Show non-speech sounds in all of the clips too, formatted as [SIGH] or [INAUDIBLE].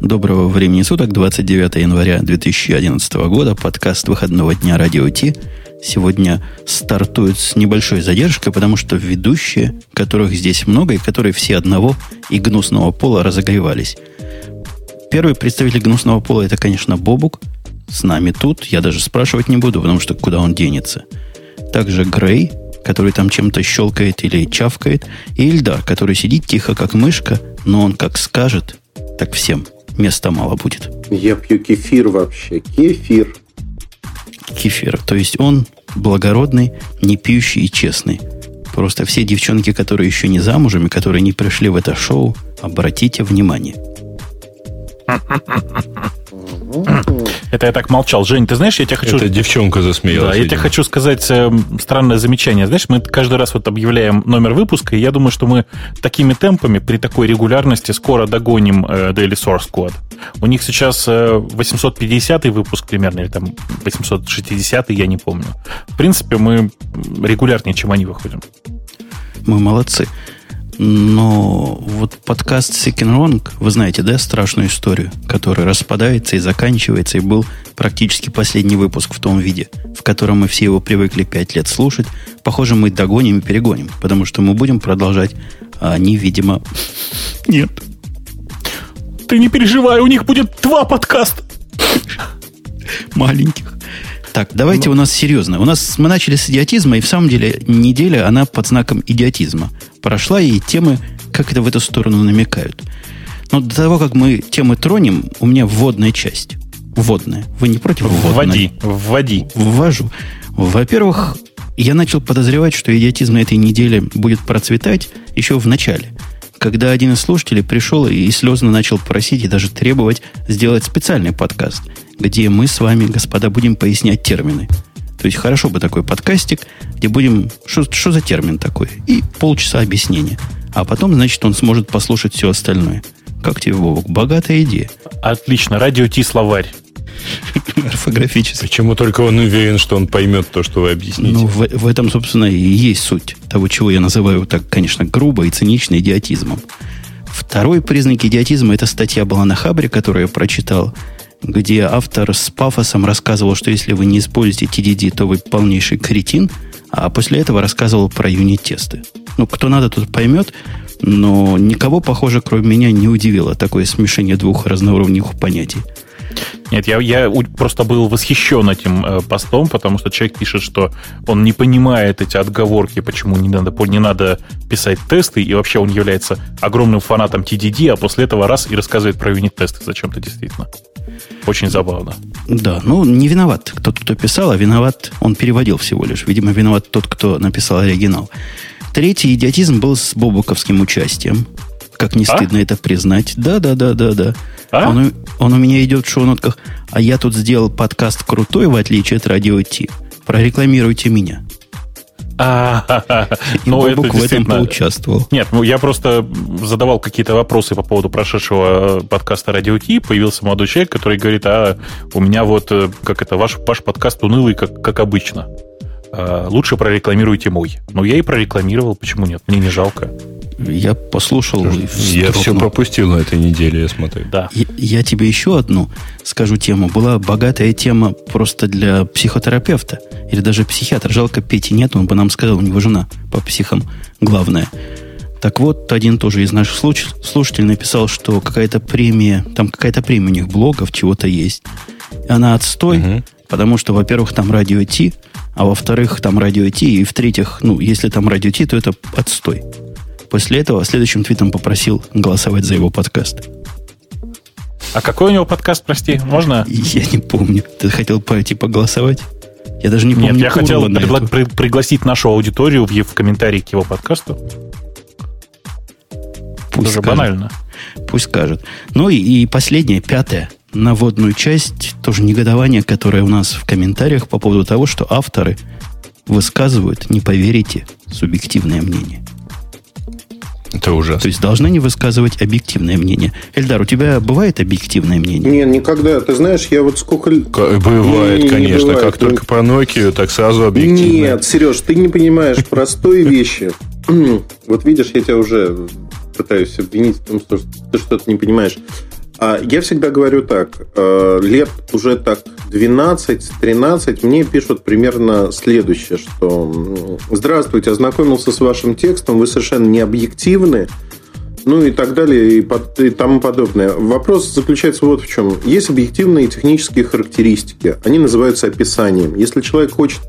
Доброго времени суток, 29 января 2011 года, подкаст выходного дня Радио Ти. Сегодня стартует с небольшой задержкой, потому что ведущие, которых здесь много, и которые все одного и гнусного пола разогревались. Первый представитель гнусного пола это, конечно, Бобук. С нами тут. Я даже спрашивать не буду, потому что куда он денется. Также Грей, который там чем-то щелкает или чавкает. И Ильдар, который сидит тихо, как мышка, но он как скажет, так всем места мало будет. Я пью кефир вообще. Кефир. Кефир. То есть он благородный, не пьющий и честный. Просто все девчонки, которые еще не замужем и которые не пришли в это шоу, обратите внимание [LAUGHS] – это я так молчал. Жень, ты знаешь, я тебе хочу... Это девчонка засмеялась. Да, я тебе хочу сказать э, странное замечание. Знаешь, мы каждый раз вот объявляем номер выпуска, и я думаю, что мы такими темпами, при такой регулярности скоро догоним э, Daily Source Code. У них сейчас э, 850 выпуск примерно, или там 860 я не помню. В принципе, мы регулярнее, чем они выходим. Мы молодцы. Но вот подкаст Sick and Wrong, вы знаете, да, страшную историю, которая распадается и заканчивается, и был практически последний выпуск в том виде, в котором мы все его привыкли пять лет слушать. Похоже, мы догоним и перегоним, потому что мы будем продолжать, а они, видимо, [LAUGHS] нет. Ты не переживай, у них будет два подкаста. Маленьких. Так, давайте ну. у нас серьезно. У нас мы начали с идиотизма, и в самом деле неделя, она под знаком идиотизма прошла, и темы как это в эту сторону намекают. Но до того, как мы темы тронем, у меня вводная часть. Вводная. Вы не против вводной? Вводи. Вводи. Ввожу. Во-первых, я начал подозревать, что идиотизм на этой неделе будет процветать еще в начале когда один из слушателей пришел и слезно начал просить и даже требовать сделать специальный подкаст, где мы с вами, господа, будем пояснять термины. То есть хорошо бы такой подкастик, где будем... Что, за термин такой? И полчаса объяснения. А потом, значит, он сможет послушать все остальное. Как тебе, Вовок? Богатая идея. Отлично. Радио Ти словарь. [LAUGHS] Орфографически. Почему только он уверен, что он поймет то, что вы объясните? Ну, в, в этом, собственно, и есть суть того, чего я называю так, конечно, грубо и цинично идиотизмом. Второй признак идиотизма – это статья была на Хабре, которую я прочитал, где автор с пафосом рассказывал, что если вы не используете TDD, то вы полнейший кретин, а после этого рассказывал про юнит-тесты. Ну, кто надо, тот поймет, но никого, похоже, кроме меня, не удивило такое смешение двух разноуровневых понятий. Нет, я, я просто был восхищен этим э, постом, потому что человек пишет, что он не понимает эти отговорки, почему не надо, не надо писать тесты, и вообще он является огромным фанатом TDD, а после этого раз и рассказывает про юнит-тесты зачем-то действительно. Очень забавно. Да, ну не виноват тот, кто писал, а виноват, он переводил всего лишь. Видимо, виноват тот, кто написал оригинал. Третий идиотизм был с бобуковским участием. Как не а? стыдно это признать. Да, да, да, да, да. А? Он, он у меня идет в шоу-нотках. А я тут сделал подкаст крутой, в отличие от радио Ти. Прорекламируйте меня. А, ну, это в этом поучаствовал. Нет, ну я просто задавал какие-то вопросы по поводу прошедшего э, подкаста Радио Ти. Появился молодой человек, который говорит, а у меня вот, э, как это, ваш, ваш подкаст унылый, как, как обычно. А, лучше прорекламируйте мой. Ну, я и прорекламировал, почему нет? Мне не жалко. Я послушал. Я все пропустил на этой неделе, я смотрю. Да. Я, я тебе еще одну скажу тему. Была богатая тема просто для психотерапевта или даже психиатра. Жалко, Пети нет, он бы нам сказал, у него жена по психам главная. Так вот, один тоже из наших слушателей написал, что какая-то премия, там какая-то премия у них блогов, чего-то есть. И она отстой, угу. потому что, во-первых, там радио Ти, а во-вторых, там радио Ти, и в-третьих, ну, если там радио Ти, то это отстой. После этого следующим твитом попросил голосовать за его подкаст. А какой у него подкаст, прости, можно? Я не помню. Ты хотел пойти поголосовать? Я даже не помню. Нет, я хотел пригла- при- пригласить нашу аудиторию в, в комментарии к его подкасту. Пусть Даже банально. Пусть скажет. Ну и, и последнее, пятое, наводную часть, тоже негодование, которое у нас в комментариях по поводу того, что авторы высказывают, не поверите, субъективное мнение. Это ужасно. То есть должны не высказывать объективное мнение. Эльдар, у тебя бывает объективное мнение? Нет, никогда. Ты знаешь, я вот сколько... Бывает, не, конечно. Не бывает. Как только про Nokia, так сразу объективно. Нет, Сереж, ты не понимаешь простой вещи. [CLEARS THROAT] Вот видишь, я тебя уже пытаюсь обвинить в том, что ты что-то не понимаешь. А я всегда говорю так, э, лет уже так 12-13 мне пишут примерно следующее, что «Здравствуйте, ознакомился с вашим текстом, вы совершенно не объективны, ну и так далее, и, и тому подобное. Вопрос заключается вот в чем. Есть объективные технические характеристики. Они называются описанием. Если человек хочет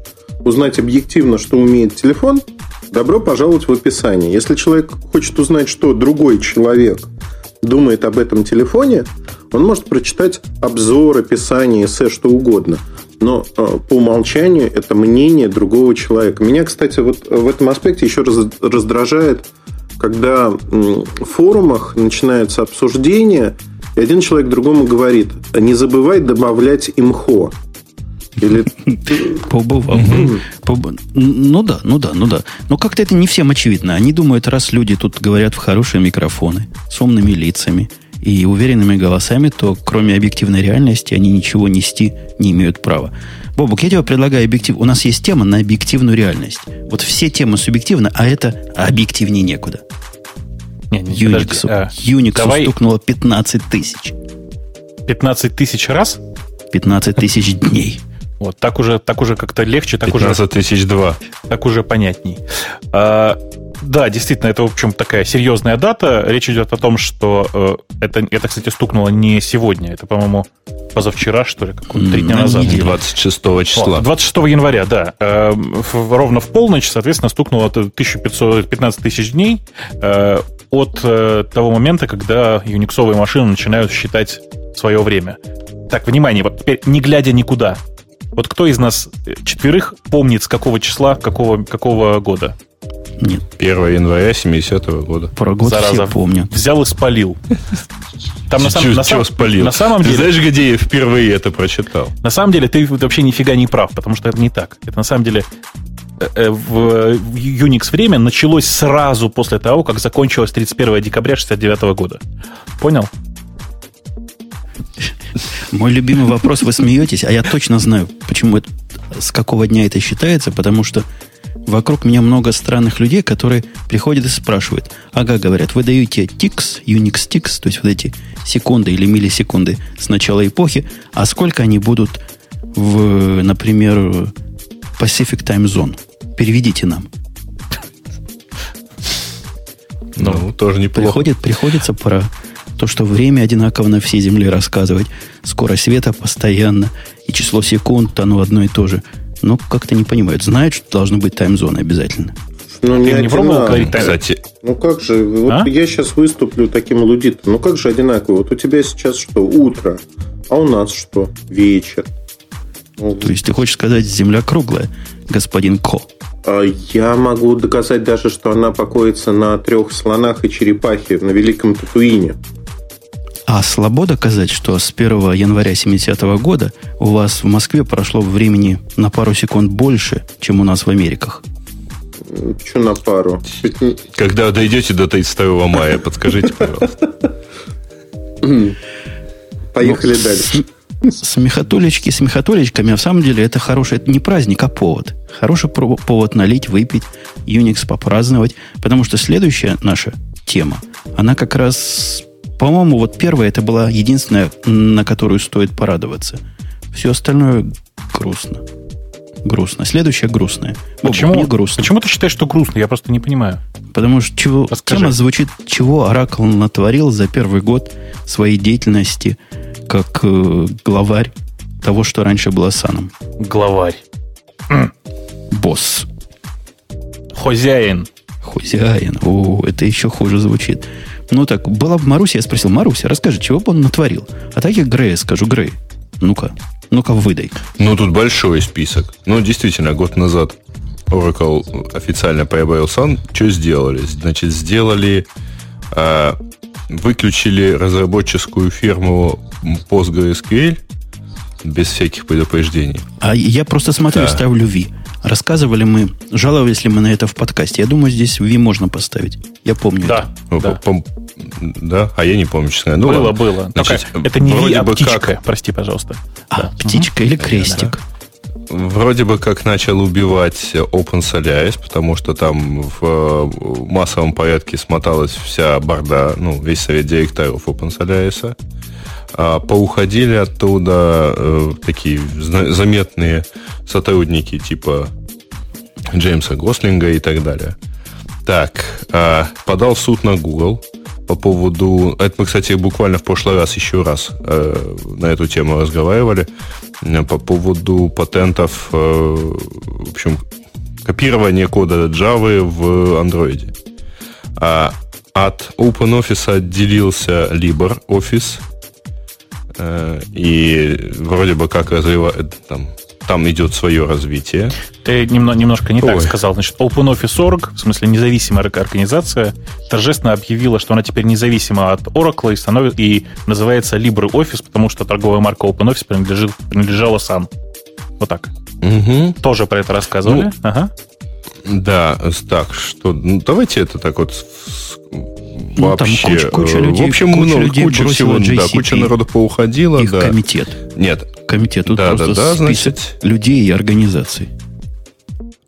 узнать объективно, что умеет телефон, добро пожаловать в описание. Если человек хочет узнать, что другой человек – думает об этом телефоне, он может прочитать обзор, описание, эссе, что угодно. Но э, по умолчанию это мнение другого человека. Меня, кстати, вот в этом аспекте еще раз, раздражает, когда в форумах начинается обсуждение, и один человек другому говорит, не забывай добавлять имхо. Или... [LAUGHS] Побывал. Ну да, ну да, ну да. Но как-то это не всем очевидно. Они думают, раз люди тут говорят в хорошие микрофоны, с умными лицами и уверенными голосами, то кроме объективной реальности они ничего нести не имеют права. Бобок, я тебе предлагаю объектив. У нас есть тема на объективную реальность. Вот все темы субъективны, а это объективнее некуда. Не, не, Unix, а, Unix давай... стукнуло 15 тысяч. 15 тысяч раз? 15 тысяч дней. Вот, так уже, так уже как-то легче, так 15 уже... тысяч два. Так уже понятней. А, да, действительно, это, в общем, такая серьезная дата. Речь идет о том, что э, это, это, кстати, стукнуло не сегодня. Это, по-моему, позавчера, что ли, как три дня назад. 26 числа. 26 января, да. Э, в, ровно в полночь, соответственно, стукнуло 1515 тысяч дней э, от э, того момента, когда юниксовые машины начинают считать свое время. Так, внимание, вот теперь не глядя никуда. Вот кто из нас четверых помнит, с какого числа, какого, какого года? Нет. 1 января 70-го года. Про год Зараза. все помнят. Взял и спалил. Там на, сам, на, сам, спалил? на самом деле... Ты знаешь, где я впервые это прочитал? На самом деле ты вообще нифига не прав, потому что это не так. Это на самом деле э, э, в Unix время началось сразу после того, как закончилось 31 декабря 69 года. Понял? Мой любимый вопрос, вы смеетесь, а я точно знаю, почему это, с какого дня это считается, потому что вокруг меня много странных людей, которые приходят и спрашивают. Ага, говорят, вы даете тикс, Unix тикс, то есть вот эти секунды или миллисекунды с начала эпохи, а сколько они будут в, например, Pacific Time Zone? Переведите нам. Ну, тоже неплохо. Приходит, приходится про то, что время одинаково на всей Земле рассказывать, скорость света постоянно, и число секунд, оно одно и то же. Но как-то не понимают. Знают, что должно быть тайм-зона обязательно. Ну, не, не пробовал говорить Кстати. Ну, как же, вот а? я сейчас выступлю таким лудитом. Ну, как же одинаково? Вот у тебя сейчас что, утро, а у нас что, вечер. Ну, то есть ты хочешь сказать, Земля круглая, господин Ко? А я могу доказать даже, что она покоится на трех слонах и черепахе на Великом Татуине. А слабо доказать, что с 1 января 70-го года у вас в Москве прошло времени на пару секунд больше, чем у нас в Америках? Почему на пару? Когда дойдете до 32 мая, подскажите, пожалуйста. Поехали ну, дальше. Смехотулечки смехотулечками, а в самом деле это хороший, это не праздник, а повод. Хороший повод налить, выпить, Unix попраздновать, потому что следующая наша тема, она как раз по-моему, вот первая это была единственная, на которую стоит порадоваться. Все остальное грустно. Грустно. Следующая грустная. Почему? Мне грустно. Почему ты считаешь, что грустно? Я просто не понимаю. Потому что чего, тема звучит, чего Оракл натворил за первый год своей деятельности как э, главарь того, что раньше было Саном. Главарь. Босс. Хозяин. Хозяин. О, это еще хуже звучит. Ну так, была бы Маруся, я спросил, Маруся, расскажи, чего бы он натворил? А так я Грея скажу, Грей, ну-ка, ну-ка выдай. Ну, тут большой список. Ну, действительно, год назад Oracle официально прибавил сан. Что сделали? Значит, сделали... А, выключили разработческую фирму PostgreSQL без всяких предупреждений. А я просто смотрю, да. ставлю V. Рассказывали мы, жаловались ли мы на это в подкасте. Я думаю, здесь V можно поставить. Я помню да, это. Да. Да, а я не помню, честно. Ну, было, ладно. было. Значит, это не V, а птичка. Как... Прости, пожалуйста. А, да. птичка угу. или крестик. Да. Вроде бы как начал убивать Open Solaris, потому что там в массовом порядке смоталась вся борда, ну, весь совет директоров Open Solaris. а поуходили оттуда э, такие заметные сотрудники типа Джеймса Гослинга и так далее. Так, э, подал в суд на Google по поводу... Это мы, кстати, буквально в прошлый раз еще раз э, на эту тему разговаривали. Э, по поводу патентов, э, в общем, копирования кода Java в Android. А от OpenOffice отделился LibreOffice, и вроде бы как развивает там там идет свое развитие. Ты немного, немножко не Ой. так сказал. Значит, OpenOffice.org, в смысле независимая организация, торжественно объявила, что она теперь независима от Oracle и, становится, и называется LibreOffice, потому что торговая марка OpenOffice принадлежит, принадлежала сам. Вот так. Угу. Тоже про это рассказывали. Ну, ага. Да, так что ну, давайте это так вот ну, вообще. Там куча, куча людей, в общем, куча, много, людей куча всего, JCP, да, куча народу поуходила. Их да. комитет. Нет. Комитет. Тут да, просто да, да, значит... людей и организаций.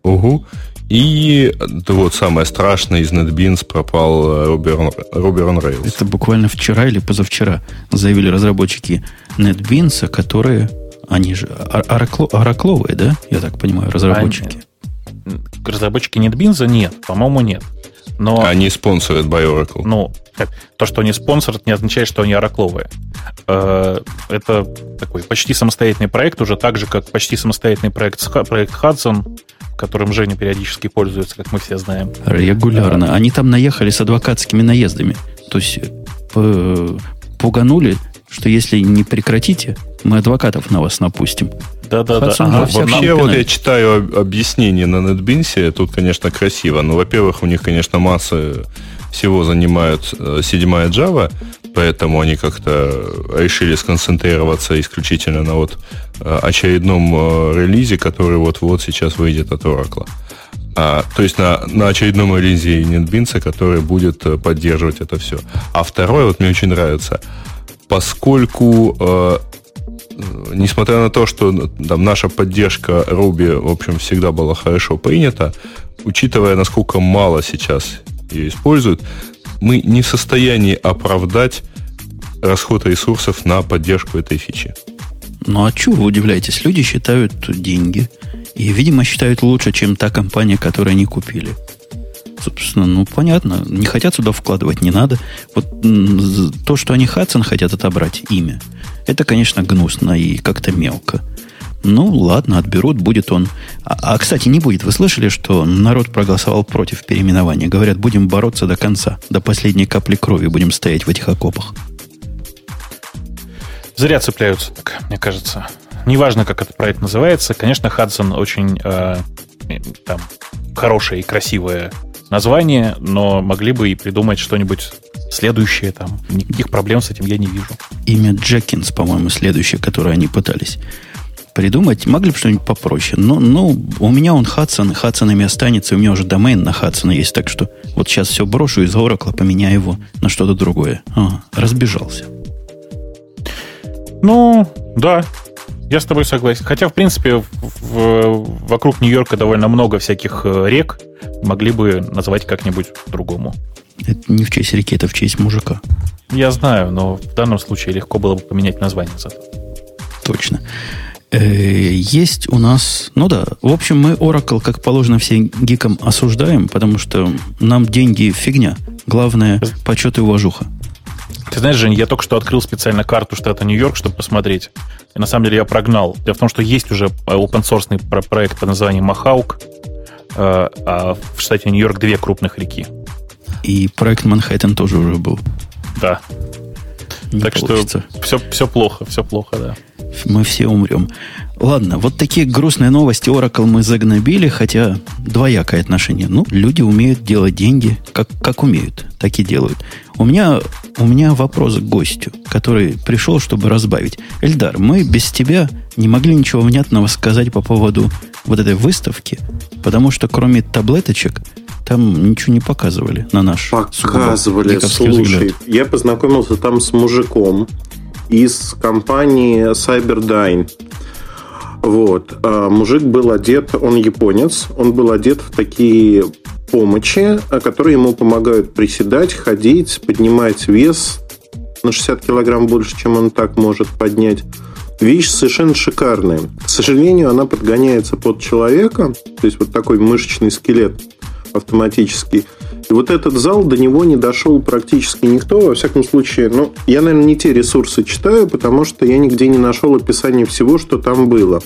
Угу. И да, вот самое страшное из NetBeans пропал Ruby on, Ruby on Rails. Это буквально вчера или позавчера заявили разработчики NetBeans, которые, они же оракловые, да? Я так понимаю, разработчики. Они, разработчики NetBeans нет, по-моему, нет. Но, они спонсорят by Oracle. Ну, то, что они спонсорят, не означает, что они оракловые. Э, это такой почти самостоятельный проект, уже так же, как почти самостоятельный проект, проект Hudson, которым Женя периодически пользуется, как мы все знаем. Регулярно. Они там наехали с адвокатскими наездами. То есть э, пуганули, что если не прекратите, мы адвокатов на вас напустим. Да-да-да. Ага. Вообще, вот я читаю объяснение на NetBeans, тут, конечно, красиво. Но, во-первых, у них, конечно, масса всего занимают э, седьмая Java, поэтому они как-то решили сконцентрироваться исключительно на вот э, очередном э, релизе, который вот-вот сейчас выйдет от Oracle. А, то есть на, на очередном релизе NetBeans, который будет поддерживать это все. А второе, вот мне очень нравится, поскольку несмотря на то, что там, наша поддержка Ruby, в общем, всегда была хорошо принята, учитывая, насколько мало сейчас ее используют, мы не в состоянии оправдать расход ресурсов на поддержку этой фичи. Ну а чего вы удивляетесь? Люди считают деньги. И, видимо, считают лучше, чем та компания, которую они купили. Собственно, ну, понятно. Не хотят сюда вкладывать, не надо. Вот то, что они Хадсон хотят отобрать, имя – это, конечно, гнусно и как-то мелко. Ну, ладно, отберут, будет он. А, а, кстати, не будет. Вы слышали, что народ проголосовал против переименования? Говорят, будем бороться до конца, до последней капли крови будем стоять в этих окопах. Зря цепляются, так, мне кажется. Неважно, как этот проект называется. Конечно, Хадсон очень э, там, хорошее и красивое название, но могли бы и придумать что-нибудь следующее там. Никаких проблем с этим я не вижу. Имя Джекинс, по-моему, следующее, которое они пытались придумать. Могли бы что-нибудь попроще. Но, ну, у меня он Хадсон, Хадсонами останется, у меня уже домен на Хадсона есть, так что вот сейчас все брошу из Oracle, поменяю его на что-то другое. А, разбежался. Ну, да, я с тобой согласен. Хотя, в принципе, в, в, вокруг Нью-Йорка довольно много всяких э, рек. Могли бы назвать как-нибудь другому. Это не в честь реки, это в честь мужика. Я знаю, но в данном случае легко было бы поменять название зато. Точно. Э, есть у нас... Ну да, в общем, мы Oracle, как положено, всем гикам осуждаем, потому что нам деньги фигня. Главное, почет и уважуха. Ты знаешь, Жень, я только что открыл специально карту штата Нью-Йорк, чтобы посмотреть. И на самом деле я прогнал. Дело в том, что есть уже open source проект под названием Махаук, э, а в штате Нью-Йорк две крупных реки. И проект Манхэттен тоже уже был. Да. Не так получится. что все, все плохо, все плохо, да. Мы все умрем. Ладно, вот такие грустные новости Oracle мы загнобили, хотя двоякое отношение. Ну, люди умеют делать деньги, как, как умеют, так и делают. У меня, у меня вопрос к гостю, который пришел, чтобы разбавить. Эльдар, мы без тебя не могли ничего внятного сказать по поводу вот этой выставки, потому что кроме таблеточек там ничего не показывали на наш Показывали, слушай. Взгляд. Я познакомился там с мужиком из компании Cyberdyne. Вот. А мужик был одет, он японец, он был одет в такие помощи, которые ему помогают приседать, ходить, поднимать вес, на 60 килограмм больше, чем он так может поднять. Вещь совершенно шикарная. К сожалению, она подгоняется под человека, то есть вот такой мышечный скелет автоматический. И вот этот зал, до него не дошел практически никто. Во всяком случае, ну, я, наверное, не те ресурсы читаю, потому что я нигде не нашел описания всего, что там было.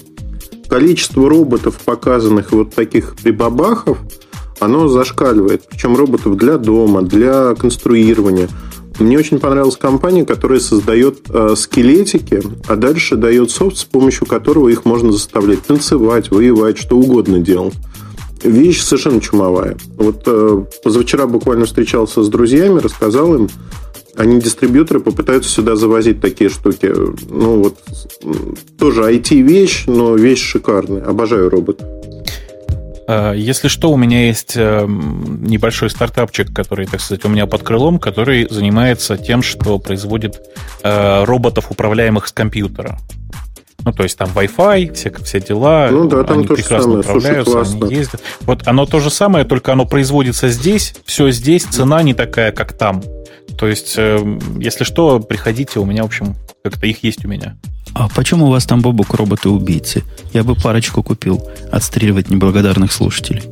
Количество роботов, показанных вот таких прибабахов, оно зашкаливает. Причем роботов для дома, для конструирования. Мне очень понравилась компания, которая создает э, скелетики, а дальше дает софт, с помощью которого их можно заставлять танцевать, воевать, что угодно делать. Вещь совершенно чумовая. Вот э, позавчера буквально встречался с друзьями, рассказал им, они дистрибьюторы попытаются сюда завозить такие штуки. Ну вот тоже IT-вещь, но вещь шикарная. Обожаю роботов. Э, если что, у меня есть э, небольшой стартапчик, который, так сказать, у меня под крылом, который занимается тем, что производит э, роботов, управляемых с компьютера. Ну, то есть там Wi-Fi, все, все дела. Ну да, там они то прекрасно самое. управляются, Слушай, они ездят. Вот оно то же самое, только оно производится здесь, все здесь, цена не такая, как там. То есть, если что, приходите, у меня, в общем, как-то их есть у меня. А почему у вас там, Бобук, роботы-убийцы? Я бы парочку купил. Отстреливать неблагодарных слушателей.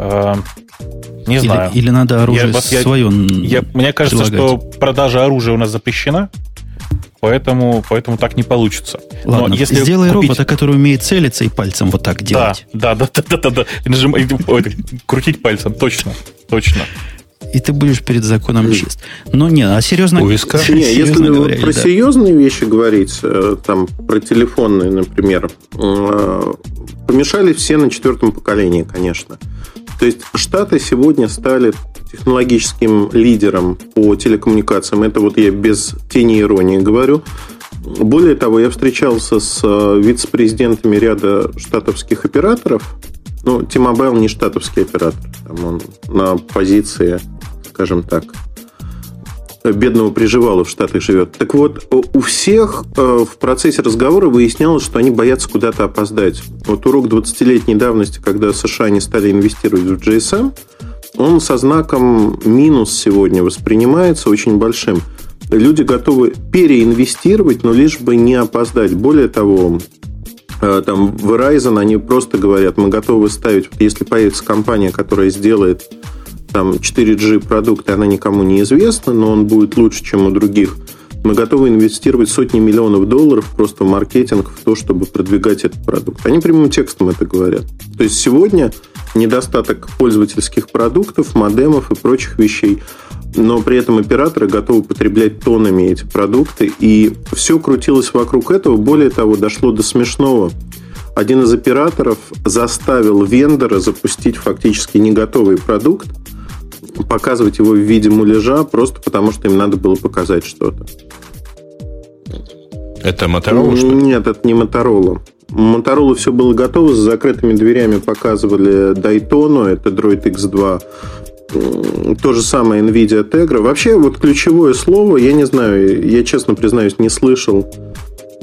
А, не или, знаю. Или надо оружие я, свое я, Мне кажется, прилагать. что продажа оружия у нас запрещена, поэтому, поэтому так не получится. Ладно, Но если сделай купить... робота, который умеет целиться и пальцем вот так делать. Да, да, да, да, да, да. И нажимать, крутить пальцем, точно, точно и ты будешь перед законом чист. Но не, а серьезно... У виска? Не, если говоря, про да. серьезные вещи говорить, э, там, про телефонные, например, э, помешали все на четвертом поколении, конечно. То есть Штаты сегодня стали технологическим лидером по телекоммуникациям. Это вот я без тени иронии говорю. Более того, я встречался с э, вице-президентами ряда штатовских операторов. Ну, T-Mobile не штатовский оператор. Там он на позиции скажем так, бедного приживала в Штатах живет. Так вот, у всех э, в процессе разговора выяснялось, что они боятся куда-то опоздать. Вот урок 20-летней давности, когда США не стали инвестировать в GSM, он со знаком минус сегодня воспринимается очень большим. Люди готовы переинвестировать, но лишь бы не опоздать. Более того, э, там Verizon они просто говорят, мы готовы ставить, если появится компания, которая сделает там 4G продукт, и она никому не известна, но он будет лучше, чем у других. Мы готовы инвестировать сотни миллионов долларов просто в маркетинг, в то, чтобы продвигать этот продукт. Они прямым текстом это говорят. То есть сегодня недостаток пользовательских продуктов, модемов и прочих вещей, но при этом операторы готовы потреблять тоннами эти продукты, и все крутилось вокруг этого. Более того, дошло до смешного. Один из операторов заставил вендора запустить фактически не готовый продукт, показывать его в виде муляжа просто потому, что им надо было показать что-то. Это Motorola, что ли? Нет, это не Motorola. Motorola все было готово, с закрытыми дверями показывали Daytona, это Droid X2. То же самое NVIDIA Tegra. Вообще, вот ключевое слово, я не знаю, я честно признаюсь, не слышал,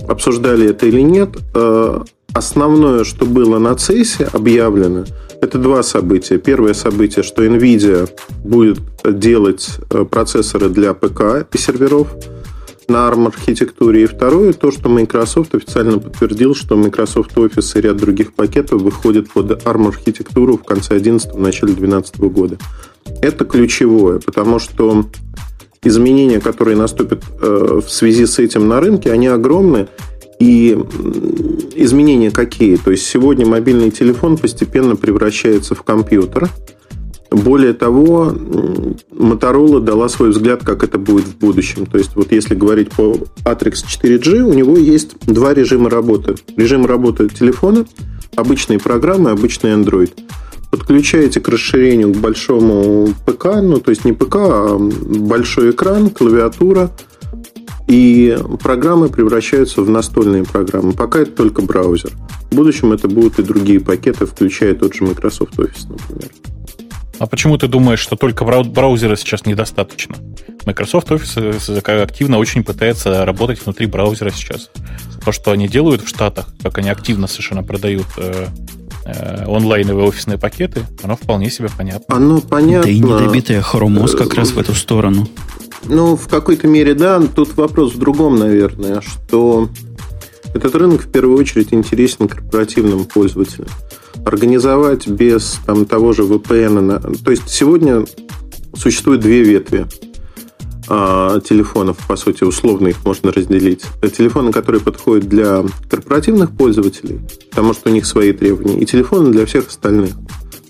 обсуждали это или нет. Основное, что было на CES объявлено – это два события. Первое событие, что NVIDIA будет делать э, процессоры для ПК и серверов на ARM архитектуре. И второе, то, что Microsoft официально подтвердил, что Microsoft Office и ряд других пакетов выходят под ARM архитектуру в конце 2011 начале 2012 года. Это ключевое, потому что изменения, которые наступят э, в связи с этим на рынке, они огромны. И изменения какие? То есть сегодня мобильный телефон постепенно превращается в компьютер. Более того, Motorola дала свой взгляд, как это будет в будущем. То есть, вот если говорить по Atrix 4G, у него есть два режима работы. Режим работы телефона, обычные программы, обычный Android. Подключаете к расширению к большому ПК, ну, то есть не ПК, а большой экран, клавиатура – и программы превращаются в настольные программы. Пока это только браузер. В будущем это будут и другие пакеты, включая тот же Microsoft Office, например. А почему ты думаешь, что только браузера сейчас недостаточно? Microsoft Office активно очень пытается работать внутри браузера сейчас. То, что они делают в Штатах, как они активно совершенно продают э, онлайновые офисные пакеты, оно вполне себе понятно. Оно понятно. Да и недобитая хромоз как раз в эту сторону. Ну, в какой-то мере, да. Тут вопрос в другом, наверное, что этот рынок в первую очередь интересен корпоративным пользователям. Организовать без там, того же VPN... То есть сегодня существует две ветви телефонов, по сути, условно их можно разделить. Телефоны, которые подходят для корпоративных пользователей, потому что у них свои требования, и телефоны для всех остальных,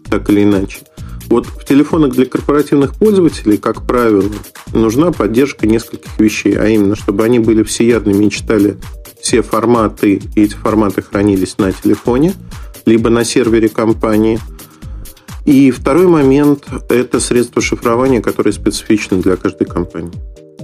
так или иначе. Вот в телефонах для корпоративных пользователей, как правило, нужна поддержка нескольких вещей, а именно, чтобы они были всеядными и читали все форматы, и эти форматы хранились на телефоне, либо на сервере компании. И второй момент – это средства шифрования, которые специфичны для каждой компании.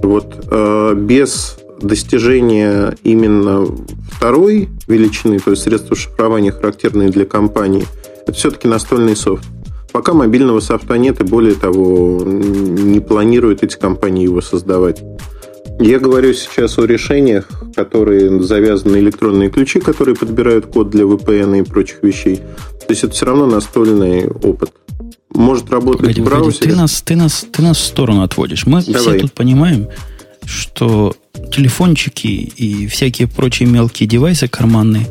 Вот э, без достижения именно второй величины, то есть средства шифрования, характерные для компании, это все-таки настольный софт. Пока мобильного софта нет, и более того, не планируют эти компании его создавать. Я говорю сейчас о решениях, которые завязаны электронные ключи, которые подбирают код для VPN и прочих вещей. То есть это все равно настольный опыт. Может работать погоди, в браузере. Погоди, ты, нас, ты, нас, ты нас в сторону отводишь. Мы Давай. все тут понимаем, что телефончики и всякие прочие мелкие девайсы карманные,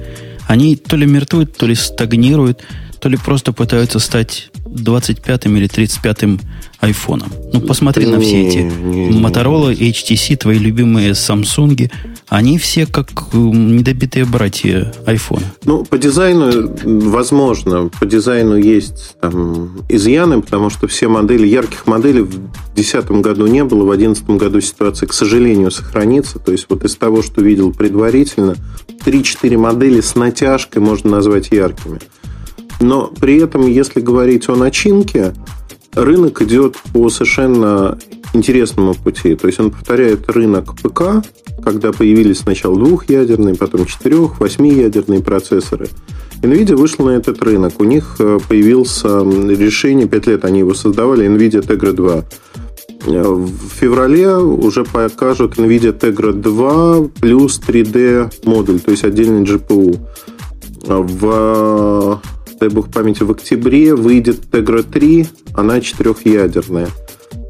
они то ли мертвуют, то ли стагнируют, то ли просто пытаются стать 25-м или 35-м айфоном. Ну, посмотри на все эти Motorola, HTC, твои любимые Samsung. Они все как недобитые братья iPhone. Ну, по дизайну, возможно, по дизайну есть там изъяны, потому что все модели, ярких моделей в 2010 году не было, в 2011 году ситуация, к сожалению, сохранится. То есть вот из того, что видел предварительно, 3-4 модели с натяжкой можно назвать яркими. Но при этом, если говорить о начинке, рынок идет по совершенно интересному пути. То есть он повторяет рынок ПК, когда появились сначала двухъядерные, потом четырех, восьмиядерные процессоры. NVIDIA вышла на этот рынок. У них э, появился решение, 5 лет они его создавали, NVIDIA Tegra 2. Э, в феврале уже покажут NVIDIA Tegra 2 плюс 3D модуль, то есть отдельный GPU. В дай бог памяти, в октябре выйдет Tegra 3, она четырехъядерная.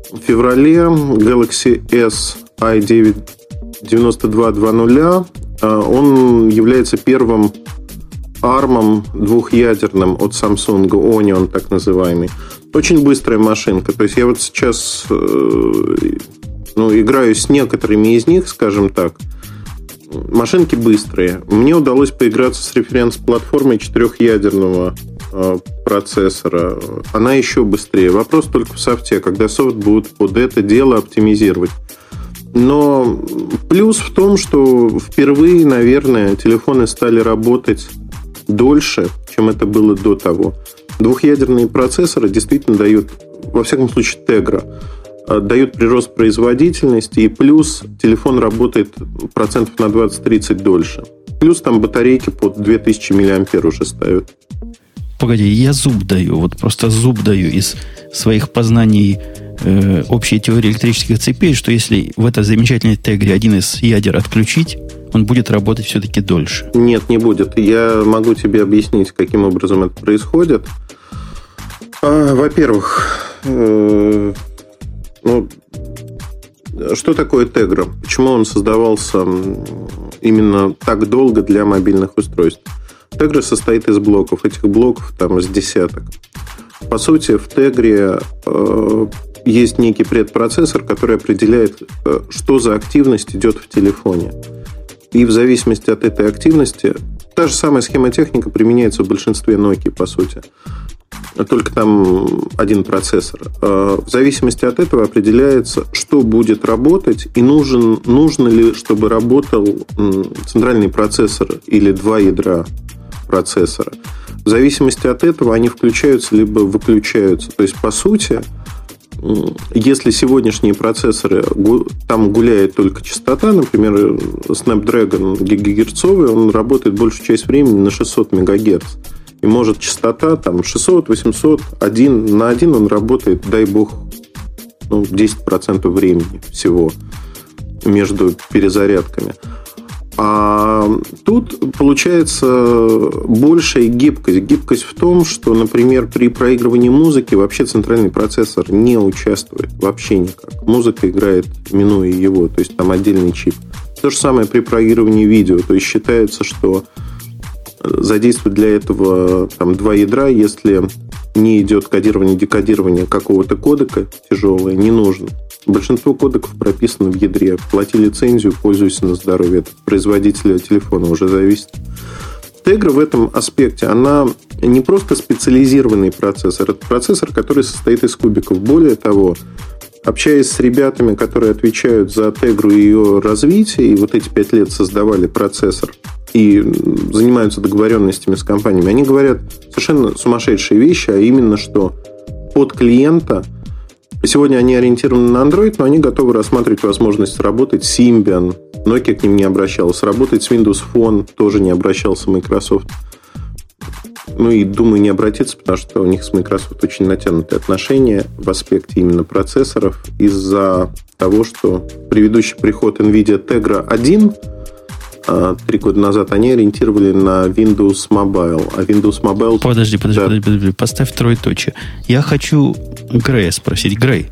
В феврале Galaxy S i9 9220 он является первым армом двухъядерным от Samsung, Onion так называемый. Очень быстрая машинка. То есть я вот сейчас э, ну, играю с некоторыми из них, скажем так. Машинки быстрые. Мне удалось поиграться с референс-платформой четырехъядерного э, процессора. Она еще быстрее. Вопрос только в софте, когда софт будут под это дело оптимизировать. Но плюс в том, что впервые, наверное, телефоны стали работать дольше, чем это было до того. Двухъядерные процессоры действительно дают, во всяком случае, Э, дают прирост производительности, и плюс телефон работает процентов на 20-30 дольше. Плюс там батарейки под 2000 мА уже ставят. Погоди, я зуб даю, вот просто зуб даю из своих познаний э, общей теории электрических цепей, что если в этой замечательной тегре один из ядер отключить, он будет работать все-таки дольше. Нет, не будет. Я могу тебе объяснить, каким образом это происходит. А, во-первых, э, ну, что такое Tegra? Почему он создавался именно так долго для мобильных устройств? Tegra состоит из блоков. Этих блоков там из десяток. По сути, в Tegra э, есть некий предпроцессор, который определяет, э, что за активность идет в телефоне. И в зависимости от этой активности, та же самая схемотехника применяется в большинстве Nokia, по сути только там один процессор. А, в зависимости от этого определяется, что будет работать и нужен, нужно ли, чтобы работал центральный процессор или два ядра процессора. В зависимости от этого они включаются либо выключаются. То есть, по сути, если сегодняшние процессоры, там гуляет только частота, например, Snapdragon гигагерцовый, он работает большую часть времени на 600 мегагерц и может частота там 600, 800, один на один он работает, дай бог, ну, 10% времени всего между перезарядками. А тут получается большая гибкость. Гибкость в том, что, например, при проигрывании музыки вообще центральный процессор не участвует вообще никак. Музыка играет, минуя его, то есть там отдельный чип. То же самое при проигрывании видео. То есть считается, что задействовать для этого там, два ядра, если не идет кодирование, декодирование какого-то кодека тяжелое, не нужно. Большинство кодеков прописано в ядре. Плати лицензию, пользуйся на здоровье. Это производителя телефона уже зависит. Tegra в этом аспекте, она не просто специализированный процессор, это процессор, который состоит из кубиков. Более того, общаясь с ребятами, которые отвечают за Tegra и ее развитие, и вот эти пять лет создавали процессор, и занимаются договоренностями с компаниями, они говорят совершенно сумасшедшие вещи, а именно, что под клиента Сегодня они ориентированы на Android, но они готовы рассматривать возможность работать с Symbian. Nokia к ним не обращалась. Работать с Windows Phone тоже не обращался Microsoft. Ну и, думаю, не обратиться, потому что у них с Microsoft очень натянутые отношения в аспекте именно процессоров из-за того, что предыдущий приход NVIDIA Tegra 1 а, три года назад, они ориентировали на Windows Mobile. А Windows Mobile... Подожди, подожди, да. подожди, подожди, поставь троеточие. Я хочу Грея спросить. Грей,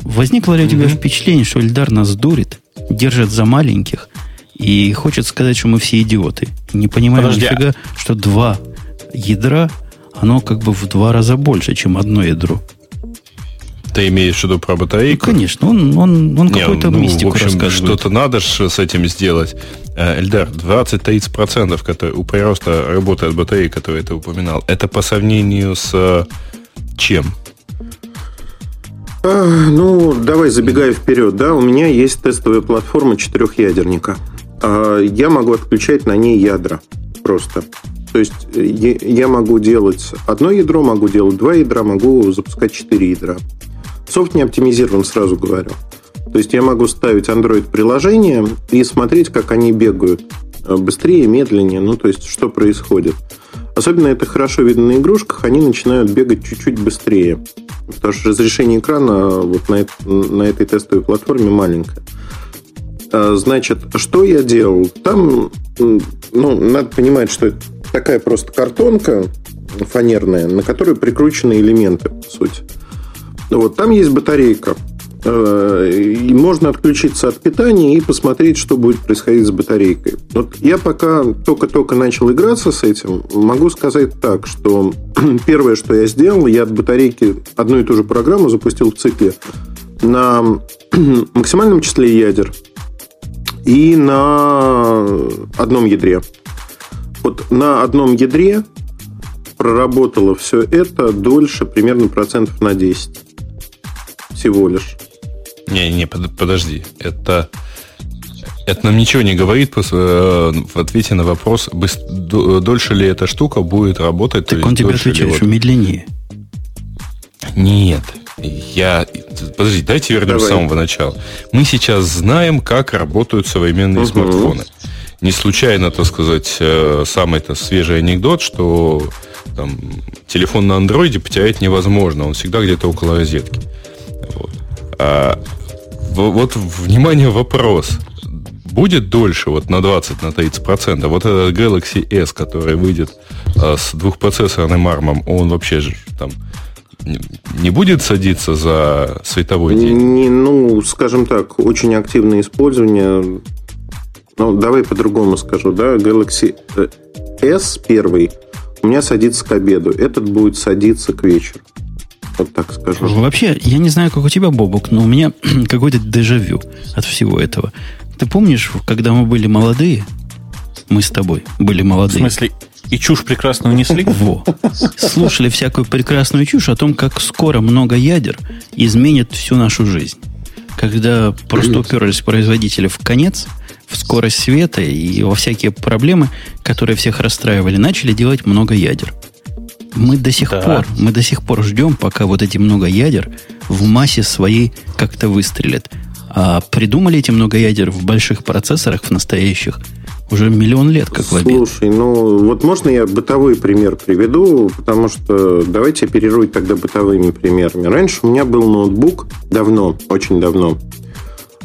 возникло ли у тебя mm-hmm. впечатление, что Эльдар нас дурит, держит за маленьких и хочет сказать, что мы все идиоты? Не понимаем подожди. А нифига, что два ядра, оно как бы в два раза больше, чем одно ядро. Ты имеешь в виду про батарейку? Ну, конечно, он, он, он какой-то ну, мистику в общем, Что-то надо же с этим сделать. Э, Эльдар, 20-30%, которые, у прироста работает батареи, которые ты упоминал, это по сравнению с э, чем? А, ну, давай забегая вперед, да, у меня есть тестовая платформа четырехъядерника. А, я могу отключать на ней ядра просто. То есть э, я могу делать одно ядро, могу делать два ядра, могу запускать четыре ядра. Софт не оптимизирован, сразу говорю. То есть я могу ставить Android-приложение и смотреть, как они бегают. Э, быстрее, медленнее, ну то есть что происходит. Особенно это хорошо видно на игрушках, они начинают бегать чуть-чуть быстрее. Потому что разрешение экрана вот на, на этой тестовой платформе маленькое. А, значит, что я делал? Там, ну, надо понимать, что это такая просто картонка фанерная, на которой прикручены элементы, по сути. Вот, там есть батарейка. Э, и можно отключиться от питания и посмотреть, что будет происходить с батарейкой. Вот я пока только-только начал играться с этим, могу сказать так, что [CLEARS THROAT] первое, что я сделал, я от батарейки одну и ту же программу запустил в цикле на [CLEARS THROAT] максимальном числе ядер и на одном ядре. Вот на одном ядре проработало все это дольше примерно процентов на 10 всего лишь. Не, не, подожди. Это, это нам ничего не говорит э, в ответе на вопрос, дольше ли эта штука будет работать. Так он тебе отвечает, что медленнее. Нет. Я... Подожди, давайте вернемся Давай. с самого начала. Мы сейчас знаем, как работают современные угу. смартфоны. Не случайно, так сказать, э, самый-то свежий анекдот, что там, телефон на андроиде потерять невозможно. Он всегда где-то около розетки. А, вот, внимание, вопрос. Будет дольше, вот на 20, на 30 процентов, вот этот Galaxy S, который выйдет а, с двухпроцессорным армом, он вообще же там не будет садиться за световой день? Не, ну, скажем так, очень активное использование. Ну, давай по-другому скажу, да, Galaxy S первый у меня садится к обеду, этот будет садиться к вечеру вот так скажу. Вообще, я не знаю, как у тебя, Бобок, но у меня [CLEARS THROAT] какой-то дежавю от всего этого. Ты помнишь, когда мы были молодые, мы с тобой были молодые. В смысле, и чушь прекрасную несли? [LAUGHS] Во. Слушали всякую прекрасную чушь о том, как скоро много ядер изменит всю нашу жизнь. Когда просто уперлись производители в конец, в скорость света и во всякие проблемы, которые всех расстраивали, начали делать много ядер. Мы до сих да. пор, мы до сих пор ждем, пока вот эти много ядер в массе своей как-то выстрелят. А придумали эти много ядер в больших процессорах, в настоящих, уже миллион лет, как в Слушай, ну вот можно я бытовой пример приведу, потому что давайте оперировать тогда бытовыми примерами. Раньше у меня был ноутбук давно, очень давно,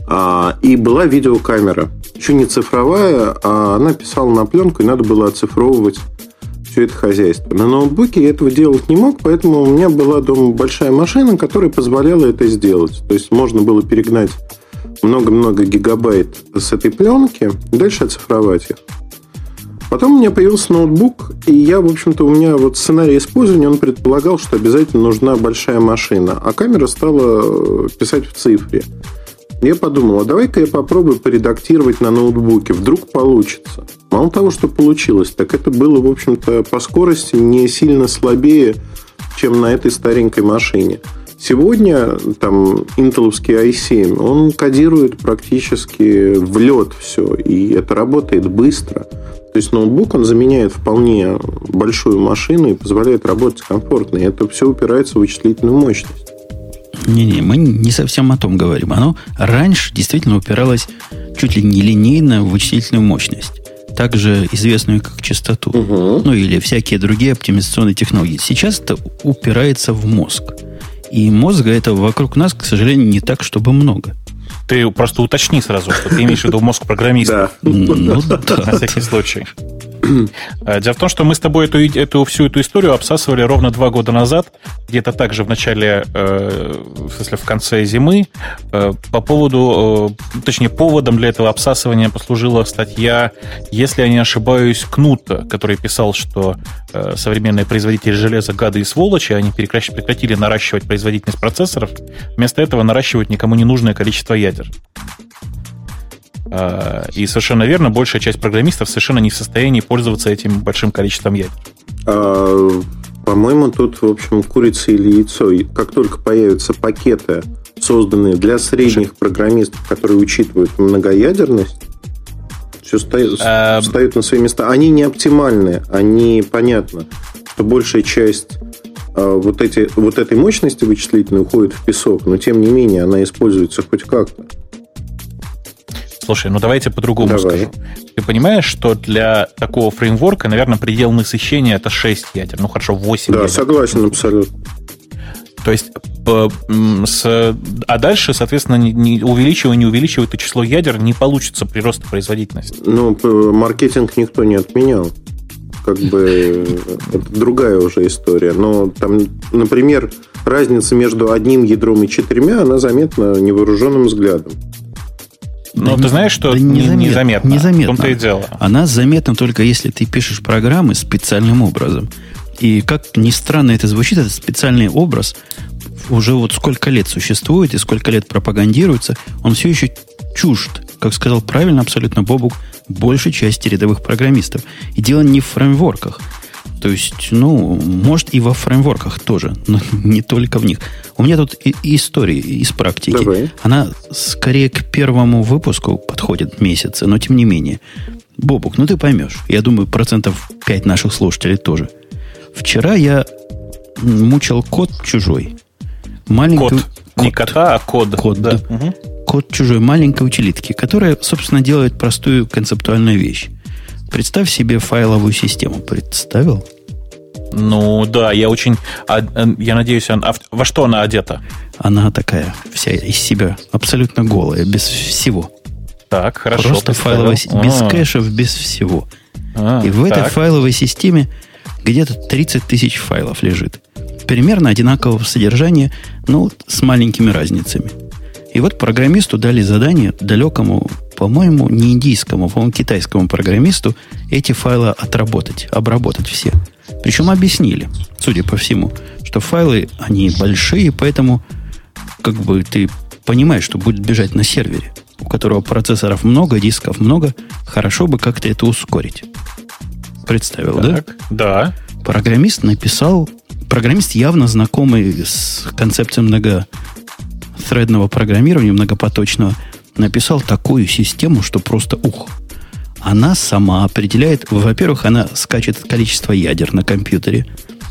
а, и была видеокамера. еще не цифровая, а она писала на пленку, и надо было оцифровывать все это хозяйство. На ноутбуке я этого делать не мог, поэтому у меня была дома большая машина, которая позволяла это сделать. То есть можно было перегнать много-много гигабайт с этой пленки дальше оцифровать их. Потом у меня появился ноутбук, и я, в общем-то, у меня вот сценарий использования, он предполагал, что обязательно нужна большая машина, а камера стала э, писать в цифре. Я подумал, а давай-ка я попробую поредактировать на ноутбуке, вдруг получится. Мало того, что получилось, так это было, в общем-то, по скорости не сильно слабее, чем на этой старенькой машине. Сегодня там интеловский i7, он кодирует практически в лед все, и это работает быстро. То есть ноутбук, он заменяет вполне большую машину и позволяет работать комфортно. И это все упирается в вычислительную мощность. Не-не, мы не совсем о том говорим. Оно раньше действительно упиралось чуть ли не линейно в вычислительную мощность также известную как частоту, угу. ну или всякие другие оптимизационные технологии. Сейчас это упирается в мозг. И мозга этого вокруг нас, к сожалению, не так, чтобы много. Ты просто уточни сразу, что ты имеешь в виду мозг программиста. Ну, да. На всякий случай. Э, дело в том, что мы с тобой эту, эту всю эту историю обсасывали ровно два года назад, где-то также в начале, э, в смысле, в конце зимы, э, по поводу, э, точнее, поводом для этого обсасывания послужила статья, если я не ошибаюсь, Кнута, который писал, что э, современные производители железа гады и сволочи, они прекратили наращивать производительность процессоров, вместо этого наращивают никому не нужное количество ядер. А, и совершенно верно, большая часть программистов совершенно не в состоянии пользоваться этим большим количеством ядер. А, по-моему, тут, в общем, курица или яйцо. Как только появятся пакеты, созданные для средних Слушай. программистов, которые учитывают многоядерность, все встает, а... встают на свои места. Они не оптимальны, они понятно, что большая часть а, вот, эти, вот этой мощности вычислительной уходит в песок, но тем не менее она используется хоть как-то. Слушай, ну давайте по-другому Давай. скажу. Ты понимаешь, что для такого фреймворка, наверное, предел насыщения это 6 ядер. Ну хорошо, 8 да, ядер. Да, согласен абсолютно. То есть, с, а дальше, соответственно, не, не увеличивая, не увеличивая это число ядер, не получится прирост производительности. Ну, маркетинг никто не отменял. Как бы это другая уже история. Но там, например, разница между одним ядром и четырьмя, она заметна невооруженным взглядом. Но да ты знаешь, что да незаметно, незаметно. незаметно. В том-то и дело. Она заметна только если ты пишешь программы специальным образом. И как ни странно это звучит, этот специальный образ уже вот сколько лет существует и сколько лет пропагандируется, он все еще чужд, как сказал правильно абсолютно Бобук, большей части рядовых программистов. И дело не в фреймворках. То есть, ну, может и во фреймворках тоже, но [LAUGHS] не только в них. У меня тут и, и история из практики. Давай. Она скорее к первому выпуску подходит месяца, но тем не менее. Бобук, ну ты поймешь. Я думаю, процентов 5 наших слушателей тоже. Вчера я мучил код чужой. Маленький, код. код. Не кота, а код. Код, да. Угу. Код чужой маленькой утилитки, которая, собственно, делает простую концептуальную вещь. Представь себе файловую систему. Представил? Ну да, я очень... Э, я надеюсь, она, во что она одета? Она такая, вся из себя, абсолютно голая, без всего. Так, хорошо. Просто файловая... Без а. кэшев, без всего. А, И в так. этой файловой системе где-то 30 тысяч файлов лежит. Примерно одинакового содержания, ну, с маленькими разницами. И вот программисту дали задание далекому, по-моему, не индийскому, по-моему, китайскому программисту эти файлы отработать, обработать все. Причем объяснили, судя по всему, что файлы, они большие, поэтому как бы ты понимаешь, что будет бежать на сервере, у которого процессоров много, дисков много, хорошо бы как-то это ускорить. Представил, так, да? Да. Программист написал, программист явно знакомый с концепцией многоthreadного программирования, многопоточного, написал такую систему, что просто ух – она сама определяет, во-первых, она скачет количество ядер на компьютере.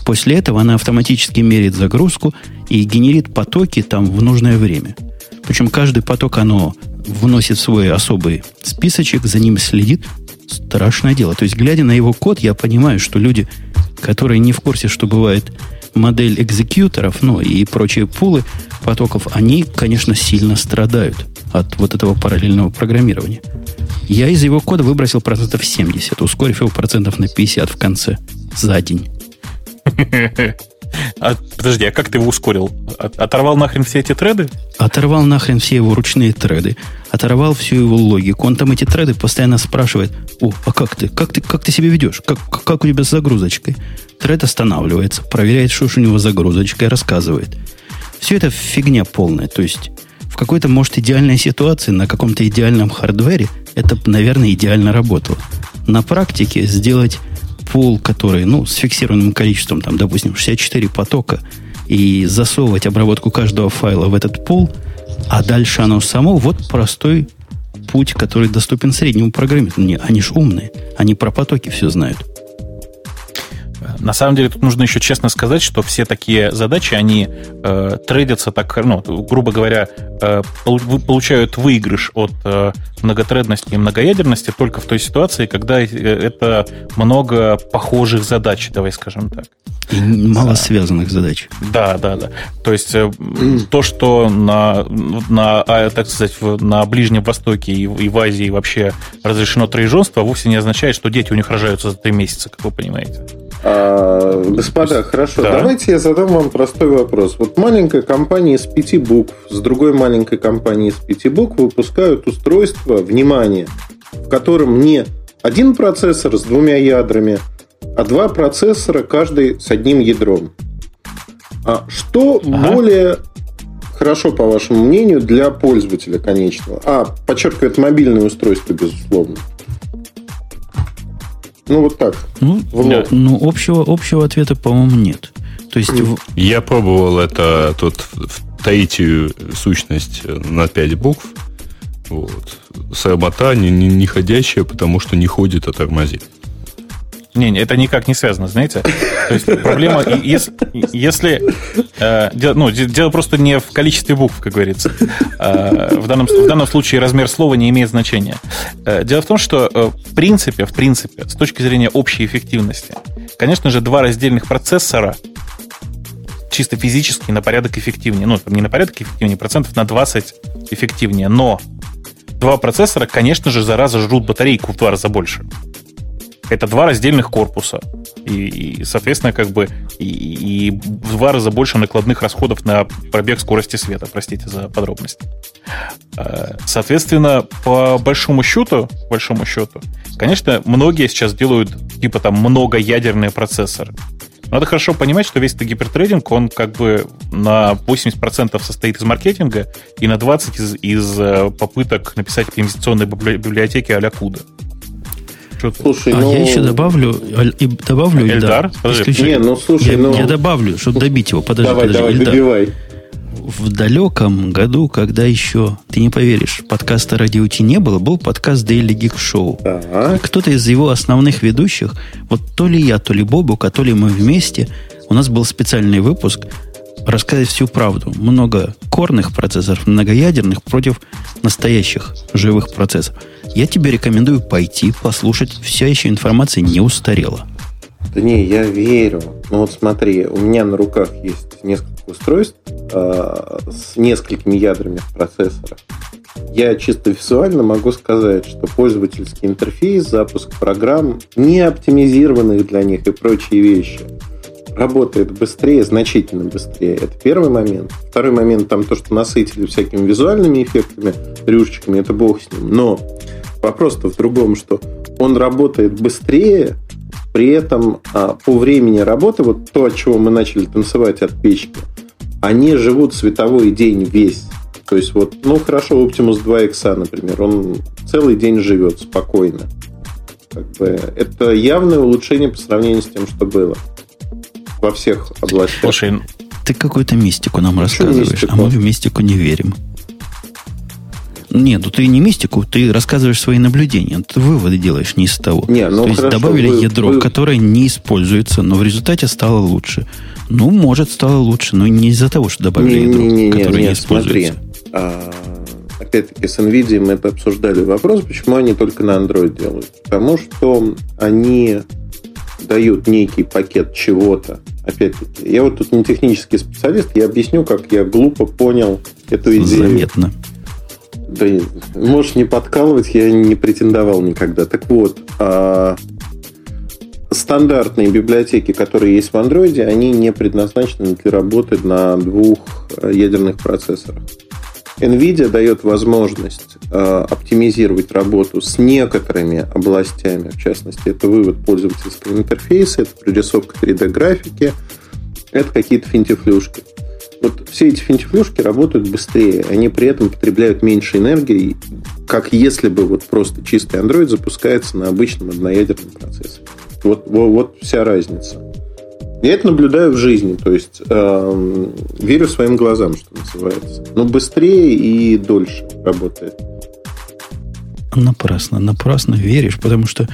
После этого она автоматически меряет загрузку и генерит потоки там в нужное время. Причем каждый поток оно вносит в свой особый списочек, за ним следит. Страшное дело. То есть, глядя на его код, я понимаю, что люди, которые не в курсе, что бывает модель экзекьюторов, ну и прочие пулы потоков, они, конечно, сильно страдают от вот этого параллельного программирования. Я из его кода выбросил процентов 70, ускорив его процентов на 50 в конце за день. А, подожди, а как ты его ускорил? Оторвал нахрен все эти треды? Оторвал нахрен все его ручные треды. Оторвал всю его логику. Он там эти треды постоянно спрашивает, о, а как ты? Как ты, как ты себя ведешь? Как, как у тебя с загрузочкой? Тред останавливается, проверяет, что у него загрузочкой, рассказывает. Все это фигня полная. То есть в какой-то, может, идеальной ситуации, на каком-то идеальном хардвере, это, наверное, идеально работало. На практике сделать пул, который, ну, с фиксированным количеством, там, допустим, 64 потока, и засовывать обработку каждого файла в этот пул, а дальше оно само, вот простой путь, который доступен среднему программисту. Не, они ж умные, они про потоки все знают. На самом деле тут нужно еще честно сказать, что все такие задачи, они э, трейдятся так, ну, грубо говоря, э, получают выигрыш от э, многотредности и многоядерности только в той ситуации, когда э, это много похожих задач, давай скажем так. И мало а, связанных задач. Да, да, да. То есть э, то, что на, на, а, так сказать, на Ближнем Востоке и, и в Азии вообще разрешено троеженство, вовсе не означает, что дети у них рожаются за три месяца, как вы понимаете. А, господа, хорошо, да. давайте я задам вам простой вопрос. Вот маленькая компания из пяти букв с другой маленькой компанией из пяти букв выпускают устройство, внимание, в котором не один процессор с двумя ядрами, а два процессора, каждый с одним ядром. А что ага. более хорошо, по вашему мнению, для пользователя конечного? А, подчеркиваю, это мобильное устройство, безусловно. Ну, вот так. Ну, да. ну общего, общего ответа, по-моему, нет. То есть... Я пробовал это тут в Таитию сущность на 5 букв. Вот. Сработа не, не, не ходящая, потому что не ходит, а тормозит. Не, не, это никак не связано, знаете. То есть проблема, если, если э, дело, ну, дело просто не в количестве букв, как говорится. Э, в, данном, в данном случае размер слова не имеет значения. Э, дело в том, что э, в принципе, в принципе, с точки зрения общей эффективности, конечно же, два раздельных процессора чисто физически на порядок эффективнее. Ну, не на порядок эффективнее, процентов на 20 эффективнее. Но два процессора, конечно же, зараза жрут батарейку в два раза больше. Это два раздельных корпуса. И, и соответственно, как бы и, и в два раза больше накладных расходов на пробег скорости света. Простите за подробность. Э, соответственно, по большому счету, большому счету, конечно, многие сейчас делают типа там многоядерные процессоры. Надо хорошо понимать, что весь этот гипертрейдинг, он как бы на 80% состоит из маркетинга и на 20% из, из э, попыток написать инвестиционные библиотеки а-ля CUDA. Слушай, а ну... я еще добавлю, и добавлю Эльдар. Исключ... Не, ну слушай, я, ну... я добавлю, чтобы добить его. Подожди, давай, подожди, давай, Эльдар. добивай. В далеком году, когда еще, ты не поверишь, подкаста Радио Ти не было, был подкаст Daily Geek Show. Ага. Кто-то из его основных ведущих, вот то ли я, то ли Бобук, а то ли мы вместе, у нас был специальный выпуск, рассказать всю правду. Много корных процессоров, многоядерных против настоящих живых процессоров. Я тебе рекомендую пойти, послушать. Вся еще информация не устарела. Да не, я верю. Ну вот смотри, у меня на руках есть несколько устройств э, с несколькими ядрами в процессорах. Я чисто визуально могу сказать, что пользовательский интерфейс, запуск программ, не оптимизированных для них и прочие вещи – работает быстрее, значительно быстрее. Это первый момент. Второй момент, там то, что насытили всякими визуальными эффектами, рюшечками, это бог с ним. Но вопрос-то в другом, что он работает быстрее, при этом а, по времени работы, вот то, от чего мы начали танцевать от печки, они живут световой день весь. То есть вот, ну хорошо, Optimus 2 X, например, он целый день живет спокойно. Как бы, это явное улучшение по сравнению с тем, что было во всех областях. Слушай, ты какую-то мистику нам рассказываешь, мистику? а мы в мистику не верим. Нет, ну ты не мистику, ты рассказываешь свои наблюдения. Ты выводы делаешь не из того. Не, ну То есть хорошо, добавили вы, ядро, вы... которое не используется, но в результате стало лучше. Ну, может, стало лучше, но не из-за того, что добавили не, ядро, не, не, которое не, не используется. Смотри, а, опять-таки с NVIDIA мы это обсуждали вопрос, почему они только на Android делают. Потому что они дают некий пакет чего-то, опять-таки, я вот тут не технический специалист, я объясню, как я глупо понял эту идею. Заметно. Да, можешь не подкалывать, я не претендовал никогда. Так вот, а, стандартные библиотеки, которые есть в андроиде, они не предназначены для работы на двух э, ядерных процессорах. NVIDIA дает возможность э, оптимизировать работу с некоторыми областями, в частности, это вывод пользовательского интерфейса, это прорисовка 3D-графики, это какие-то финтифлюшки. Вот все эти финтифлюшки работают быстрее, они при этом потребляют меньше энергии, как если бы вот просто чистый Android запускается на обычном одноядерном процессоре. Вот, вот, вот вся разница. Я это наблюдаю в жизни, то есть э, верю своим глазам, что называется. Но быстрее и дольше работает. Напрасно, напрасно веришь, потому что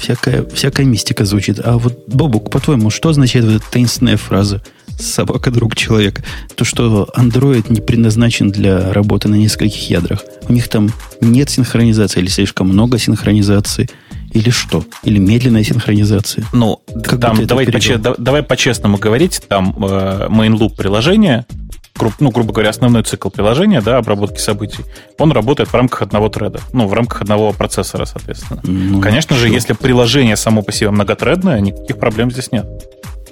всякая, всякая мистика звучит. А вот, Бобук, по-твоему, что означает вот эта таинственная фраза «собака – друг человека»? То, что Android не предназначен для работы на нескольких ядрах. У них там нет синхронизации или слишком много синхронизации – или что? Или медленная синхронизация? Ну, как там, давай, по, давай по-честному говорить, там э, main loop приложения, гру, ну, грубо говоря, основной цикл приложения, да, обработки событий, он работает в рамках одного треда, ну, в рамках одного процессора, соответственно. Ну, Конечно же, если приложение само по себе многотредное, никаких проблем здесь нет.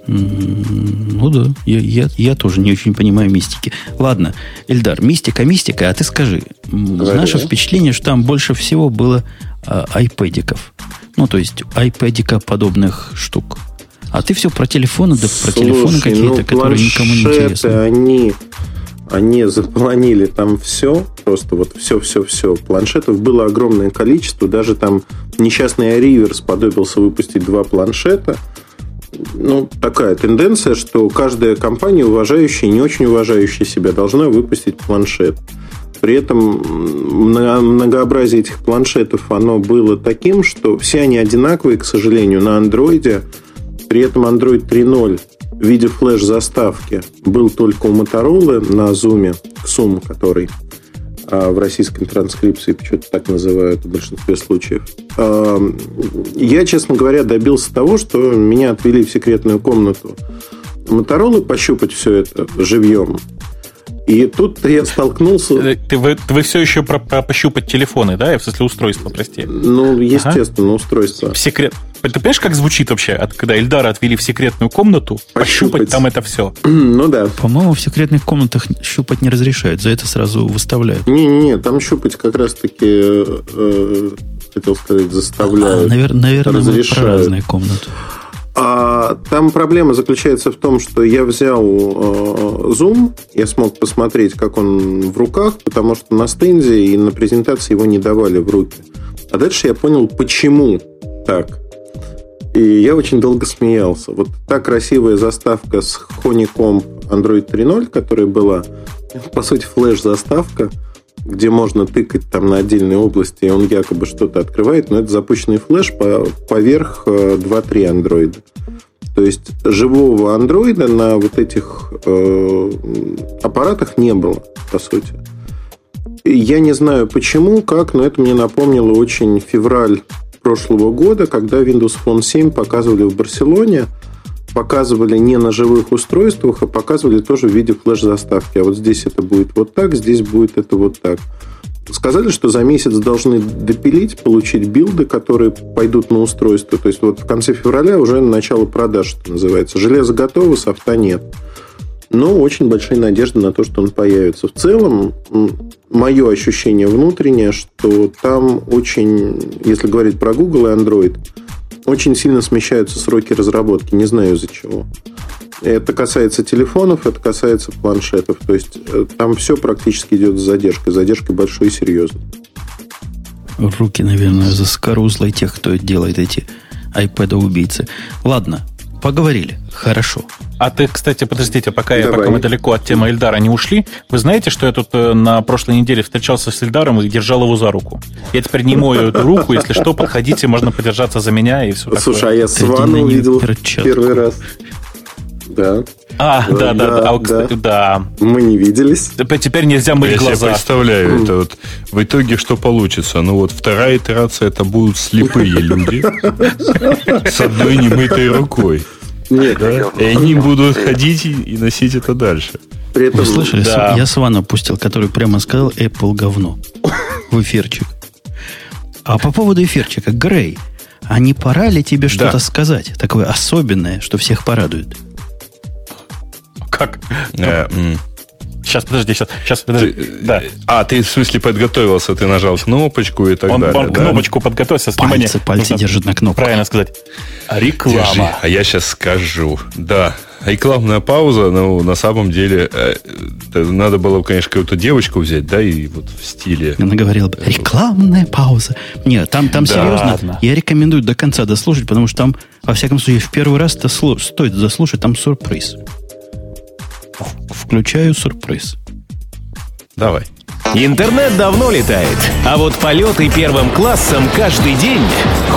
Ну да, я, я, я тоже не очень понимаю мистики. Ладно, Эльдар, мистика, мистика, а ты скажи, Говори. наше впечатление, что там больше всего было айпэдиков. Ну, то есть айпэдика подобных штук. А ты все про телефоны, да про Слушай, телефоны какие-то, ну, которые никому не интересны. Они, они заполонили там все, просто вот все-все-все. Планшетов было огромное количество, даже там несчастный Аривер сподобился выпустить два планшета. Ну, такая тенденция, что каждая компания, уважающая и не очень уважающая себя, должна выпустить планшет. При этом многообразие этих планшетов, оно было таким, что все они одинаковые, к сожалению, на андроиде. При этом Android 3.0 в виде флеш-заставки был только у Motorola на Zoom, Zoom, который а в российской транскрипции что-то так называют в большинстве случаев. А, я, честно говоря, добился того, что меня отвели в секретную комнату Motorola пощупать все это живьем. И тут я столкнулся... Э, ты, вы, вы все еще про, про пощупать телефоны, да? В смысле устройства, прости. Ну, естественно, ага. устройство. Секрет. Ты понимаешь, как звучит вообще, когда Эльдара отвели в секретную комнату, пощупать, пощупать там это все? [CLEARS THROAT] Ну да. По-моему, в секретных комнатах щупать не разрешают, за это сразу выставляют. Не-не-не, там щупать как раз-таки, э, хотел сказать, заставляют. А, навер- наверное, разрешают. про разные комнаты. А, там проблема заключается в том, что я взял э, Zoom, я смог посмотреть, как он в руках, потому что на стенде и на презентации его не давали в руки. А дальше я понял, почему так. И я очень долго смеялся. Вот та красивая заставка с Honeycomb Android 3.0, которая была, по сути, флеш-заставка – где можно тыкать там на отдельные области, и он якобы что-то открывает, но это запущенный флеш по, поверх 2.3 э, андроида. То есть живого андроида на вот этих э, аппаратах не было, по сути. Я не знаю почему, как, но это мне напомнило очень февраль прошлого года, когда Windows Phone 7 показывали в Барселоне – показывали не на живых устройствах, а показывали тоже в виде флеш-заставки. А вот здесь это будет вот так, здесь будет это вот так. Сказали, что за месяц должны допилить, получить билды, которые пойдут на устройство. То есть вот в конце февраля уже начало продаж, что называется. Железо готово, софта нет. Но очень большие надежды на то, что он появится. В целом, мое ощущение внутреннее, что там очень, если говорить про Google и Android, очень сильно смещаются сроки разработки, не знаю из-за чего. Это касается телефонов, это касается планшетов. То есть э, там все практически идет с задержкой. Задержкой большой и серьезной. Руки, наверное, за скорузлой тех, кто делает эти iPad-убийцы. Ладно, Поговорили. Хорошо. А ты, кстати, подождите, пока, я, пока мы далеко от темы Эльдара не ушли, вы знаете, что я тут э, на прошлой неделе встречался с Эльдаром и держал его за руку? Я теперь не мою эту руку, если что, подходите, можно подержаться за меня и все Слушай, такое. а я Свана увидел первый раз. Да. А, да, да, да. да, а, кстати, да. Мы не виделись. Теперь нельзя мыть я глаза. Я себе представляю, это вот в итоге что получится? Ну вот вторая итерация это будут слепые люди [LAUGHS] с одной немытой рукой. Нет, да? И они будут ходить и носить это дальше. При этом, Вы слышали? Да. Я Сван опустил, который прямо сказал Apple говно [COUGHS] в эфирчик. А по поводу эфирчика, Грей, а не пора ли тебе что-то да. сказать? Такое особенное, что всех порадует. Как? Э, Сейчас, подожди, сейчас, сейчас, подожди. Ты, да. А, ты в смысле подготовился, ты нажал кнопочку и так он, далее. Он да? кнопочку подготовился. Пальцы, пальцы держит на кнопку. Правильно сказать. Реклама. Держи, а я сейчас скажу. Да, рекламная пауза, ну, на самом деле, э, надо было, конечно, какую-то девочку взять, да, и вот в стиле... Она говорила бы, рекламная пауза. Нет, там, там да, серьезно, ладно. я рекомендую до конца дослушать, потому что там, во всяком случае, в первый раз это стоит заслушать, там сюрприз. Включаю сюрприз. Давай. Интернет давно летает, а вот полеты первым классом каждый день.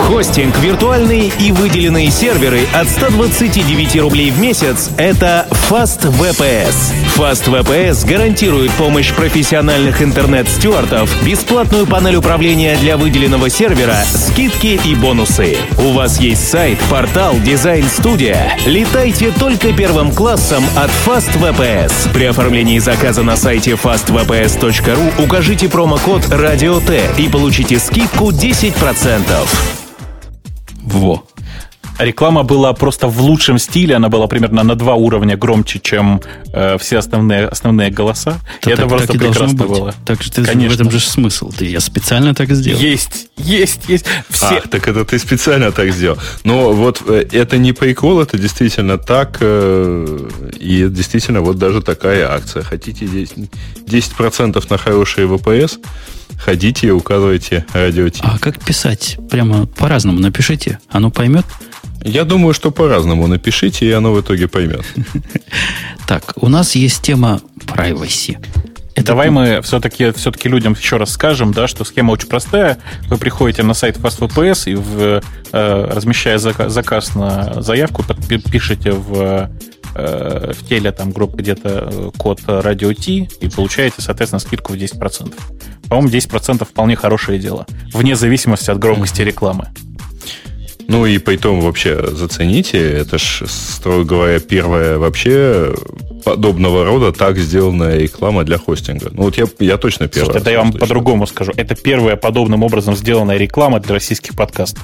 Хостинг виртуальный и выделенные серверы от 129 рублей в месяц – это FastVPS. FastVPS гарантирует помощь профессиональных интернет-стюартов, бесплатную панель управления для выделенного сервера, скидки и бонусы. У вас есть сайт, портал, дизайн-студия. Летайте только первым классом от FastVPS. При оформлении заказа на сайте fastvps.ru ру укажите промокод «Радио Т» и получите скидку 10%. Во. Реклама была просто в лучшем стиле, она была примерно на два уровня громче, чем э, все основные, основные голоса. Да, и так, это просто так прекрасно было. Так что Конечно. в этом же смысл. Ты, я специально так сделал. Есть, есть, есть. Все... А, так это ты специально так сделал. Но вот э, это не прикол, это действительно так. Э, и действительно вот даже такая акция. Хотите 10%, 10% на хорошие VPS? ходите и указывайте радио. А как писать? Прямо по-разному напишите. Оно поймет? Я думаю, что по-разному напишите, и оно в итоге поймет. [LAUGHS] Так, у нас есть тема privacy. Это Давай мы все-таки все людям еще раз скажем, да, что схема очень простая. Вы приходите на сайт FastVPS и в, э, размещая заказ, заказ на заявку, пишете в, э, в теле там группы где-то э, код радио T и получаете, соответственно, скидку в 10%. По-моему, 10% вполне хорошее дело, вне зависимости от громкости рекламы. Ну и по итогу вообще зацените, это ж, строго говоря, первая вообще подобного рода так сделанная реклама для хостинга. Ну вот я, я точно первый. Слушайте, это я вам по-другому скажу. Это первая подобным образом сделанная реклама для российских подкастов.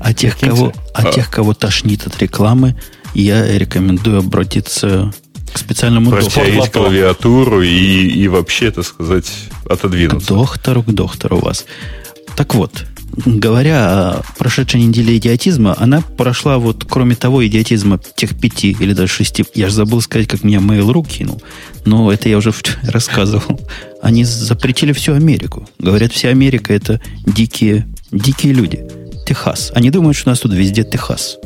А тех, кого, а, а тех, кого тошнит от рекламы, я рекомендую обратиться к специальному Протереть клавиатуру и, и вообще, так сказать, отодвинуться. К доктору, к доктору у вас. Так вот, говоря о прошедшей неделе идиотизма, она прошла вот, кроме того, идиотизма тех пяти или даже шести. Я же забыл сказать, как меня Mail.ru кинул. Но это я уже [LAUGHS] рассказывал. Они запретили всю Америку. Говорят, вся Америка это дикие, дикие люди. Техас. Они думают, что у нас тут везде Техас.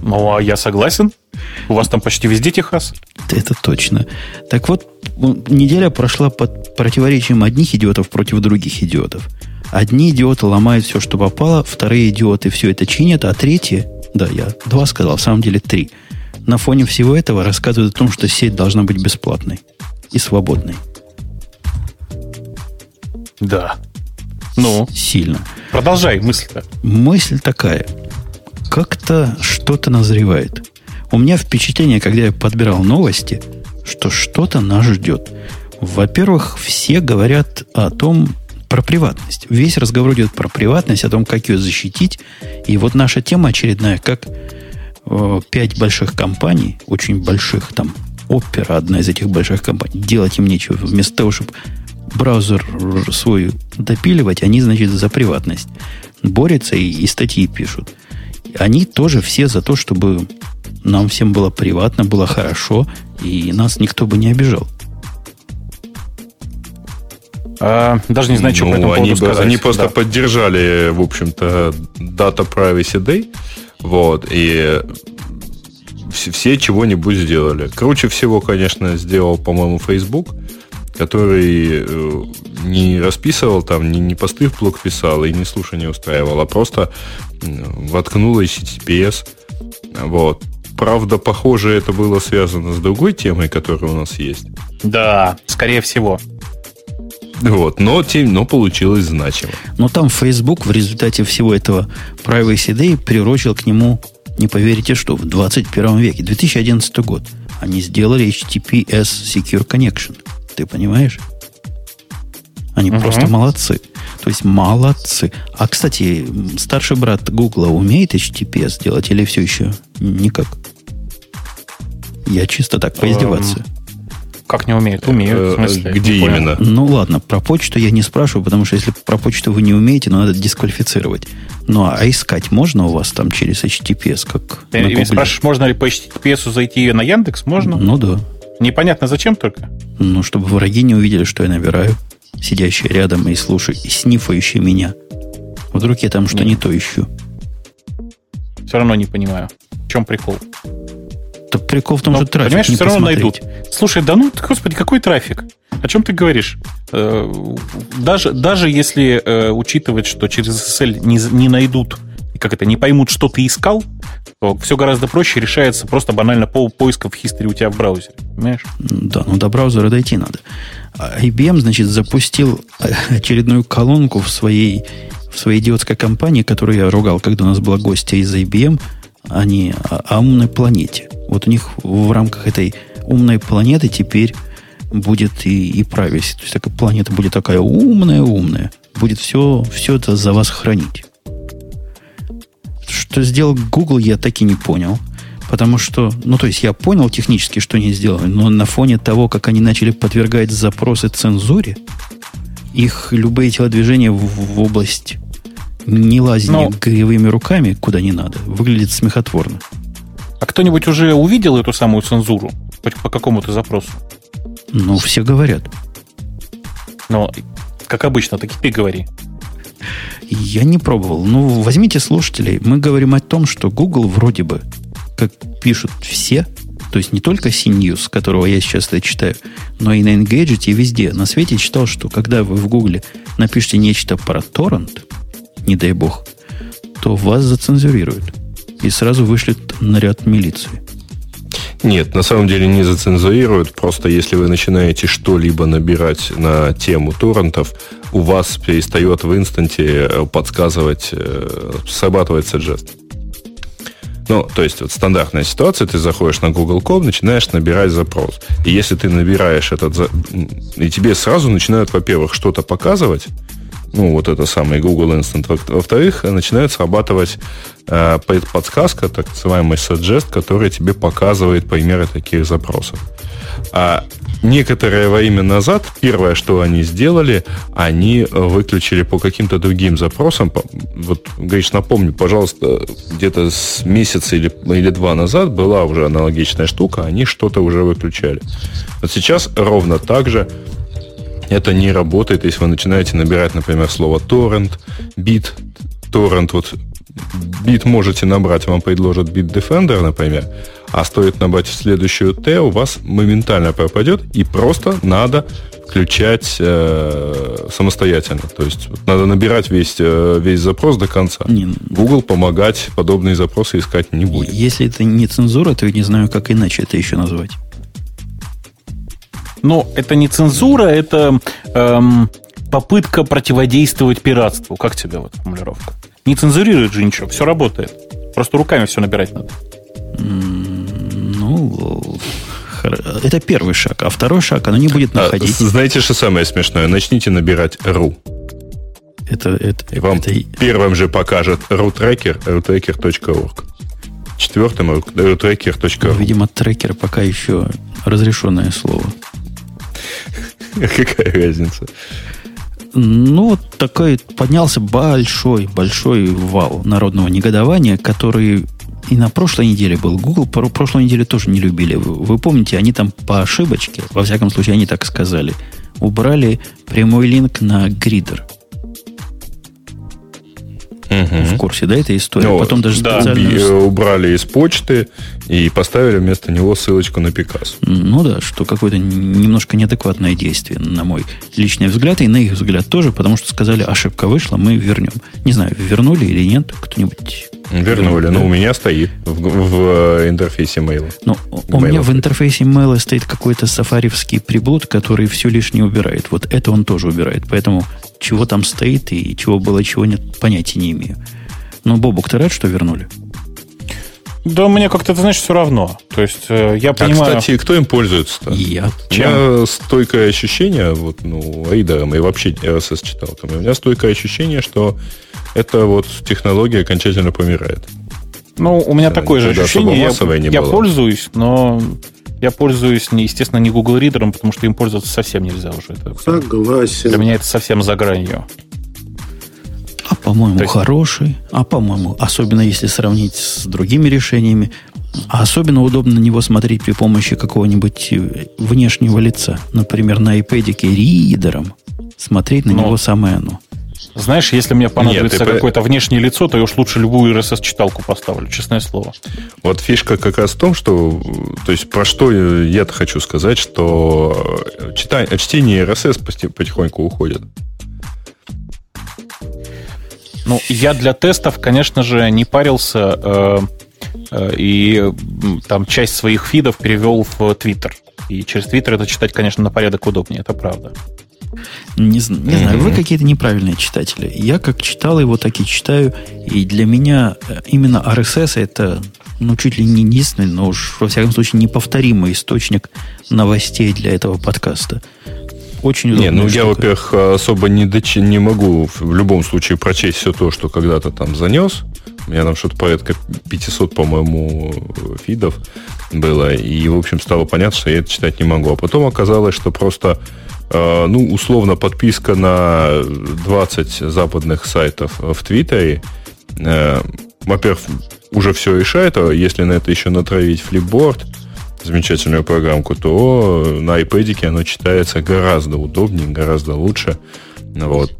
Ну, а я согласен. У вас там почти везде Техас. Это точно. Так вот, неделя прошла под противоречием одних идиотов против других идиотов. Одни идиоты ломают все, что попало, вторые идиоты все это чинят, а третьи, да, я два сказал, в самом деле три, на фоне всего этого рассказывают о том, что сеть должна быть бесплатной и свободной. Да. Ну? Сильно. Продолжай мысль-то. Мысль такая. Как-то что-то назревает. У меня впечатление, когда я подбирал новости, что что-то нас ждет. Во-первых, все говорят о том, про приватность. Весь разговор идет про приватность, о том, как ее защитить. И вот наша тема очередная, как э, пять больших компаний, очень больших, там, Opera, одна из этих больших компаний, делать им нечего. Вместо того, чтобы браузер свой допиливать, они, значит, за приватность борются и, и статьи пишут. Они тоже все за то, чтобы нам всем было приватно, было хорошо, и нас никто бы не обижал. А, даже не знаю, что ну, по этому они, поводу сказать. Они просто да. поддержали, в общем-то, Data Privacy Day. Вот, и все чего-нибудь сделали. Круче всего, конечно, сделал, по-моему, Facebook, который э, не расписывал там, не, не посты в блог писал и не слушание устраивал, а просто воткнул HTTPS. Вот. Правда, похоже, это было связано с другой темой, которая у нас есть. Да, скорее всего. Вот, но, тем, но получилось значимо. Но там Facebook в результате всего этого Privacy Day приурочил к нему, не поверите что, в 21 веке, 2011 год. Они сделали HTTPS Secure Connection. Ты понимаешь? Они угу. просто молодцы. То есть молодцы. А, кстати, старший брат Гугла умеет HTTPS делать или все еще никак? Я чисто так поиздеваться. Как не умеет? Умеют, в э, смысле. Где именно? Ну ладно, про почту я не спрашиваю, потому что если про почту вы не умеете, ну надо дисквалифицировать. Ну а искать можно у вас там через HTTPS, как Ты на спрашиваешь, можно ли по HTTPS зайти на Яндекс? Можно? Ну да. Непонятно зачем только? Ну, чтобы враги не увидели, что я набираю, сидящие рядом и слушающие, и снифающие меня. Вдруг я там что не то ищу. Все равно не понимаю. В чем прикол? Так прикол в том, Но, что трафик Понимаешь, все равно найдут. Слушай, да ну, господи, какой трафик? О чем ты говоришь? Э, даже, даже если э, учитывать, что через SSL не, не найдут, как это, не поймут, что ты искал, то все гораздо проще решается просто банально по поиска в history у тебя в браузере. Понимаешь? Да, ну до браузера дойти надо. А IBM, значит, запустил очередную колонку в своей, в своей идиотской компании, которую я ругал, когда у нас была гостья из IBM, они о, о умной планете. Вот у них в рамках этой умной планеты теперь будет и, и privacy. То есть такая планета будет такая умная-умная. Будет все, все это за вас хранить. Что сделал Google, я так и не понял. Потому что, ну, то есть я понял технически, что они сделали, но на фоне того, как они начали подвергать запросы цензуре, их любые телодвижения в, в область не лазения но... кривыми руками, куда не надо, выглядит смехотворно. А кто-нибудь уже увидел эту самую цензуру по, по какому-то запросу? Ну, все говорят. Но, как обычно, так и ты говори. Я не пробовал. Ну, возьмите слушателей. Мы говорим о том, что Google вроде бы, как пишут все, то есть не только CNews, которого я сейчас это читаю, но и на Engadget, и везде. На свете читал, что когда вы в Гугле напишите нечто про торрент, не дай бог, то вас зацензурируют. И сразу вышлют наряд милиции. Нет, на самом деле не зацензурируют. Просто если вы начинаете что-либо набирать на тему торрентов, у вас перестает в инстанте э, подсказывать, э, срабатывать suggest. Ну, то есть, вот стандартная ситуация, ты заходишь на Google.com, начинаешь набирать запрос. И если ты набираешь этот... И тебе сразу начинают, во-первых, что-то показывать, ну, вот это самый Google Instant. Во-вторых, начинает срабатывать э, подсказка, так называемый suggest, который тебе показывает примеры таких запросов. А некоторое время назад, первое, что они сделали, они выключили по каким-то другим запросам. Вот, Гриш, напомню, пожалуйста, где-то с месяца или, или два назад была уже аналогичная штука, они что-то уже выключали. Вот сейчас ровно так же это не работает, если вы начинаете набирать, например, слово торрент, бит, торрент, вот бит можете набрать, вам предложат бит Defender, например, а стоит набрать следующую Т, у вас моментально пропадет, и просто надо включать э, самостоятельно. То есть надо набирать весь, э, весь запрос до конца. Не, Google помогать подобные запросы искать не будет. Если это не цензура, то я не знаю, как иначе это еще назвать. Но это не цензура, это эм, попытка противодействовать пиратству. Как тебе вот формулировка? Не цензурирует же ничего, все работает. Просто руками все набирать надо. Ну, это первый шаг. А второй шаг, оно не будет а, находить. А, знаете, что самое смешное? Начните набирать ру. Это, это, И вам это... первым же покажет rutracker, rutracker.org. Четвертым rutracker.ru. Видимо, трекер пока еще разрешенное слово. [LAUGHS] Какая разница? Ну, вот такой поднялся большой, большой вал народного негодования, который и на прошлой неделе был. Google прошлой неделе тоже не любили. Вы, вы помните, они там по ошибочке, во всяком случае, они так сказали, убрали прямой линк на гридер. Угу. В курсе, да, этой истории? Ну, Потом даже да. специально... Убрали из почты и поставили вместо него ссылочку на Пикассо. Ну да, что какое-то немножко неадекватное действие, на мой личный взгляд, и на их взгляд тоже, потому что сказали, ошибка вышла, мы вернем. Не знаю, вернули или нет, кто-нибудь Вернули, но ну, у меня стоит в, в э, интерфейсе мейла. Ну, у меня в интерфейсе мейла стоит какой-то сафаривский приблуд, который все лишнее убирает. Вот это он тоже убирает. Поэтому чего там стоит и чего было, чего нет, понятия не имею. Но, Бобук, ты рад, что вернули? Да мне как-то, ты знаешь, все равно. То есть э, я а, понимаю... А, кстати, кто им пользуется-то? Я. Чем? У меня стойкое ощущение, вот, ну, Аида, мы вообще RSS читал, там, у меня стойкое ощущение, что эта вот технология окончательно помирает. Ну, у меня такое же ощущение. Я, я пользуюсь, но я пользуюсь, не, естественно, не Google Reader, потому что им пользоваться совсем нельзя уже. Это, Согласен. Для меня это совсем за гранью. По-моему, есть... хороший. А по-моему, особенно если сравнить с другими решениями, а особенно удобно на него смотреть при помощи какого-нибудь э, внешнего лица. Например, на iPad ридером. Смотреть на Но... него самое оно. Знаешь, если мне понадобится Нет, какое-то внешнее лицо, то я уж лучше любую RSS-читалку поставлю, честное слово. Вот фишка как раз в том, что... То есть, про что я-то хочу сказать, что читание, чтение RSS потихоньку уходит. Ну, я для тестов, конечно же, не парился э, э, и там часть своих фидов перевел в Twitter. И через Twitter это читать, конечно, на порядок удобнее, это правда. Не, не знаю, вы какие-то неправильные читатели. Я как читал его, так и читаю. И для меня э, именно RSS это ну, чуть ли не единственный, но уж, во всяком случае, неповторимый источник новостей для этого подкаста. Очень удобно. Не, ну штука. я, во-первых, особо не, доч... не могу в любом случае прочесть все то, что когда-то там занес. У меня там что-то порядка 500, по-моему, фидов было. И, в общем, стало понятно, что я это читать не могу. А потом оказалось, что просто, э, ну, условно, подписка на 20 западных сайтов в Твиттере, э, во-первых, уже все решает, а если на это еще натравить флипборд – замечательную программку, то на iPad оно читается гораздо удобнее, гораздо лучше. Вот.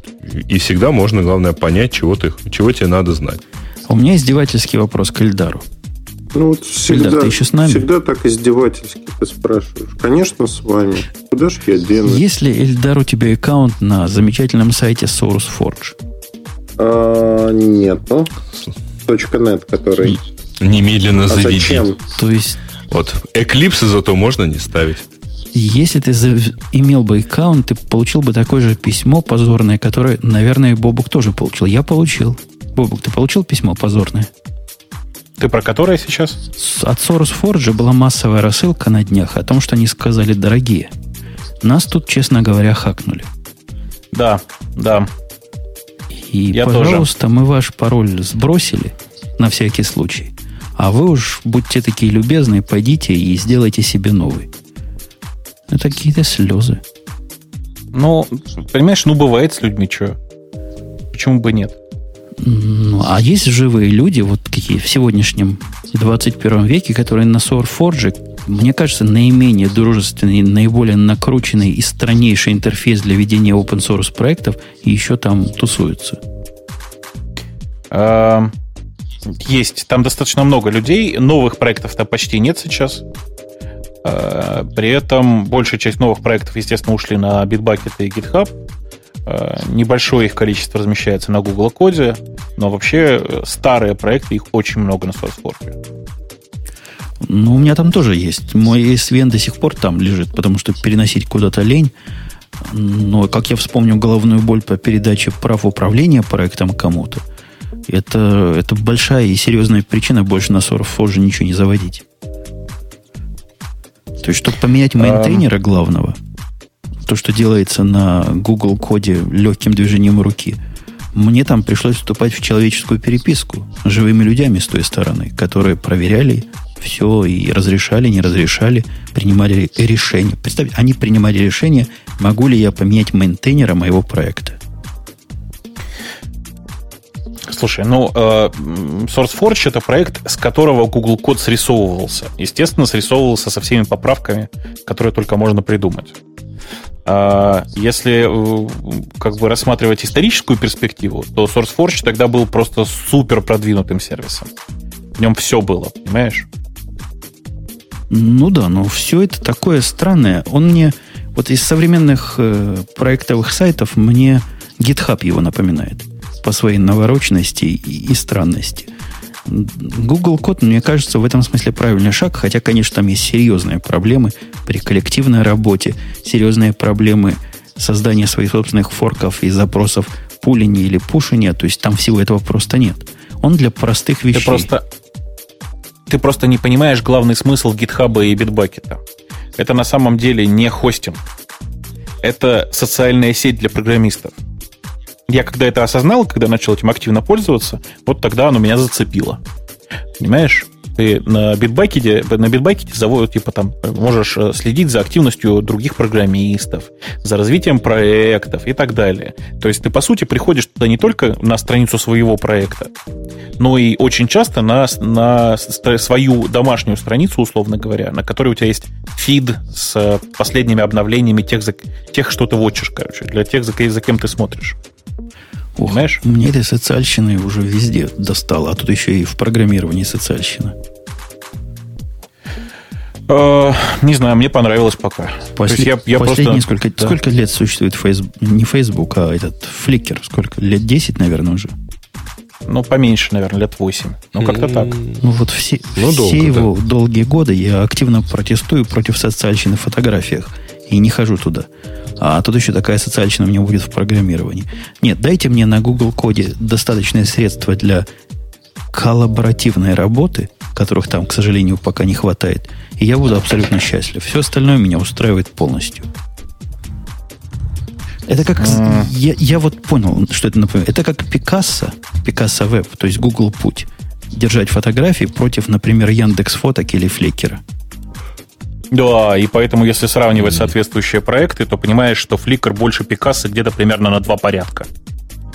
И всегда можно, главное, понять, чего, ты, чего тебе надо знать. У меня издевательский вопрос к Эльдару. Ну, вот всегда, Эльдар, ты еще с нами? Всегда так издевательски ты спрашиваешь. Конечно, с вами. Куда ж я денусь? Если Эльдар у тебя аккаунт на замечательном сайте SourceForge? А, нету. [LAUGHS] .net, который... Немедленно а заведи. Зачем? То есть вот Eclipse зато можно не ставить. Если ты имел бы аккаунт, ты получил бы такое же письмо позорное, которое, наверное, Бобук тоже получил. Я получил. Бобук, ты получил письмо позорное? Ты про которое сейчас? От SourceForge была массовая рассылка на днях о том, что они сказали дорогие. Нас тут, честно говоря, хакнули. Да, да. И, Я пожалуйста, тоже. мы ваш пароль сбросили на всякий случай. А вы уж будьте такие любезные, пойдите и сделайте себе новый. Это какие-то слезы. Ну, понимаешь, ну бывает с людьми что. Почему бы нет? Ну, а есть живые люди, вот какие в сегодняшнем 21 веке, которые на SourceForge, мне кажется, наименее дружественный, наиболее накрученный и страннейший интерфейс для ведения open source проектов, и еще там тусуются. Есть. Там достаточно много людей. Новых проектов-то почти нет сейчас. А, при этом большая часть новых проектов, естественно, ушли на Bitbucket и GitHub. А, небольшое их количество размещается на Google Коде, но вообще э, старые проекты, их очень много на SourceForge. Ну, у меня там тоже есть. Мой SVN до сих пор там лежит, потому что переносить куда-то лень. Но, как я вспомню головную боль по передаче прав управления проектом кому-то, это, это большая и серьезная причина больше на SourceForge ничего не заводить. То есть, чтобы поменять мейнтейнера um... главного, то, что делается на Google коде легким движением руки, мне там пришлось вступать в человеческую переписку с живыми людьми с той стороны, которые проверяли все и разрешали, не разрешали, принимали решение. Представьте, они принимали решение, могу ли я поменять мейнтейнера моего проекта. Слушай, ну, э, SourceForge это проект, с которого Google код срисовывался. Естественно, срисовывался со всеми поправками, которые только можно придумать. А если э, как бы рассматривать историческую перспективу, то SourceForge тогда был просто супер продвинутым сервисом. В нем все было, понимаешь? Ну да, но все это такое странное. Он мне, вот из современных э, проектовых сайтов, мне GitHub его напоминает по своей навороченности и, и странности. Google код, мне кажется, в этом смысле правильный шаг, хотя, конечно, там есть серьезные проблемы при коллективной работе, серьезные проблемы создания своих собственных форков и запросов пуления или пушения, то есть там всего этого просто нет. Он для простых вещей. Ты просто ты просто не понимаешь главный смысл гитхаба и битбакета. Это на самом деле не хостинг. Это социальная сеть для программистов. Я когда это осознал, когда начал этим активно пользоваться, вот тогда оно меня зацепило. Понимаешь? Ты на битбакете, на битбакете заводят, типа там, можешь э, следить за активностью других программистов, за развитием проектов и так далее. То есть ты, по сути, приходишь туда не только на страницу своего проекта, но и очень часто на, на свою домашнюю страницу, условно говоря, на которой у тебя есть фид с последними обновлениями тех, тех что ты watchишь, короче, для тех, за кем ты смотришь. Понимаешь? Мне этой социальщины уже везде достало, а тут еще и в программировании социальщина. Uh, не знаю, мне понравилось пока. После, я, я последние просто, сколько, да. сколько лет существует Facebook, не Facebook, а этот Flickr? Сколько? Лет 10, наверное, уже? Ну, поменьше, наверное, лет 8. Ну, как-то так. Ну, вот все, ну, долго, все его да. долгие годы я активно протестую против социальщины в фотографиях. И не хожу туда. А тут еще такая социальщина у меня будет в программировании. Нет, дайте мне на Google коде достаточное средство для коллаборативной работы, которых там, к сожалению, пока не хватает, и я буду абсолютно счастлив. Все остальное меня устраивает полностью. Это как... Mm. Я, я вот понял, что это напоминает. Это как Пикассо, Пикассо Веб, то есть Google Путь. Держать фотографии против, например, Яндекс Фоток или Фликера. Да, и поэтому, если сравнивать соответствующие проекты, то понимаешь, что Flickr больше Пикассо где-то примерно на два порядка.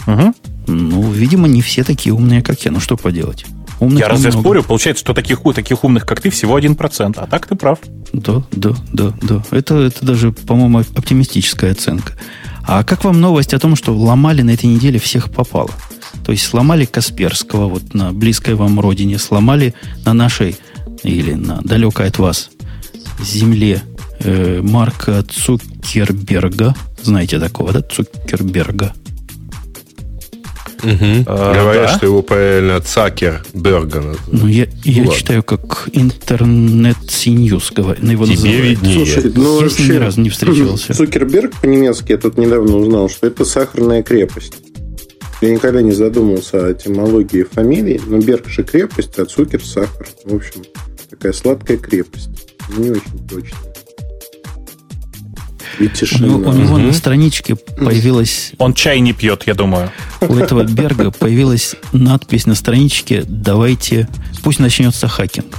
Угу. Ну, видимо, не все такие умные, как я. Ну, что поделать? Умных я разве спорю? Получается, что таких, таких умных, как ты, всего 1%. А так ты прав. Да, да, да, да. Это, это даже, по-моему, оптимистическая оценка. А как вам новость о том, что ломали на этой неделе всех попало? То есть сломали Касперского вот на близкой вам родине, сломали на нашей или на далекой от вас земле э, Марка Цукерберга. Знаете такого, да? Цукерберга. Угу. А, Говорят, да? что его правильно Цакерберга. Ну, я, я читаю как интернет Синьюз. На его Тебе называют. виднее. Слушай, ну, я ним ни разу не встречался. [LAUGHS] Цукерберг по-немецки я тут недавно узнал, что это сахарная крепость. Я никогда не задумывался о этимологии фамилии, но Берг же крепость, а Цукер сахар. В общем, такая сладкая крепость. Не очень точно. И тишина. Ну, у него угу. на страничке появилась... Он чай не пьет, я думаю. У этого [LAUGHS] Берга появилась надпись на страничке «Давайте... Пусть начнется хакинг».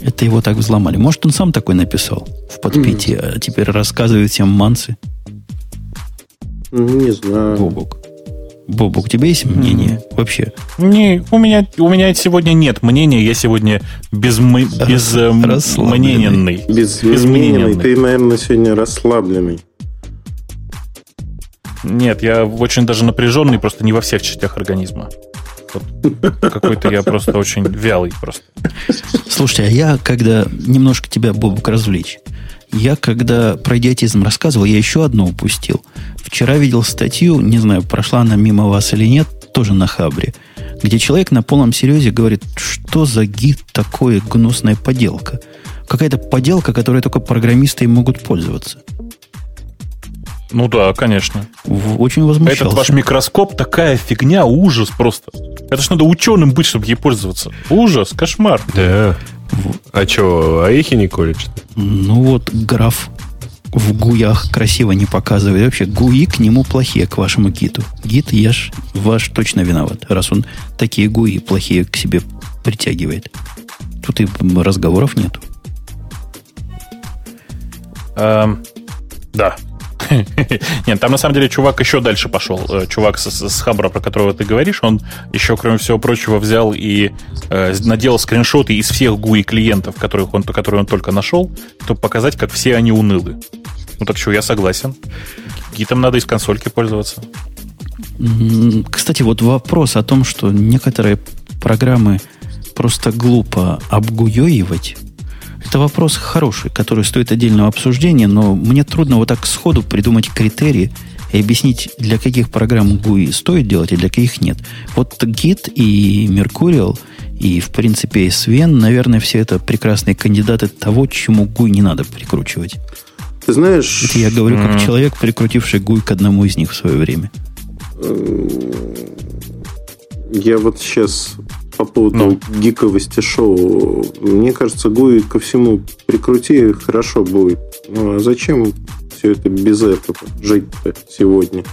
Это его так взломали. Может, он сам такой написал в подпитии, а теперь рассказывает всем мансы? Не знаю. Бобок. Бобок, у тебя есть мнение mm. вообще? Не, у меня, у меня сегодня нет мнения. Я сегодня без, без э, мнененный. Без, без мнененный. Ты, наверное, сегодня расслабленный. Нет, я очень даже напряженный, просто не во всех частях организма. Вот какой-то я просто очень вялый просто. Слушайте, а я, когда немножко тебя, Бобок, развлечь, я, когда про идиотизм рассказывал, я еще одно упустил. Вчера видел статью, не знаю, прошла она мимо вас или нет, тоже на Хабре, где человек на полном серьезе говорит, что за гид такое гнусная поделка. Какая-то поделка, которой только программисты могут пользоваться. Ну да, конечно. Очень возмущался. Этот ваш микроскоп такая фигня, ужас просто. Это ж надо ученым быть, чтобы ей пользоваться. Ужас, кошмар. Да. А что, орехи не колет? Ну вот, граф в гуях красиво не показывает. Вообще, гуи к нему плохие, к вашему гиту. Гит, я ж ваш точно виноват, раз он такие гуи плохие к себе притягивает. Тут и разговоров нету. Эм, да, [LAUGHS] Нет, там на самом деле чувак еще дальше пошел. Э, чувак с, с Хабра, про которого ты говоришь, он еще, кроме всего прочего, взял и э, наделал скриншоты из всех GUI клиентов, которых он, которые он только нашел, чтобы показать, как все они унылы. Ну так что, я согласен. Гитом надо из консольки пользоваться. Кстати, вот вопрос о том, что некоторые программы просто глупо обгуёивать, это вопрос хороший, который стоит отдельного обсуждения, но мне трудно вот так сходу придумать критерии и объяснить, для каких программ GUI стоит делать, и для каких нет. Вот Git и Mercurial, и, в принципе, Sven, наверное, все это прекрасные кандидаты того, чему GUI не надо прикручивать. Ты знаешь... Это я говорю как человек, прикрутивший GUI к одному из них в свое время. Я вот сейчас по поводу ну. гиковости шоу. Мне кажется, Гуи ко всему прикрути, хорошо будет. Ну, а зачем все это без этого жить сегодня?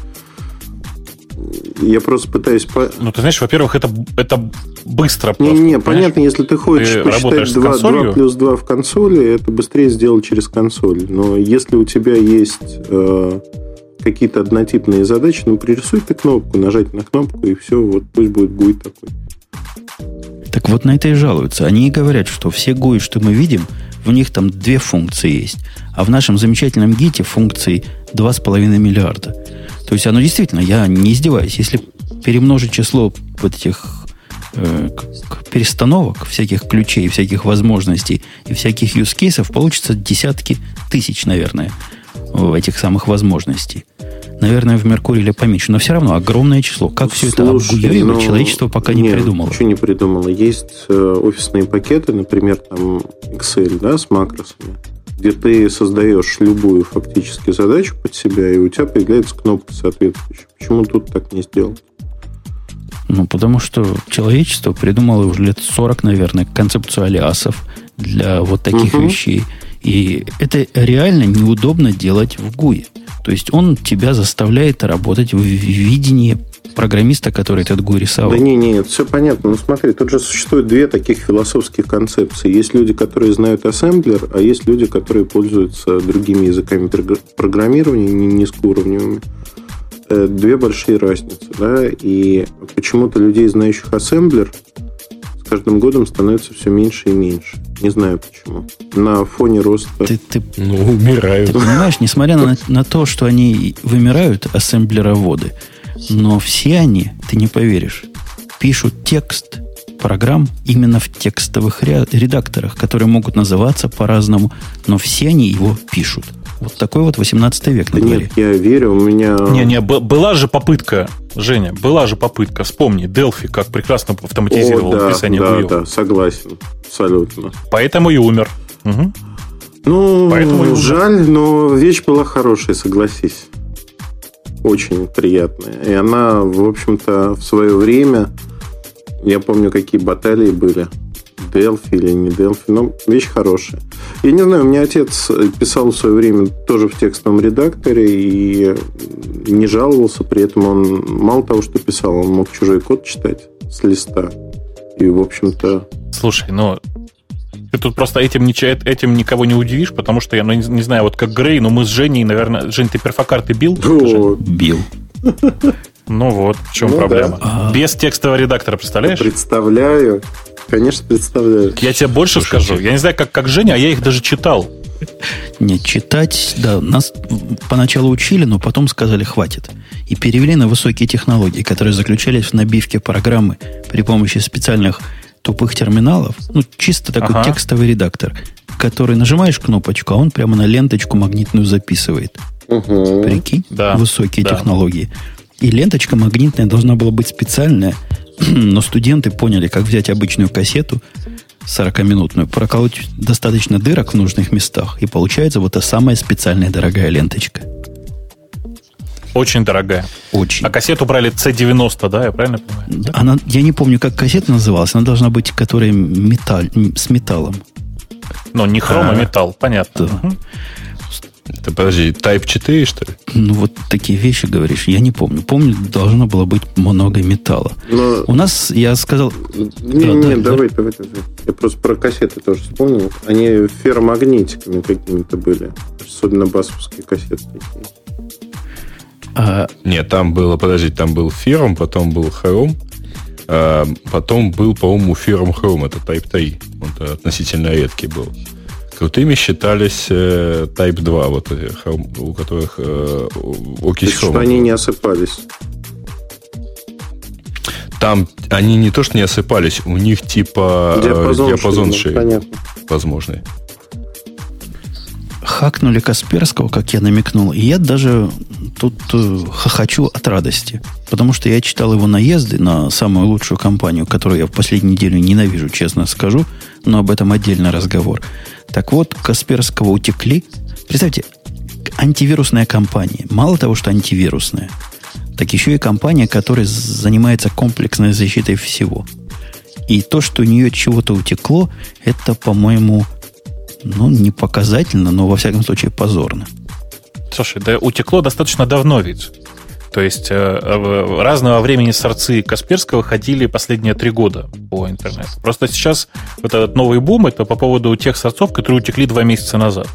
Я просто пытаюсь... Ну, ты знаешь, во-первых, это, это быстро просто. Не, не понятно, если ты хочешь ты посчитать 2, 2 плюс 2 в консоли, это быстрее сделать через консоль. Но если у тебя есть э, какие-то однотипные задачи, ну, пририсуй ты кнопку, нажать на кнопку, и все, вот пусть будет GUI такой. Так вот на это и жалуются. Они и говорят, что все GUI, что мы видим, в них там две функции есть. А в нашем замечательном гите функций 2,5 миллиарда. То есть оно действительно, я не издеваюсь, если перемножить число вот этих э, перестановок, всяких ключей, всяких возможностей и всяких use cases, получится десятки тысяч, наверное, этих самых возможностей. Наверное, в Меркурии поменьше, но все равно огромное число. Как все это обгуевать, ну, человечество пока не нет, придумало. Ничего не придумало. Есть э, офисные пакеты, например, там Excel, да, с макросами, где ты создаешь любую фактически задачу под себя, и у тебя появляется кнопка соответствующая. Почему тут так не сделать? Ну, потому что человечество придумало уже лет 40, наверное, концепцию алиасов для вот таких угу. вещей. И это реально неудобно делать в ГУе. То есть он тебя заставляет работать в видении программиста, который этот ГУ рисовал. Да не, не, все понятно. Ну смотри, тут же существует две таких философских концепции. Есть люди, которые знают ассемблер, а есть люди, которые пользуются другими языками программирования, низкоуровневыми. Э, две большие разницы. Да? И почему-то людей, знающих ассемблер, каждым годом становится все меньше и меньше. Не знаю почему. На фоне роста... Ты, ты, ну, умирают. Ты понимаешь, несмотря на, на то, что они вымирают, ассемблероводы, но все они, ты не поверишь, пишут текст программ именно в текстовых редакторах, которые могут называться по-разному, но все они его пишут. Вот такой вот 18 век на дворе. Нет, я верю, у меня... Не-не, была же попытка, Женя, была же попытка, вспомни, Delphi, как прекрасно автоматизировал О, да, написание да, буев. да, согласен, абсолютно. Поэтому и умер. Угу. Ну, Поэтому жаль, но вещь была хорошая, согласись. Очень приятная. И она, в общем-то, в свое время, я помню, какие баталии были. Delphi или не Delphi, но вещь хорошая. Я не знаю, у меня отец писал в свое время тоже в текстовом редакторе и не жаловался, при этом он мало того, что писал, он мог чужой код читать с листа. И, в общем-то... Слушай, ну, ты тут просто этим, этим никого не удивишь, потому что я ну, не, не знаю, вот как Грей, но мы с Женей, наверное... Жень, ты перфокарты бил? О, бил. Ну вот, в чем ну, проблема. Да. Без текстового редактора, представляешь? Представляю. Конечно, представляю. Я тебе больше Слушайте. скажу. Я не знаю, как, как Женя, а я их даже читал. Не, читать, да, нас поначалу учили, но потом сказали, хватит. И перевели на высокие технологии, которые заключались в набивке программы при помощи специальных тупых терминалов. Ну, чисто такой ага. текстовый редактор, который нажимаешь кнопочку, а он прямо на ленточку магнитную записывает. Угу. Прикинь, да. высокие да. технологии. И ленточка магнитная должна была быть специальная, [CLEARS THROAT] но студенты поняли, как взять обычную кассету 40-минутную, проколоть достаточно дырок в нужных местах, и получается вот та самая специальная дорогая ленточка. Очень дорогая. Очень. А кассету брали C90, да, я правильно понимаю? Она, я не помню, как кассета называлась. Она должна быть, которая металл, с металлом. Ну, не хром, а, а металл, понятно. Да. Угу. Ты подожди, Type 4, что ли? Ну, вот такие вещи говоришь. Я не помню. Помню, должно было быть много металла. Но... У нас, я сказал... Не, да, не, да, давай, да. давай, давай. Я просто про кассеты тоже вспомнил. Они ферромагнитиками какими-то были. Особенно басовские кассеты такие. А... Нет, там было, подожди, там был ферм, потом был хром, а потом был, по-моему, ферм хром, это Type 3. Он относительно редкий был. Крутыми считались э, Type 2, вот, э, у которых э, окись хрома. они не осыпались. Там они не то, что не осыпались, у них типа диапазон, диапазон шире, понятно. возможный. Хакнули Касперского, как я намекнул, и я даже тут э, хохочу от радости. Потому что я читал его наезды на самую лучшую компанию, которую я в последнюю неделю ненавижу, честно скажу, но об этом отдельный разговор. Так вот, Касперского утекли. Представьте, антивирусная компания. Мало того, что антивирусная, так еще и компания, которая занимается комплексной защитой всего. И то, что у нее чего-то утекло, это, по-моему, ну, не показательно, но, во всяком случае, позорно. Слушай, да утекло достаточно давно ведь. То есть э, разного времени сорцы Касперского ходили последние три года по интернету. Просто сейчас вот этот новый бум это по поводу тех сорцов, которые утекли два месяца назад.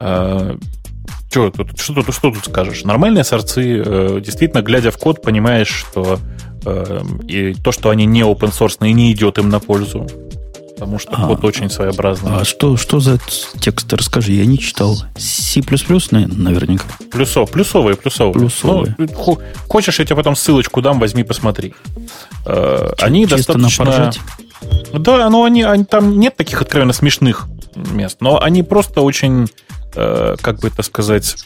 Э, что, тут, что, тут, что тут скажешь? Нормальные сорцы, э, действительно, глядя в код, понимаешь, что э, и то, что они не open source, не идет им на пользу потому что а, код очень своеобразный. А что, что за текст? Расскажи, я не читал. C++, наверняка. Плюсов, плюсовые, плюсовые. Плюсовые. Ну, хочешь, я тебе потом ссылочку дам, возьми, посмотри. Э, они Чисто достаточно... Да, но они, они, там нет таких откровенно смешных мест, но они просто очень, э, как бы это сказать,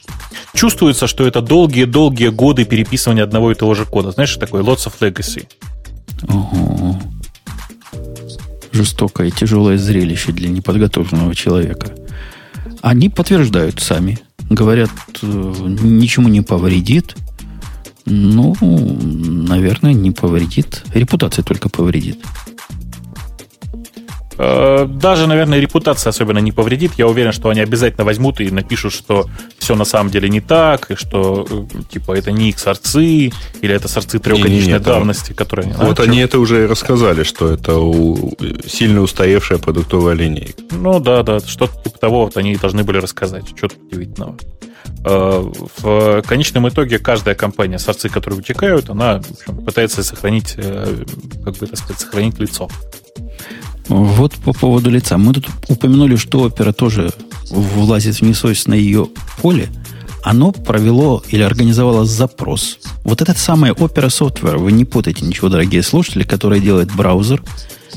чувствуется, что это долгие-долгие годы переписывания одного и того же кода. Знаешь, такой lots of legacy. Ого жестокое и тяжелое зрелище для неподготовленного человека. Они подтверждают сами. Говорят, э, ничему не повредит. Ну, наверное, не повредит. Репутация только повредит. Э, даже, наверное, репутация особенно не повредит. Я уверен, что они обязательно возьмут и напишут, что все на самом деле не так, и что э, типа это не их сорцы, или это сорцы трехгодичной давности, которые... Вот они это уже рассказали, что это у... сильно устаревшая продуктовая линейка. Ну да, да, что-то типа того вот они должны были рассказать. Что-то удивительного. Э, в конечном итоге каждая компания, сорцы, которые вытекают, она общем, пытается сохранить, как бы так сказать, сохранить лицо. Вот по поводу лица. Мы тут упомянули, что опера тоже влазит в несовестное ее поле. Оно провело или организовало запрос. Вот этот самый Opera Software, вы не путайте ничего, дорогие слушатели, который делает браузер.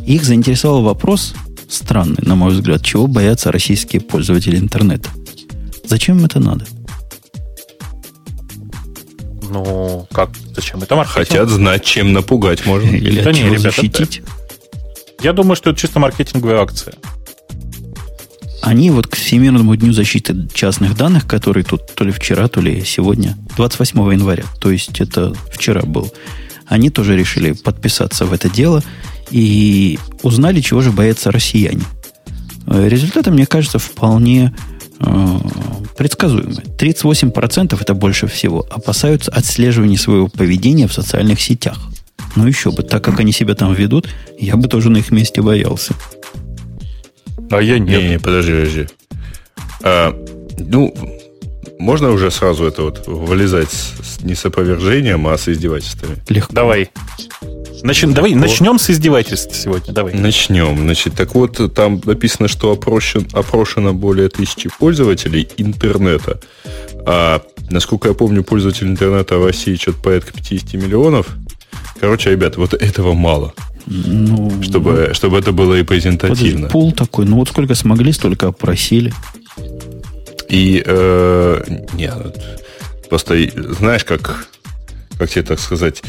Их заинтересовал вопрос, странный, на мой взгляд, чего боятся российские пользователи интернета. Зачем им это надо? Ну, как, зачем это маркетинг? Хотят знать, чем напугать можно. Или да от не, чего ребята, защитить. Это, я думаю, что это чисто маркетинговая акция. Они вот к Всемирному дню защиты частных данных, который тут то ли вчера, то ли сегодня, 28 января, то есть это вчера был, они тоже решили подписаться в это дело и узнали, чего же боятся россияне. Результаты, мне кажется, вполне э, предсказуемы. 38% это больше всего опасаются отслеживания своего поведения в социальных сетях. Ну еще бы, так как они себя там ведут, я бы тоже на их месте боялся. А я нет. Не, не, подожди, подожди. А, ну, можно уже сразу это вот вылезать с, не с опровержением, а с издевательствами? Легко. Давай. Начнем, давай, вот. начнем с издевательств сегодня. Давай. Начнем. Значит, так вот, там написано, что опрощен, опрошено более тысячи пользователей интернета. А, насколько я помню, пользователей интернета в России что-то порядка 50 миллионов. Короче, ребят, вот этого мало. Ну, чтобы, ну, чтобы это было репрезентативно. Подожди, пул такой, ну вот сколько смогли, столько опросили. И э, нет, просто знаешь, как, как тебе так сказать,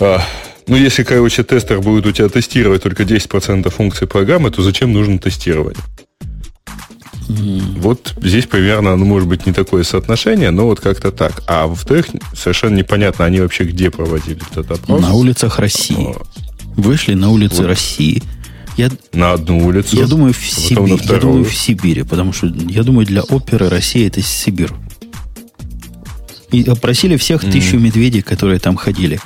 а, ну, если, короче, тестер будет у тебя тестировать только 10% функций программы, то зачем нужно тестировать? Вот здесь примерно, ну, может быть, не такое соотношение, но вот как-то так. А во-вторых, совершенно непонятно, они вообще где проводили этот опрос. На улицах России. Вышли на улицы вот. России. Я, на одну улицу. Я думаю, в Сибири. Я думаю, в Сибири, потому что я думаю, для оперы Россия это Сибирь. И опросили всех mm. тысячу медведей, которые там ходили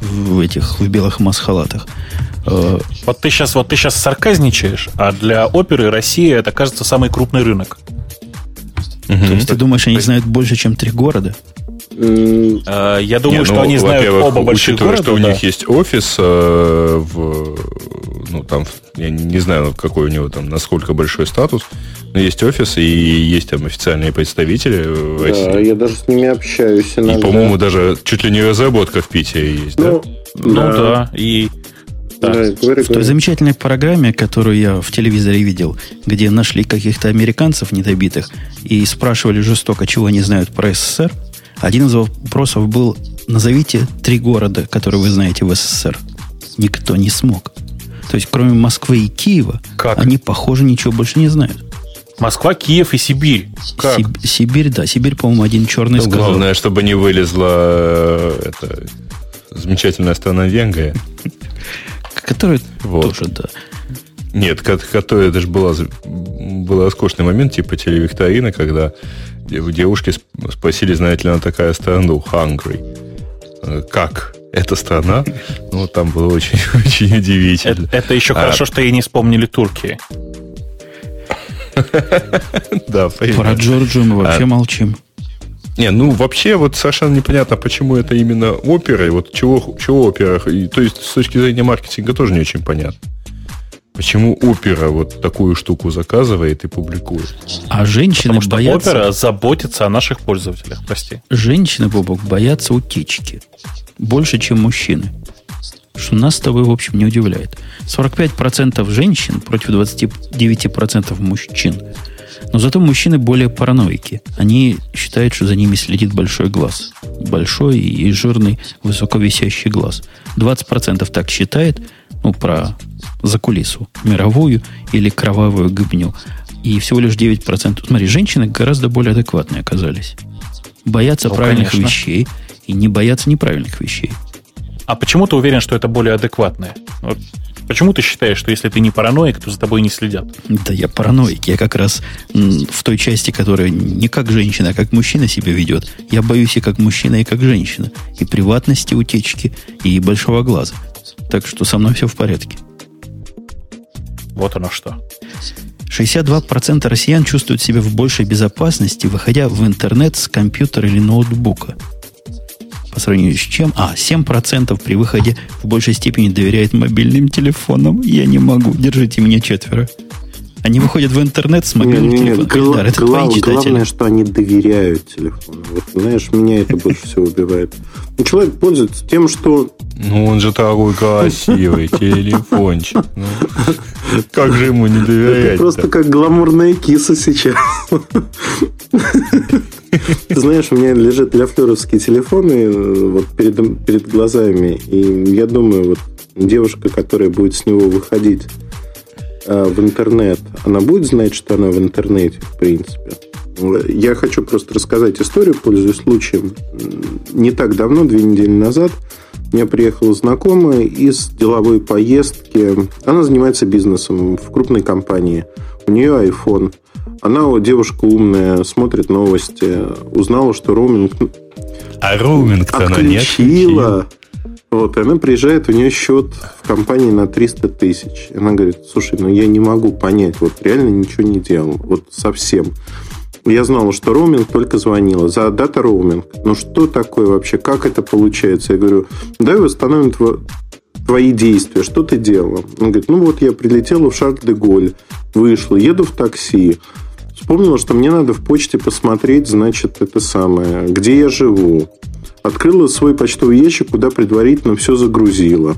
в этих в белых масхалатах. Э, вот ты сейчас, вот ты сейчас сарказничаешь, а для оперы Россия это кажется самый крупный рынок. Угу. То есть ты думаешь, они знают больше, чем три города? Э, я думаю, Не, что ну, они знают оба больших города. что у них есть офис э, в, ну там, я не знаю, какой у него там, насколько большой статус, но есть офис и есть там официальные представители в России. Да, я даже с ними общаюсь иногда. И, по-моему, даже чуть ли не разработка в Питере есть, ну, да? Ну да, да. и да. Да, говори, в той замечательной программе, которую я в телевизоре видел, где нашли каких-то американцев недобитых и спрашивали жестоко, чего они знают про СССР, один из вопросов был, назовите три города, которые вы знаете в СССР. Никто не смог. То есть, кроме Москвы и Киева, как? они, похоже, ничего больше не знают. Москва, Киев и Сибирь. Как? Сиб- Сибирь, да. Сибирь, по-моему, один черный ну, сказал. Главное, чтобы не вылезла э, это, замечательная страна Венгрия. [LAUGHS] Который вот. тоже, да. Нет, который это же была, был роскошный момент, типа телевикторина, когда девушки спросили, знает ли она такая страну, Hungry. Э, как? Эта страна? Ну, там было очень, [LAUGHS] очень удивительно. Это, это еще а, хорошо, что ей не вспомнили Турки. [LAUGHS] Да, Про Джорджию мы вообще а, молчим. Не, ну вообще вот совершенно непонятно, почему это именно опера, и вот чего, чего опера, и, то есть с точки зрения маркетинга тоже не очень понятно. Почему опера вот такую штуку заказывает и публикует? А женщины Потому что боятся... опера заботится о наших пользователях, прости. Женщины, Бобок, боятся утечки. Больше, чем мужчины. Что нас с тобой, в общем, не удивляет. 45% женщин против 29% мужчин. Но зато мужчины более параноики. Они считают, что за ними следит большой глаз. Большой и жирный, высоковисящий глаз. 20% так считает, ну, про закулису мировую или кровавую гыбню. И всего лишь 9%. Смотри, женщины гораздо более адекватные оказались. Боятся ну, правильных конечно. вещей и не боятся неправильных вещей. А почему ты уверен, что это более адекватное? Почему ты считаешь, что если ты не параноик, то за тобой не следят? Да я параноик. Я как раз в той части, которая не как женщина, а как мужчина себя ведет. Я боюсь и как мужчина, и как женщина. И приватности, утечки, и большого глаза. Так что со мной все в порядке. Вот оно что. 62% россиян чувствуют себя в большей безопасности, выходя в интернет с компьютера или ноутбука. По сравнению с чем? А, 7% при выходе в большей степени доверяет мобильным телефонам. Я не могу. Держите меня четверо. Они выходят в интернет с мобильным не, телефоном. Гла- это гла- твои Главное, что они доверяют телефону. Вот, знаешь, меня это больше всего убивает. Ну, человек пользуется тем, что... Ну, он же такой красивый телефончик. Ну, как же ему не доверять Это просто как гламурная киса сейчас. Ты знаешь, у меня лежит ляфлеровские телефоны э, вот перед, перед глазами, и я думаю, вот девушка, которая будет с него выходить в интернет, она будет знать, что она в интернете, в принципе. Я хочу просто рассказать историю, пользуясь случаем. Не так давно, две недели назад, мне приехала знакомая из деловой поездки. Она занимается бизнесом в крупной компании. У нее iPhone. Она, девушка умная, смотрит новости. Узнала, что роуминг... А роуминг-то она не отключила. Вот, и она приезжает, у нее счет в компании на 300 тысяч. Она говорит, слушай, ну я не могу понять, вот реально ничего не делал, вот совсем. Я знала, что роуминг только звонила. За дата роуминг. Ну что такое вообще? Как это получается? Я говорю, давай восстановим твои действия. Что ты делала? Он говорит, ну вот я прилетела в Шарль-де-Голь, вышла, еду в такси. Вспомнила, что мне надо в почте посмотреть, значит, это самое, где я живу. Открыла свой почтовый ящик, куда предварительно все загрузила.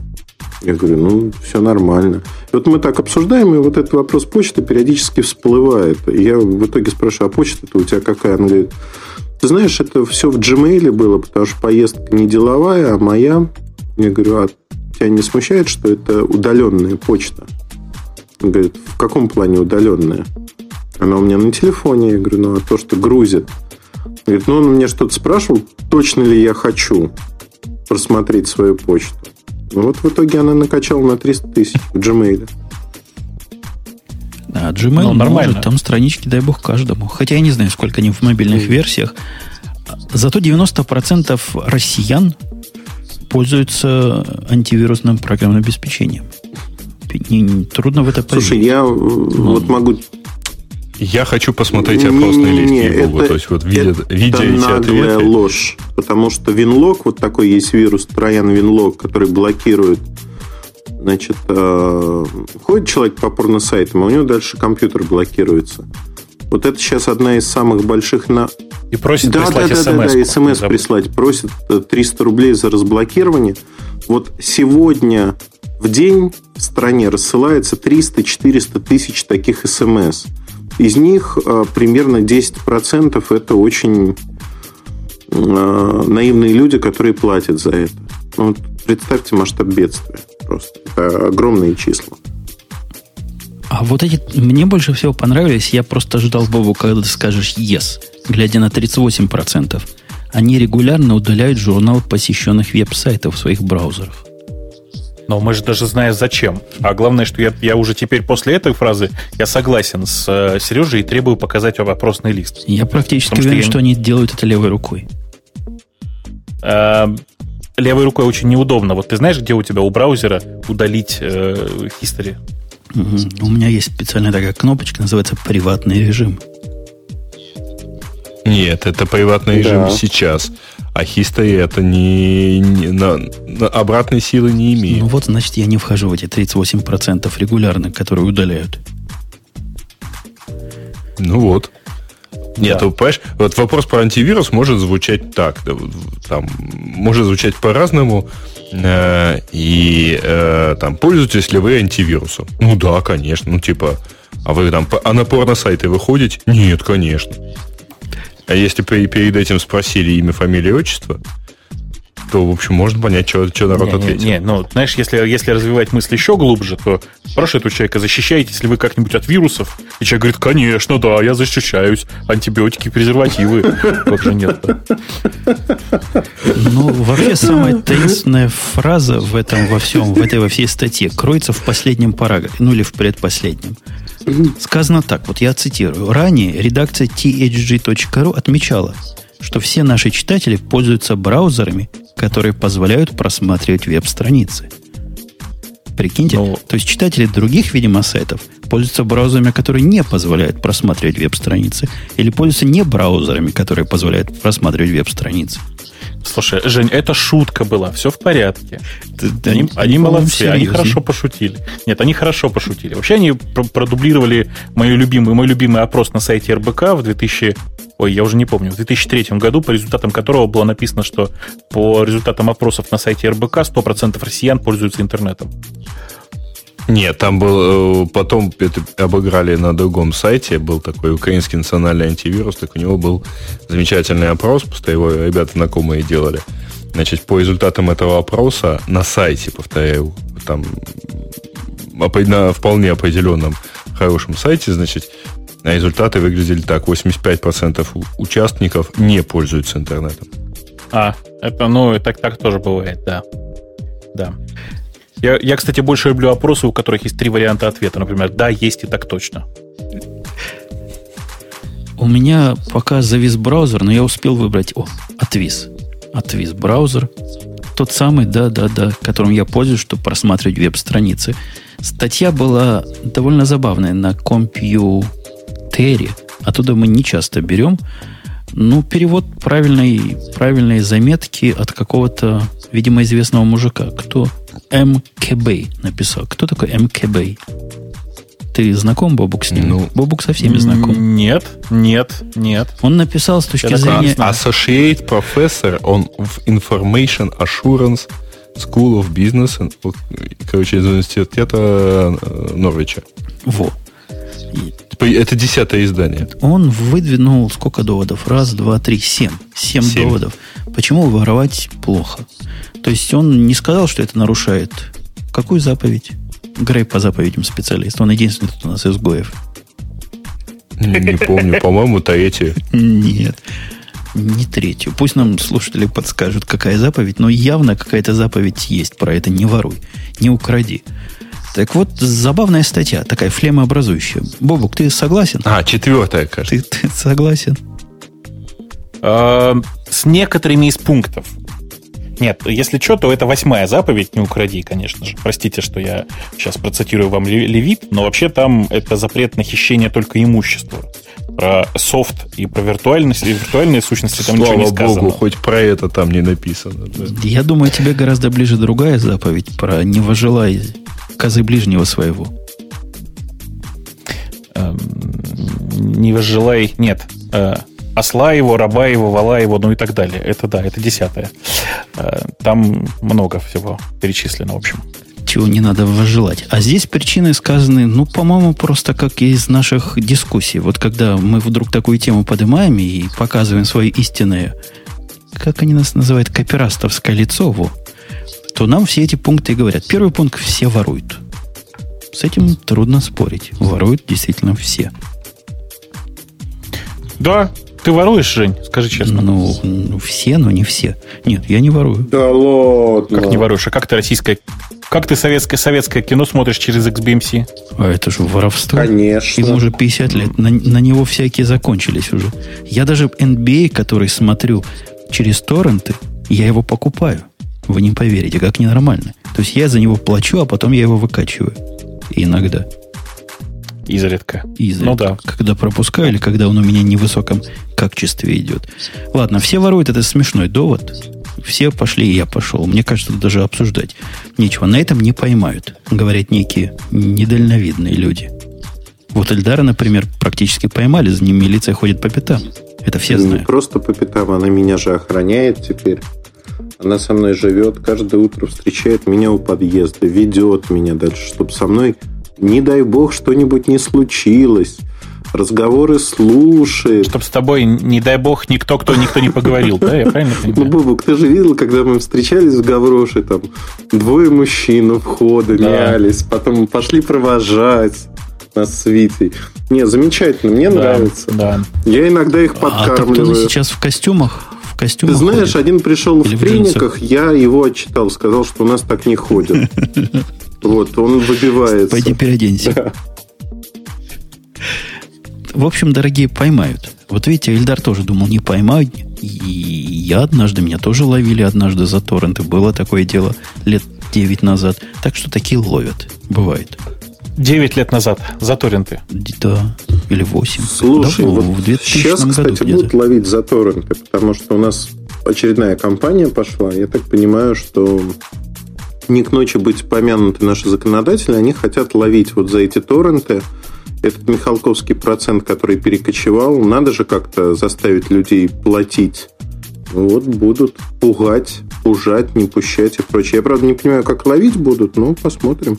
Я говорю, ну, все нормально. И вот мы так обсуждаем, и вот этот вопрос почты периодически всплывает. И я в итоге спрашиваю, а почта-то у тебя какая? Она говорит, ты знаешь, это все в Gmail было, потому что поездка не деловая, а моя. Я говорю, а тебя не смущает, что это удаленная почта? Он говорит, в каком плане удаленная? Она у меня на телефоне. Я говорю, ну, а то, что грузит – Говорит, ну он меня что-то спрашивал, точно ли я хочу просмотреть свою почту. Ну вот в итоге она накачала на 300 тысяч в Gmail. Да, Gmail ну, нормально. может, там странички, дай бог, каждому. Хотя я не знаю, сколько они в мобильных mm. версиях. Зато 90% россиян пользуются антивирусным программным обеспечением. Не, не, трудно в это поверить. Слушай, я Но... вот могу я хочу посмотреть опросные не, не, листки Google, то есть вот видя, это видя эти ответы. ложь, потому что Винлог, вот такой есть вирус Троян Винлог, который блокирует Значит, э, ходит человек по порно-сайтам, а у него дальше компьютер блокируется. Вот это сейчас одна из самых больших на... И просит да, прислать да, да, да, да, смс прислать. Просит 300 рублей за разблокирование. Вот сегодня в день в стране рассылается 300-400 тысяч таких смс. Из них э, примерно 10% это очень э, наивные люди, которые платят за это. Ну, вот представьте масштаб бедствия просто. Это огромные числа. А вот эти мне больше всего понравились. Я просто ждал Бобу, когда ты скажешь yes, глядя на 38%. Они регулярно удаляют журнал посещенных веб-сайтов в своих браузерах. Но мы же даже знаем зачем. А главное, что я, я уже теперь после этой фразы я согласен с э, Сережей и требую показать вопросный лист. Я практически Потому уверен, что, я... что они делают это левой рукой. Э, левой рукой очень неудобно. Вот ты знаешь, где у тебя у браузера удалить э, history? Угу. У меня есть специальная такая кнопочка, называется приватный режим. Нет, это приватный режим да. сейчас. А history это не, не на, на обратной силы не имеет. Ну вот, значит, я не вхожу в эти 38% регулярно, которые удаляют. Ну вот. Нет, да. понимаешь, вот вопрос про антивирус может звучать так, там, может звучать по-разному, э, и э, там, пользуетесь ли вы антивирусом? Ну да, конечно, ну типа, а вы там, а на порно-сайты выходите? Нет, конечно. А если перед этим спросили имя, фамилия, отчество, то, в общем, можно понять, что, что народ не, ответил. Не, не, ну, знаешь, если, если развивать мысль еще глубже, то спрашивает у человека, защищаетесь ли вы как-нибудь от вирусов? И человек говорит, конечно, да, я защищаюсь. Антибиотики, презервативы. Как же нет Ну, вообще, самая таинственная фраза в этом во всем, в этой во всей статье кроется в последнем параграфе, ну или в предпоследнем. Сказано так, вот я цитирую. Ранее редакция thg.ru отмечала, что все наши читатели пользуются браузерами, которые позволяют просматривать веб-страницы. Прикиньте, ну, то есть читатели других, видимо, сайтов пользуются браузерами, которые не позволяют просматривать веб-страницы, или пользуются не браузерами, которые позволяют просматривать веб-страницы. Слушай, Жень, это шутка была, все в порядке. Да, они они молодцы, они хорошо пошутили. Нет, они хорошо пошутили. Вообще они продублировали мой любимый, мой любимый опрос на сайте РБК в 2000 ой, я уже не помню, в 2003 году, по результатам которого было написано, что по результатам опросов на сайте РБК 100% россиян пользуются интернетом. Нет, там был э, потом это обыграли на другом сайте, был такой украинский национальный антивирус, так у него был замечательный опрос, просто его ребята знакомые делали. Значит, по результатам этого опроса на сайте, повторяю, там на вполне определенном хорошем сайте, значит, результаты выглядели так. 85% участников не пользуются интернетом. А, это, ну, так, так тоже бывает, да. Да. Я, я, кстати, больше люблю опросы, у которых есть три варианта ответа. Например, да, есть и так точно. У меня пока завис браузер, но я успел выбрать... О, отвис. Отвис браузер. Тот самый, да-да-да, которым я пользуюсь, чтобы просматривать веб-страницы. Статья была довольно забавная на компьютере. Оттуда мы не часто берем. Ну, перевод правильной, правильной заметки от какого-то, видимо, известного мужика. Кто? МКБ написал. Кто такой МКБ? Ты знаком, Бобук, с ним? Ну, Бобук со всеми знаком. Нет, нет, нет. Он написал с точки зрения... Associate Professor on Information Assurance School of Business, короче, из университета э, Норвича. Во. Типа, это десятое издание. Он выдвинул сколько доводов? Раз, два, три, семь. Семь, семь. доводов. Почему воровать плохо? То есть он не сказал, что это нарушает. Какую заповедь? Грей по заповедям специалист. Он единственный тут у нас из Гоев. Не помню. По-моему, третью. Нет. Не третью. Пусть нам слушатели подскажут, какая заповедь, но явно какая-то заповедь есть про это. Не воруй, не укради. Так вот, забавная статья, такая флемообразующая. Бобук, ты согласен? А, четвертая, кажется. Ты, ты согласен? А, с некоторыми из пунктов. Нет, если что, то это восьмая заповедь, не укради, конечно же. Простите, что я сейчас процитирую вам Левит, но вообще там это запрет на хищение только имущества. Про софт и про виртуальность, и виртуальные сущности там Слава ничего не сказано. Богу, хоть про это там не написано. Да. Я думаю, тебе гораздо ближе другая заповедь про «не вожелай козы ближнего своего». Эм, не возжелай... Нет. Э, осла его, раба его, вала его, ну и так далее. Это да, это десятое. Э, там много всего перечислено, в общем. Чего не надо возжелать. А здесь причины сказаны, ну, по-моему, просто как из наших дискуссий. Вот когда мы вдруг такую тему поднимаем и показываем свое истинное, как они нас называют, копирастовское лицо, во, то нам все эти пункты и говорят. Первый пункт – все воруют. С этим трудно спорить. Воруют действительно все. Да, Ты воруешь, Жень? Скажи честно. Ну, все, но не все. Нет, я не ворую. Да ладно. Как не воруешь? А как ты российское... Как ты советское, советское кино смотришь через XBMC? А это же воровство. Конечно. Ему уже 50 лет. На, на него всякие закончились уже. Я даже NBA, который смотрю через торренты, я его покупаю. Вы не поверите, как ненормально. То есть я за него плачу, а потом я его выкачиваю. Иногда. Изредка. Изредка. Ну да. Когда пропускаю или когда он у меня не в высоком качестве идет. Ладно, все воруют, это смешной довод. Все пошли, и я пошел. Мне кажется, даже обсуждать нечего. На этом не поймают, говорят некие недальновидные люди. Вот Эльдара, например, практически поймали, за ним милиция ходит по пятам. Это все знают. Не просто по пятам, она меня же охраняет теперь. Она со мной живет, каждое утро встречает меня у подъезда, ведет меня дальше, чтобы со мной не дай бог, что-нибудь не случилось. Разговоры слушает. Чтоб с тобой, не дай бог, никто, кто никто не поговорил, да? Я правильно понимаю? Ну, Бубук, ты же видел, когда мы встречались в Гавроше, там, двое мужчин у входа да. мялись, потом пошли провожать нас с Витей. Не, замечательно, мне да, нравится. Да. Я иногда их подкармливаю. А сейчас в костюмах? В костюмах Ты знаешь, ходит? один пришел Или в трениках, я его отчитал, сказал, что у нас так не ходят. [LAUGHS] Вот, он выбивается. Пойди переоденься. В общем, дорогие, поймают. Вот видите, Эльдар тоже думал, не поймают. И я однажды, меня тоже ловили однажды за торренты. Было такое дело лет 9 назад. Так что такие ловят. Бывает. 9 лет назад за торренты. Да, или 8. Слушай, да, вот в 2000 сейчас, кстати, будут ловить за торренты, потому что у нас очередная кампания пошла. Я так понимаю, что не к ночи быть помянуты наши законодатели, они хотят ловить вот за эти торренты этот Михалковский процент, который перекочевал, надо же как-то заставить людей платить. Вот будут пугать, пужать, не пущать и прочее. Я, правда, не понимаю, как ловить будут, но посмотрим.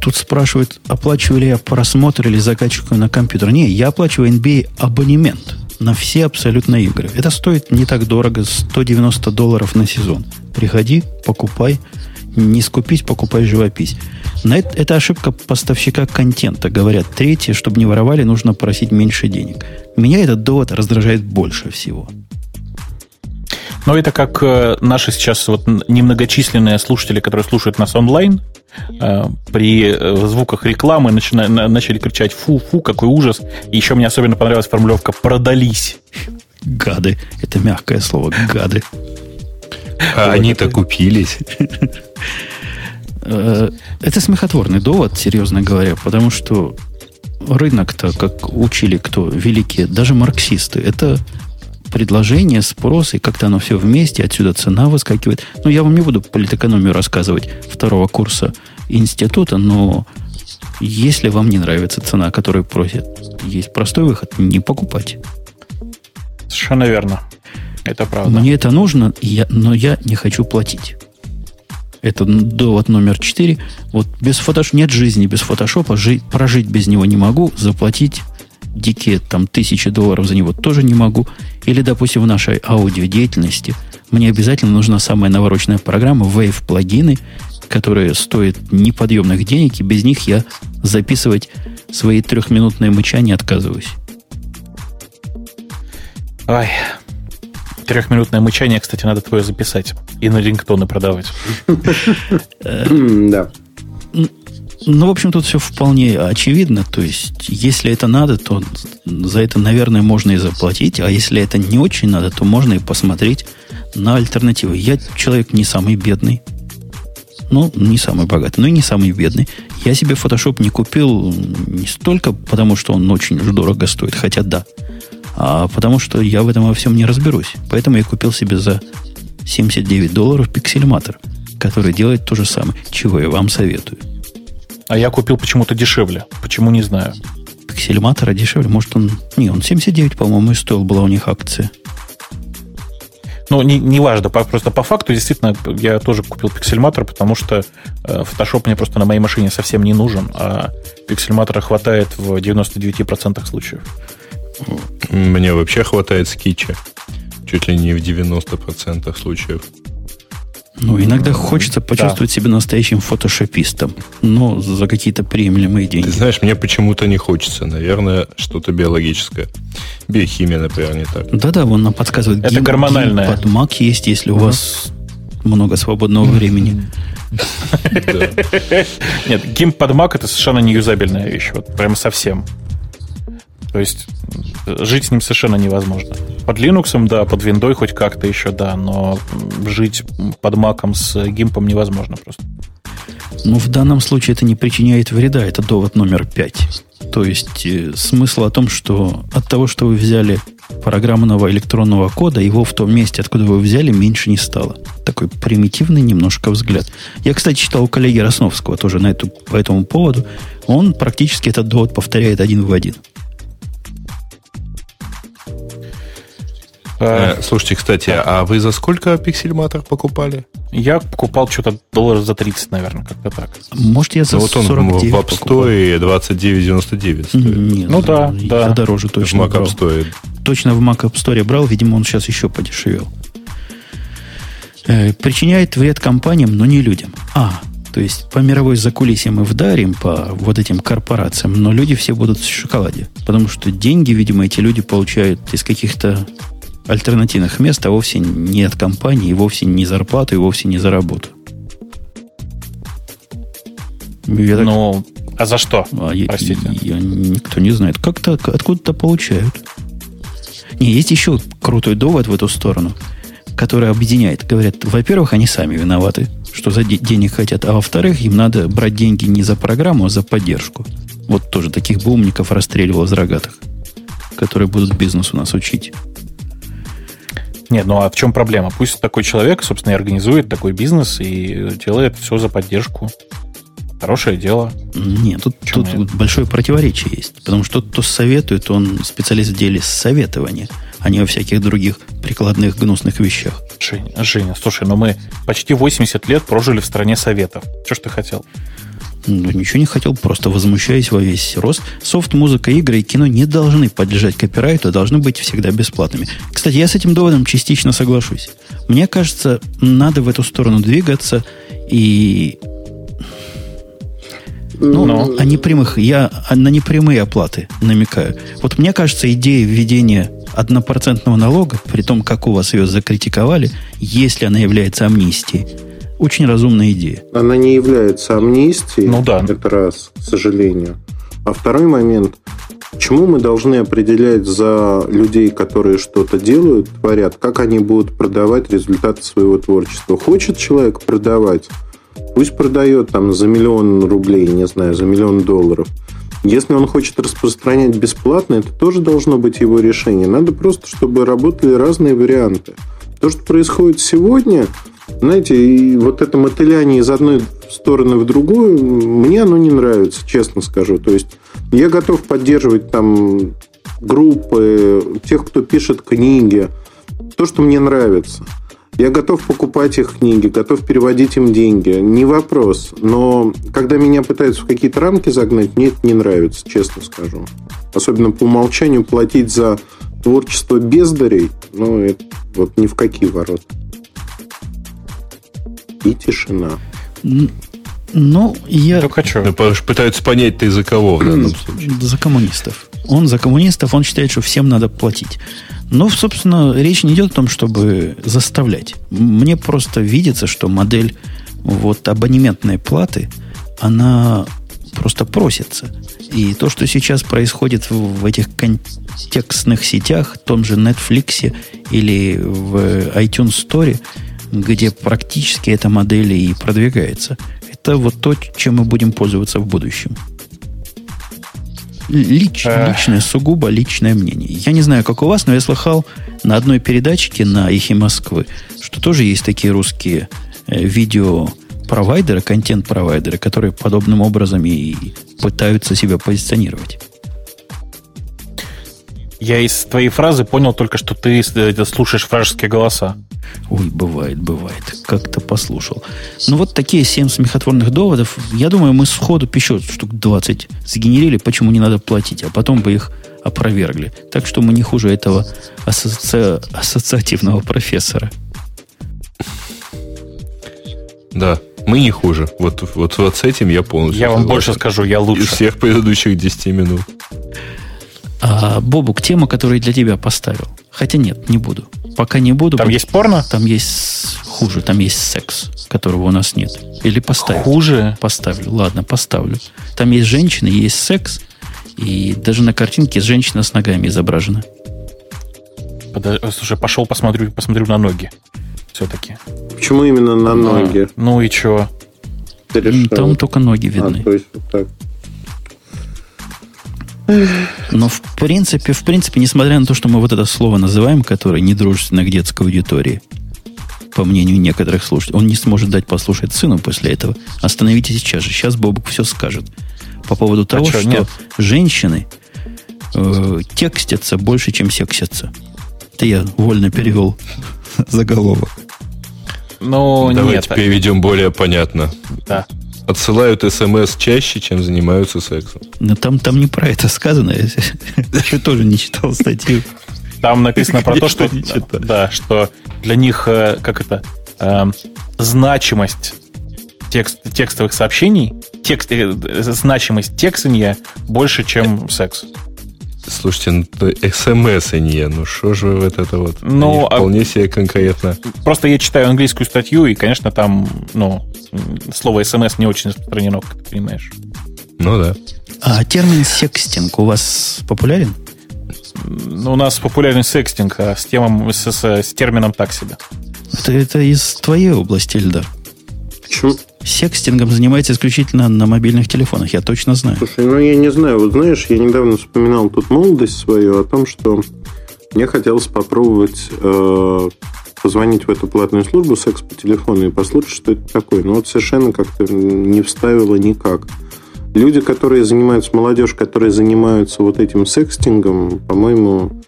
Тут спрашивают, оплачиваю ли я просмотр или закачку на компьютер. Не, я оплачиваю NBA абонемент на все абсолютно игры. Это стоит не так дорого, 190 долларов на сезон. Приходи, покупай. Не скупись, покупай живопись. На это, это ошибка поставщика контента. Говорят, третье, чтобы не воровали, нужно просить меньше денег. Меня этот довод раздражает больше всего. Но это как э, наши сейчас вот немногочисленные слушатели, которые слушают нас онлайн, при э, звуках рекламы начина, начали кричать «фу-фу, какой ужас». И еще мне особенно понравилась формулировка «продались». Гады. Это мягкое слово. Гады. А они-то купились. Это смехотворный довод, серьезно говоря, потому что рынок-то, как учили кто великие, даже марксисты, это предложение, спрос, и как-то оно все вместе, отсюда цена выскакивает. Ну, я вам не буду политэкономию рассказывать второго курса института, но если вам не нравится цена, которую просят, есть простой выход – не покупать. Совершенно верно. Это правда. Мне это нужно, я, но я не хочу платить. Это довод номер четыре. Вот без фотошопа нет жизни без фотошопа, жить, прожить без него не могу, заплатить дикие там тысячи долларов за него тоже не могу. Или, допустим, в нашей аудиодеятельности мне обязательно нужна самая навороченная программа, Wave плагины, которые стоят неподъемных денег, и без них я записывать свои трехминутные мычания отказываюсь. Ой, трехминутное мычание, кстати, надо твое записать и на рингтоны продавать. [LAUGHS] Да. Ну, в общем, тут все вполне очевидно. То есть, если это надо, то за это, наверное, можно и заплатить. А если это не очень надо, то можно и посмотреть на альтернативы. Я человек не самый бедный. Ну, не самый богатый, но и не самый бедный. Я себе Photoshop не купил не столько потому, что он очень дорого стоит, хотя да, а потому что я в этом во всем не разберусь. Поэтому я купил себе за 79 долларов пиксельматор, который делает то же самое, чего я вам советую. А я купил почему-то дешевле. Почему, не знаю. Пиксельматора дешевле. Может, он... Не, он 79, по-моему, и стоил. Была у них акция. Ну, не, не важно, просто по факту, действительно, я тоже купил пиксельматор, потому что э, Photoshop мне просто на моей машине совсем не нужен, а пиксельматора хватает в 99% случаев. Мне вообще хватает скетча. Чуть ли не в 90% случаев. Ну, иногда хочется почувствовать да. себя настоящим фотошопистом, но за какие-то приемлемые деньги. Ты знаешь, мне почему-то не хочется. Наверное, что-то биологическое. Биохимия, например, не так. Да-да, вон нам подсказывает. Это гим, гормональное. Гим под Mac есть, если у вас много свободного времени. Нет, гимп под Mac это совершенно неюзабельная вещь. Вот прям совсем. То есть жить с ним совершенно невозможно. Под Linux, да, под Windows хоть как-то еще, да, но жить под Mac с гимпом невозможно просто. Ну, в данном случае это не причиняет вреда, это довод номер пять. То есть э, смысл о том, что от того, что вы взяли программного электронного кода, его в том месте, откуда вы взяли, меньше не стало. Такой примитивный немножко взгляд. Я, кстати, читал у коллеги Росновского тоже на эту, по этому поводу. Он практически этот довод повторяет один в один. Э, слушайте, кстати, а вы за сколько пиксельматор покупали? Я покупал что-то долларов за 30, наверное, как-то так. Может, я за ну, вот он 49 в App Store 29,99 стоит. Нет, ну да, да. Дороже точно В Mac App Store. Точно в Mac App Store брал, видимо, он сейчас еще подешевел. Э, причиняет вред компаниям, но не людям. А, то есть по мировой закулисье мы вдарим по вот этим корпорациям, но люди все будут в шоколаде. Потому что деньги, видимо, эти люди получают из каких-то альтернативных мест, а вовсе не от компании, вовсе не зарплату, и вовсе не за работу. Я так... Ну, а за что? А, Простите. Я, я, никто не знает. Как-то откуда-то получают. Не, есть еще крутой довод в эту сторону, который объединяет. Говорят, во-первых, они сами виноваты, что за де- денег хотят, а во-вторых, им надо брать деньги не за программу, а за поддержку. Вот тоже таких бы умников расстреливал из рогатых, которые будут бизнес у нас учить. Нет, ну а в чем проблема? Пусть такой человек, собственно, и организует такой бизнес и делает все за поддержку. Хорошее дело. Нет, тут, тут нет? большое противоречие есть. Потому что тот, кто советует, он специалист в деле советования, а не во всяких других прикладных гнусных вещах. Женя, Женя, слушай, ну мы почти 80 лет прожили в стране советов. Что ж ты хотел? Ну, ничего не хотел, просто возмущаясь во весь рост. Софт, музыка, игры и кино не должны подлежать копирайту, а должны быть всегда бесплатными. Кстати, я с этим доводом частично соглашусь. Мне кажется, надо в эту сторону двигаться и ну, Но. о непрямых, я на непрямые оплаты намекаю. Вот мне кажется, идея введения однопроцентного налога, при том, как у вас ее закритиковали, если она является амнистией, очень разумная идея. Она не является амнистией. Ну да. Это раз, к сожалению. А второй момент. Почему мы должны определять за людей, которые что-то делают, творят, как они будут продавать результаты своего творчества? Хочет человек продавать? Пусть продает там за миллион рублей, не знаю, за миллион долларов. Если он хочет распространять бесплатно, это тоже должно быть его решение. Надо просто, чтобы работали разные варианты. То, что происходит сегодня, знаете, и вот это мотыляние из одной стороны в другую, мне оно не нравится, честно скажу. То есть я готов поддерживать там группы, тех, кто пишет книги, то, что мне нравится. Я готов покупать их книги, готов переводить им деньги, не вопрос. Но когда меня пытаются в какие-то рамки загнать, мне это не нравится, честно скажу. Особенно по умолчанию платить за творчество бездарей, ну, это вот ни в какие ворота и тишина. Ну, я... Только что? Да, пытаются понять, ты за кого в данном случае. За коммунистов. Он за коммунистов, он считает, что всем надо платить. Но, собственно, речь не идет о том, чтобы заставлять. Мне просто видится, что модель вот абонементной платы, она просто просится. И то, что сейчас происходит в этих контекстных сетях, в том же Netflix или в iTunes Store, где практически эта модель и продвигается. Это вот то, чем мы будем пользоваться в будущем. Лич, личное, сугубо личное мнение. Я не знаю, как у вас, но я слыхал на одной передачке на Эхе Москвы, что тоже есть такие русские э, видео провайдеры, контент-провайдеры, которые подобным образом и пытаются себя позиционировать. Я из твоей фразы понял только, что ты э, слушаешь вражеские голоса. Ой, бывает, бывает. Как-то послушал. Ну, вот такие семь смехотворных доводов. Я думаю, мы сходу еще штук 20 сгенерили, почему не надо платить, а потом бы их опровергли. Так что мы не хуже этого ассоци... ассоциативного профессора. Да, мы не хуже. Вот, вот, вот с этим я полностью Я вам больше скажу, я лучше. Из всех предыдущих 10 минут. А, Бобук, тема, которую для тебя поставил. Хотя нет, не буду. Пока не буду. Там есть порно? Там есть хуже, там есть секс, которого у нас нет. Или поставить. Хуже? Поставлю. Ладно, поставлю. Там есть женщины, есть секс, и даже на картинке женщина с ногами изображена. Подожди, слушай, пошел посмотрю, посмотрю на ноги. Все-таки. Почему именно на ноги? Ну и что? Там только ноги видны. А, то есть вот так. Но в принципе, в принципе, несмотря на то, что мы вот это слово называем, которое недружественно к детской аудитории, по мнению некоторых слушателей, он не сможет дать послушать сыну после этого. Остановитесь сейчас же. Сейчас Бобук все скажет. По поводу а того, что, что женщины э, текстятся больше, чем сексятся. Это я вольно перевел [LAUGHS] заголовок. Ну, Давайте нет. переведем более понятно. Да отсылают смс чаще, чем занимаются сексом. Но там, там не про это сказано. Я [LAUGHS] тоже не читал статью. Там написано про то, что, да, что для них, э, как это, э, значимость текст, текстовых сообщений, текст, э, значимость текстания больше, чем секс. Слушайте, ну смс не, ну что же вот это вот? Ну, а вполне себе конкретно. Просто я читаю английскую статью, и, конечно, там, ну, слово смс не очень распространено, как ты понимаешь. Ну да. А термин секстинг у вас популярен? Ну, у нас популярен секстинг, а с, темом, с, с, с термином так себе. Это, это из твоей области, Эльдар. Почему? Секстингом занимается исключительно на мобильных телефонах, я точно знаю. Слушай, ну я не знаю. Вот знаешь, я недавно вспоминал тут молодость свою о том, что мне хотелось попробовать э, позвонить в эту платную службу секс по телефону и послушать, что это такое. Но вот совершенно как-то не вставило никак. Люди, которые занимаются, молодежь, которые занимаются вот этим секстингом, по-моему,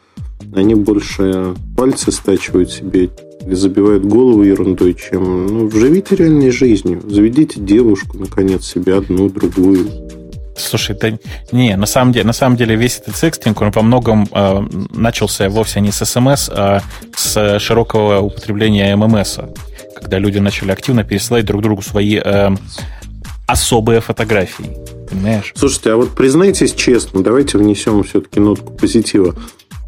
они больше пальцы стачивают себе забивают голову ерундой, чем... Ну, живите реальной жизнью. Заведите девушку, наконец, себе одну, другую. Слушай, да не, на самом деле, на самом деле весь этот секстинг, он во многом э, начался вовсе не с СМС, а с широкого употребления ММС, когда люди начали активно пересылать друг другу свои э, особые фотографии. Понимаешь? Слушайте, а вот признайтесь честно, давайте внесем все-таки нотку позитива.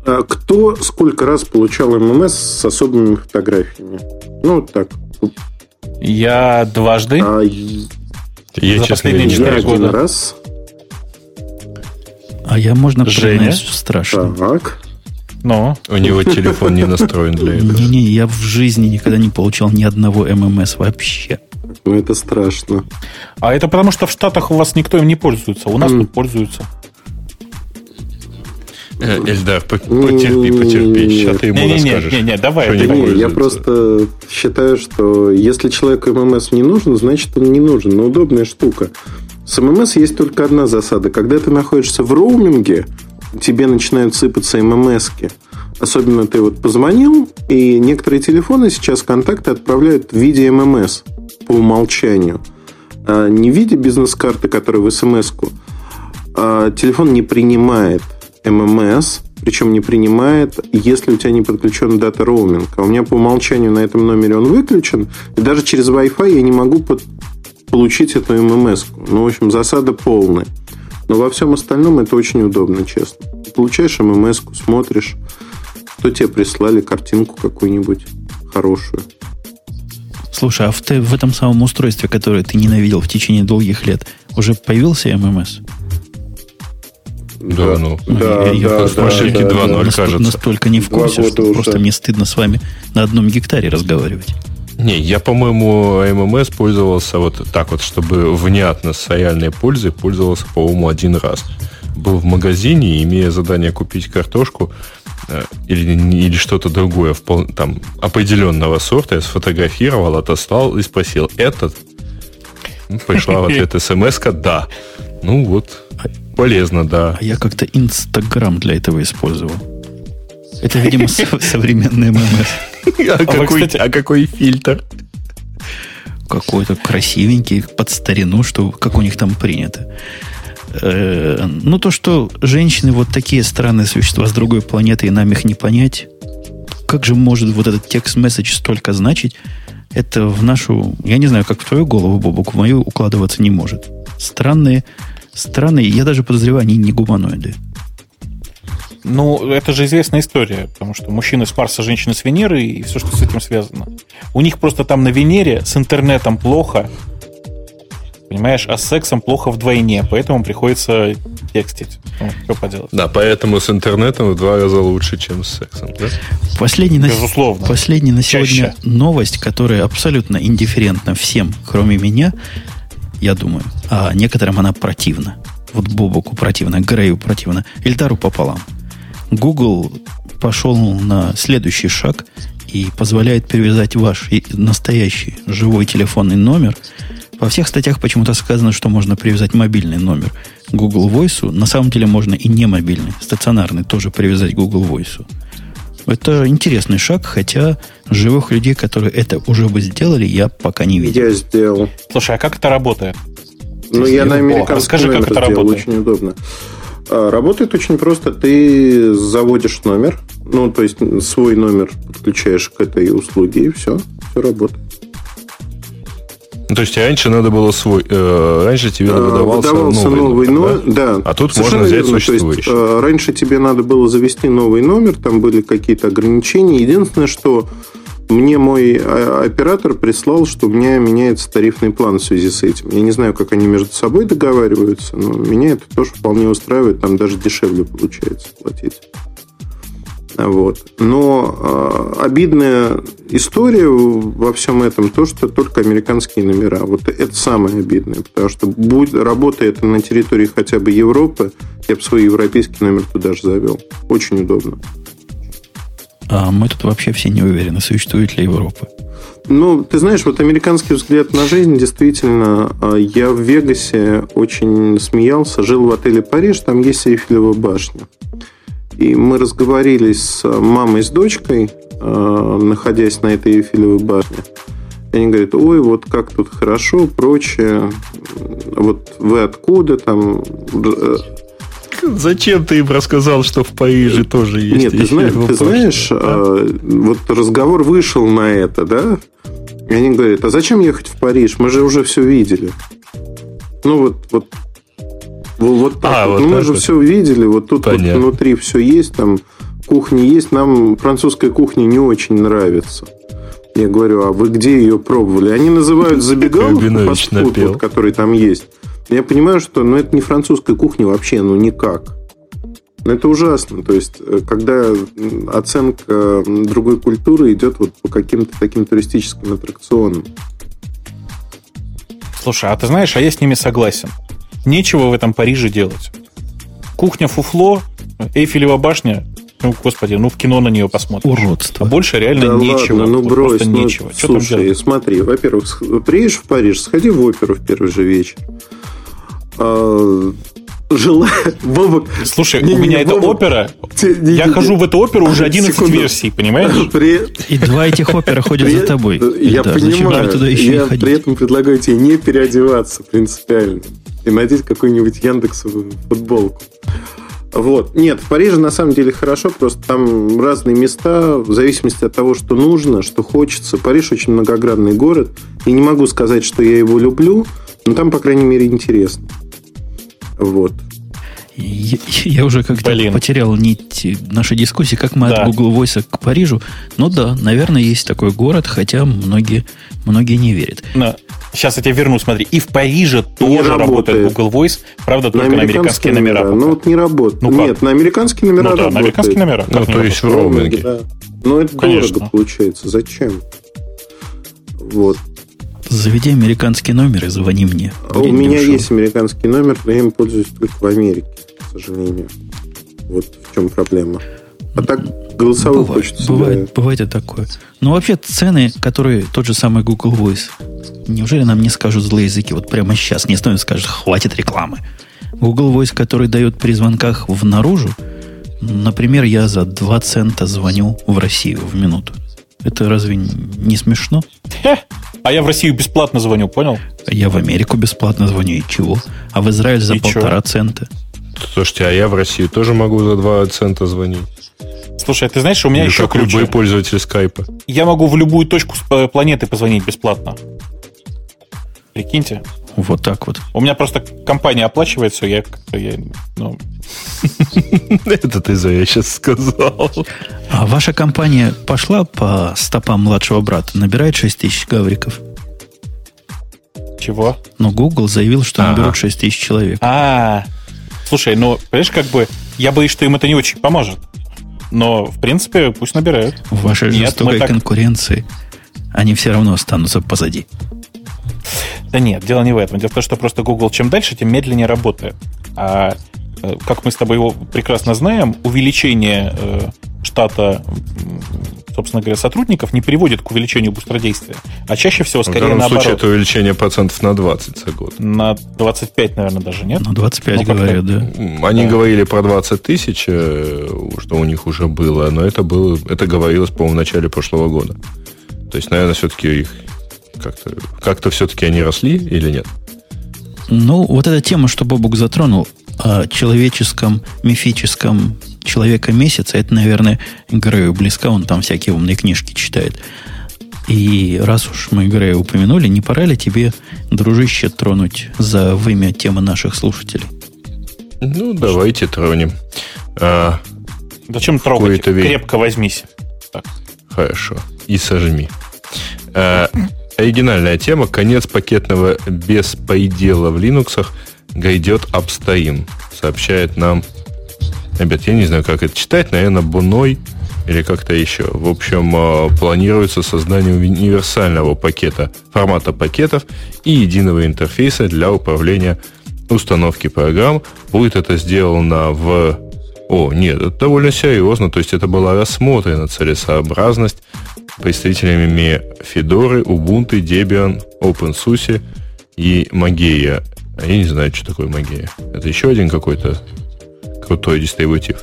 А кто сколько раз получал ММС с особыми фотографиями? Ну, вот так. Я дважды. А... Я, За последние четыре года. раз. А я, можно признаюсь, страшно. Так. Но. У него телефон не настроен для этого. Не-не, я в жизни никогда не получал ни одного ММС вообще. Ну, это страшно. А это потому, что в Штатах у вас никто им не пользуется. У нас mm. тут пользуются. Э, Эльдар, потерпи, потерпи. Сейчас ты ему не, расскажешь. Не, не, не, давай. Не, не, я просто считаю, что если человеку ММС не нужен, значит он не нужен. Но удобная штука. С ММС есть только одна засада. Когда ты находишься в роуминге, тебе начинают сыпаться ММСки. Особенно ты вот позвонил, и некоторые телефоны сейчас контакты отправляют в виде ММС по умолчанию. А не в виде бизнес-карты, которая в смс-ку. А телефон не принимает ММС, причем не принимает, если у тебя не подключен дата роуминг. А у меня по умолчанию на этом номере он выключен, и даже через Wi-Fi я не могу под... получить эту ММС. Ну, в общем, засада полная. Но во всем остальном это очень удобно, честно. Получаешь ММС, смотришь, что тебе прислали картинку какую-нибудь хорошую. Слушай, а в, те, в этом самом устройстве, которое ты ненавидел в течение долгих лет, уже появился ММС? Да, ну. Да, я, да, я да, да, 2.0, да, кажется. Настолько не в курсе, что уже. просто мне стыдно с вами на одном гектаре разговаривать. Не, я, по-моему, ММС пользовался вот так вот, чтобы внятно с реальной пользой пользовался, по-моему, один раз. Был в магазине, имея задание купить картошку э, или, или что-то другое, впол, там, определенного сорта, я сфотографировал, отослал и спросил, этот? Ну, пришла в ответ [LAUGHS] смс да. Ну вот, полезно, да. А я как-то Инстаграм для этого использовал. Это, видимо, [LAUGHS] современный ММС. А, а, какой, а какой фильтр? Какой-то красивенький, под старину, что как у них там принято. Э, ну, то, что женщины вот такие странные существа с другой планеты, и нам их не понять, как же может вот этот текст-месседж столько значить? Это в нашу... Я не знаю, как в твою голову, Бобук, в мою укладываться не может. Странные, странные, я даже подозреваю, они не гуманоиды. Ну, это же известная история, потому что мужчины с Марса, женщины с Венеры и все, что с этим связано. У них просто там на Венере с интернетом плохо, понимаешь, а с сексом плохо вдвойне, поэтому приходится текстить. Ну, что поделать. Да, поэтому с интернетом в два раза лучше, чем с сексом, да? Последний на, Безусловно. Последний на сегодня Чаще. новость, которая абсолютно индифферентна всем, кроме меня, я думаю, а некоторым она противна. Вот Бобоку противно, Грею противно, Эльдару пополам. Google пошел на следующий шаг и позволяет привязать ваш настоящий живой телефонный номер. Во всех статьях почему-то сказано, что можно привязать мобильный номер Google Voice. На самом деле можно и не мобильный, стационарный тоже привязать Google Voice. Это интересный шаг, хотя живых людей, которые это уже бы сделали, я пока не видел. Я сделал. Слушай, а как это работает? Ну, я на американском Расскажи, как это сделал, работает. очень удобно. А, работает очень просто. Ты заводишь номер, ну, то есть свой номер подключаешь к этой услуге, и все, все работает. Ну, то есть раньше надо было свой, э, раньше тебе а, выдавался, выдавался новый, номер, номер, да? да. А тут Совершенно можно взять верно. существующий. То есть, э, раньше тебе надо было завести новый номер, там были какие-то ограничения. Единственное, что мне мой а, оператор прислал, что у меня меняется тарифный план в связи с этим. Я не знаю, как они между собой договариваются, но меня это тоже вполне устраивает. Там даже дешевле получается платить. Вот. Но э, обидная история во всем этом то, что только американские номера. Вот это самое обидное, потому что будь, работая это на территории хотя бы Европы, я бы свой европейский номер туда же завел. Очень удобно. А мы тут вообще все не уверены, существует ли Европа. Ну, ты знаешь, вот американский взгляд на жизнь, действительно, а, я в Вегасе очень смеялся, жил в отеле Париж, там есть Эйфелева башня. И мы разговорились с мамой, с дочкой, а, находясь на этой Эйфелевой башне. И они говорят, ой, вот как тут хорошо, прочее. Вот вы откуда там? Зачем ты им рассказал, что в Париже тоже есть? Нет, ты, знаешь, ты знаешь, а, вот разговор вышел на это, да? И они говорят, а зачем ехать в Париж? Мы же уже все видели. Ну вот, вот, вот так. А, вот. вот ну, мы же вот. все видели. Вот тут вот внутри все есть, там кухня есть. Нам французская кухня не очень нравится. Я говорю, а вы где ее пробовали? Они называют забегаловку, фастфуд, который там есть. Я понимаю, что ну, это не французская кухня вообще, ну никак. Но это ужасно. То есть, э, когда оценка другой культуры идет вот по каким-то таким туристическим аттракционам. Слушай, а ты знаешь, а я с ними согласен. Нечего в этом Париже делать. Кухня фуфло, Эйфелева башня, ну, господи, ну в кино на нее посмотришь. Уродство. А больше реально да нечего. Ладно, ну брось, просто ну, нечего. Слушай, смотри, во-первых, приедешь в Париж, сходи в оперу в первый же вечер. А, жила Бобок. [LAUGHS] Слушай, не, у меня не, это Бобок. опера. Не, я не, хожу не. в эту оперу уже 11 Секунду. версий, понимаешь? При... И два этих опера ходят при... за тобой. Я да, понимаю. Туда еще я при этом предлагаю тебе не переодеваться принципиально и надеть какую-нибудь Яндексовую футболку. Вот. Нет, в Париже на самом деле хорошо, просто там разные места, в зависимости от того, что нужно, что хочется. Париж очень многогранный город, и не могу сказать, что я его люблю, но там, по крайней мере, интересно. Вот. Я, [LAUGHS] я уже как-то Блин. потерял нить нашей дискуссии, как мы да. от Google Voice к Парижу. Ну да, наверное, есть такой город, хотя многие, многие не верят. Но сейчас я тебе верну, смотри. И в Париже не тоже работает. работает Google Voice, правда, только на американские, на американские номера. номера. Ну вот не работает. Ну, Нет, на американские номера ну, да, работает. на американские номера. Ну, то есть в роуминге. Да. Ну, это Конечно. дорого получается. Зачем? Вот. Заведи американский номер и звони мне. А у меня ушел. есть американский номер, но я им пользуюсь только в Америке, к сожалению. Вот в чем проблема. А так голосовой бывает, почту бывает, бывает и такое. Но вообще цены, которые тот же самый Google Voice, неужели нам не скажут злые языки? Вот прямо сейчас не стоит скажут, хватит рекламы. Google Voice, который дает при звонках в наружу, например, я за 2 цента звоню в Россию в минуту. Это разве не смешно? А я в Россию бесплатно звоню, понял? Я в Америку бесплатно звоню, и чего? А в Израиль за и полтора чего? цента. Слушайте, а я в Россию тоже могу за 2 цента звонить. Слушай, ты знаешь, у меня Или еще как любой пользователь скайпа. Я могу в любую точку планеты позвонить бесплатно. Прикиньте. Вот так вот. У меня просто компания оплачивает все, я как-то я, ну... [LAUGHS] Это ты за я сейчас сказал. А ваша компания пошла по стопам младшего брата, набирает 6 тысяч гавриков? Чего? Ну, Google заявил, что наберут 6 тысяч человек. А, слушай, ну, понимаешь, как бы, я боюсь, что им это не очень поможет. Но, в принципе, пусть набирают. В вашей жестокой конкуренции они все равно останутся позади. Да нет, дело не в этом. Дело в том, что просто Google чем дальше, тем медленнее работает. А э, как мы с тобой его прекрасно знаем, увеличение э, штата, собственно говоря, сотрудников не приводит к увеличению быстродействия, а чаще всего скорее наоборот. В данном случае это увеличение процентов на 20 за год. На 25, наверное, даже, нет? На 25 ну, говорят, да. Они да. говорили про 20 тысяч, э, что у них уже было, но это, было, это говорилось, по-моему, в начале прошлого года. То есть, наверное, все-таки их как-то, как-то все-таки они росли или нет? Ну, вот эта тема, что Бобук затронул, о человеческом, мифическом человека месяца, это, наверное, Грею близко, он там всякие умные книжки читает. И раз уж мы Грея упомянули, не пора ли тебе, дружище, тронуть за вымя темы наших слушателей? Ну, давайте тронем. А, Зачем трогать? Крепко возьмись. Так. Хорошо. И сожми. А, оригинальная тема. Конец пакетного беспредела в Linux гайдет обстоим. Сообщает нам... Ребят, я не знаю, как это читать. Наверное, Буной или как-то еще. В общем, э, планируется создание универсального пакета, формата пакетов и единого интерфейса для управления установки программ. Будет это сделано в... О, нет, это довольно серьезно. То есть это была рассмотрена целесообразность представителями Fedora, Ubuntu, Debian, OpenSUSE и Mageia. Я не знаю, что такое Mageia. Это еще один какой-то крутой дистрибутив.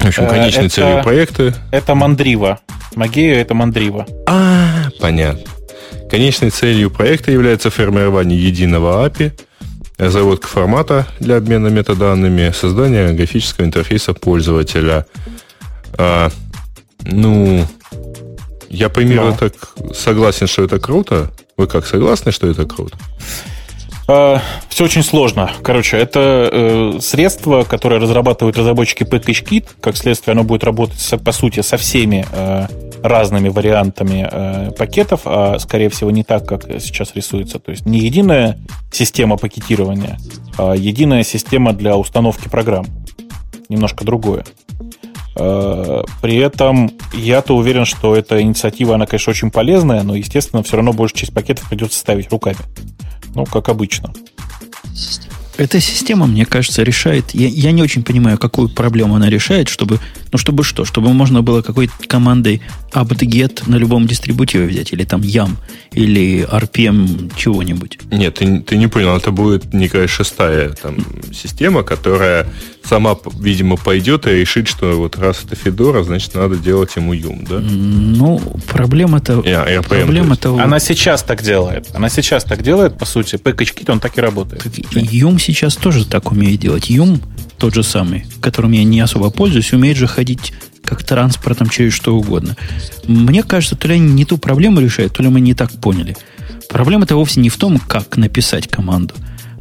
В общем, э, конечной это, целью проекта... Это Мандрива. Mageia это Мандрива. А, понятно. Конечной целью проекта является формирование единого API, разработка формата для обмена метаданными, создание графического интерфейса пользователя. А, ну, я примерно так согласен, что это круто. Вы как, согласны, что это круто? А, Все очень сложно. Короче, это э, средство, которое разрабатывают разработчики PackageKit. Как следствие, оно будет работать, по сути, со всеми э, разными вариантами э, пакетов, а, скорее всего, не так, как сейчас рисуется. То есть не единая система пакетирования, а единая система для установки программ. Немножко другое. Э, при этом я-то уверен, что эта инициатива, она, конечно, очень полезная, но, естественно, все равно большую часть пакетов придется ставить руками. Ну, как обычно. Эта система, мне кажется, решает... Я, я не очень понимаю, какую проблему она решает, чтобы... Ну, чтобы что? Чтобы можно было какой-то командой apt-get на любом дистрибутиве взять, или там YAM, или RPM чего-нибудь. Нет, ты, ты не понял, это будет некая шестая там, система, которая сама, видимо, пойдет и решит, что вот раз это Федора, значит, надо делать ему Юм, да? Ну, проблема-то... Yeah, проблема-то... Она сейчас так делает. Она сейчас так делает, по сути. Package он так и работает. Юм сейчас тоже так умеет делать. Юм тот же самый, которым я не особо пользуюсь, умеет же ходить как транспортом через что угодно. Мне кажется, то ли они не ту проблему решают, то ли мы не так поняли. Проблема-то вовсе не в том, как написать команду,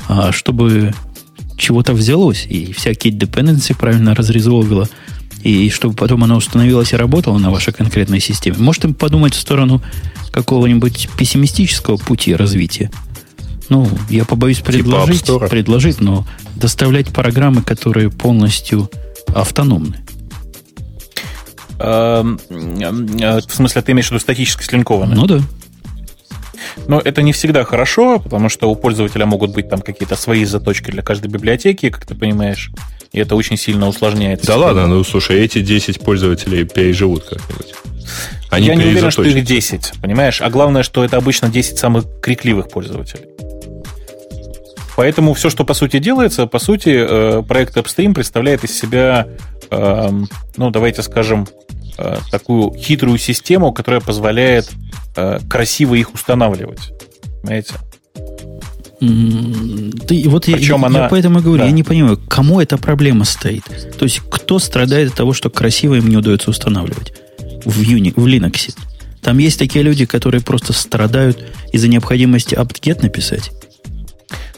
а чтобы чего-то взялось, и всякие dependency правильно разрезовывало, и чтобы потом оно установилось и работало на вашей конкретной системе. Может им подумать в сторону какого-нибудь пессимистического пути развития. Ну, я побоюсь типа предложить, типа предложить, но доставлять программы, которые полностью автономны. Эм, э, в смысле, ты имеешь в виду статически слинкованные? Ну да. Но это не всегда хорошо, потому что у пользователя могут быть там какие-то свои заточки для каждой библиотеки, как ты понимаешь. И это очень сильно усложняет. Да ладно, ну слушай, эти 10 пользователей переживут как-нибудь. Они Я не уверен, что их 10, понимаешь? А главное, что это обычно 10 самых крикливых пользователей. Поэтому все, что по сути делается, по сути, э, проект Upstream представляет из себя, эм, ну, давайте скажем, э, такую хитрую систему, которая позволяет красиво их устанавливать. Понимаете? Ты, вот Причем я, она... я поэтому и говорю, да. я не понимаю, кому эта проблема стоит. То есть, кто страдает от того, что красиво им не удается устанавливать в, Uni, в Linux? Там есть такие люди, которые просто страдают из-за необходимости apt-get написать.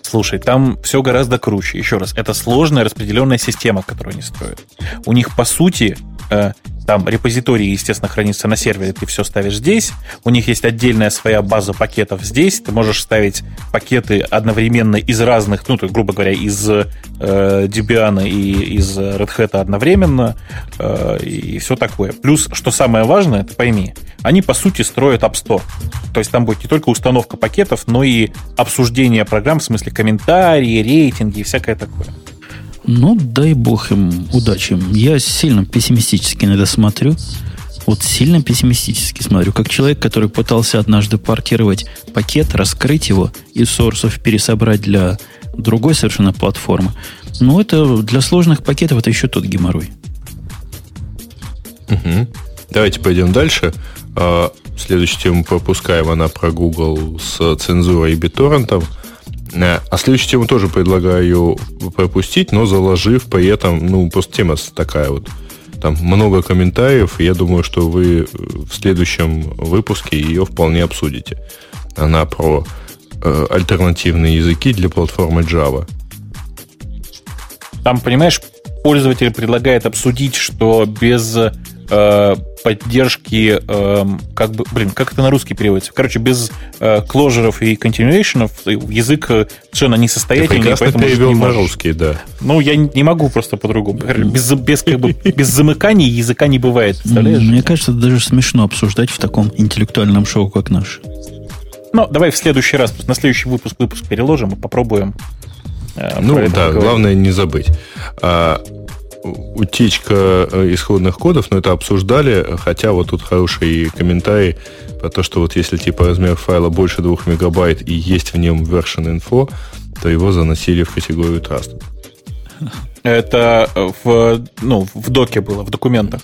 Слушай, там все гораздо круче. Еще раз, это сложная распределенная система, которую они строят. У них, по сути, э, там репозиторий, естественно, хранится на сервере, ты все ставишь здесь. У них есть отдельная своя база пакетов здесь. Ты можешь ставить пакеты одновременно из разных, ну, то, грубо говоря, из э, Debian и из Red Hat одновременно э, и все такое. Плюс, что самое важное, ты пойми, они, по сути, строят App Store. То есть там будет не только установка пакетов, но и обсуждение программ, в смысле комментарии, рейтинги и всякое такое. Ну, дай бог им удачи. Я сильно пессимистически на это смотрю. Вот сильно пессимистически смотрю. Как человек, который пытался однажды паркировать пакет, раскрыть его и сорсов пересобрать для другой совершенно платформы. Ну, это для сложных пакетов это еще тот геморрой. Угу. Давайте пойдем дальше. А, следующую тему пропускаем. Она про Google с цензурой и биторрентом. Э, а следующую тему тоже предлагаю пропустить, но заложив при этом, ну, просто тема такая вот. Там много комментариев, я думаю, что вы в следующем выпуске ее вполне обсудите. Она про э, альтернативные языки для платформы Java. Там, понимаешь, пользователь предлагает обсудить, что без э, поддержки, э, как бы, блин, как это на русский переводится? Короче, без э, кложеров и континуэйшенов язык э, совершенно несостоятельный. Ты поэтому перевел на русский, да. Ну, я не могу просто по-другому. Без, без, как бы, без замыканий языка не бывает, представляешь? Мне кажется, это даже смешно обсуждать в таком интеллектуальном шоу, как наш. Ну, давай в следующий раз, на следующий выпуск выпуск переложим и попробуем. Э, ну, да, поговорить. главное не забыть. А, утечка э, исходных кодов, но это обсуждали, хотя вот тут хороший комментарий про то, что вот если типа размер файла больше 2 мегабайт и есть в нем version info, то его заносили в категорию Trust. Это в, ну, в доке было, в документах.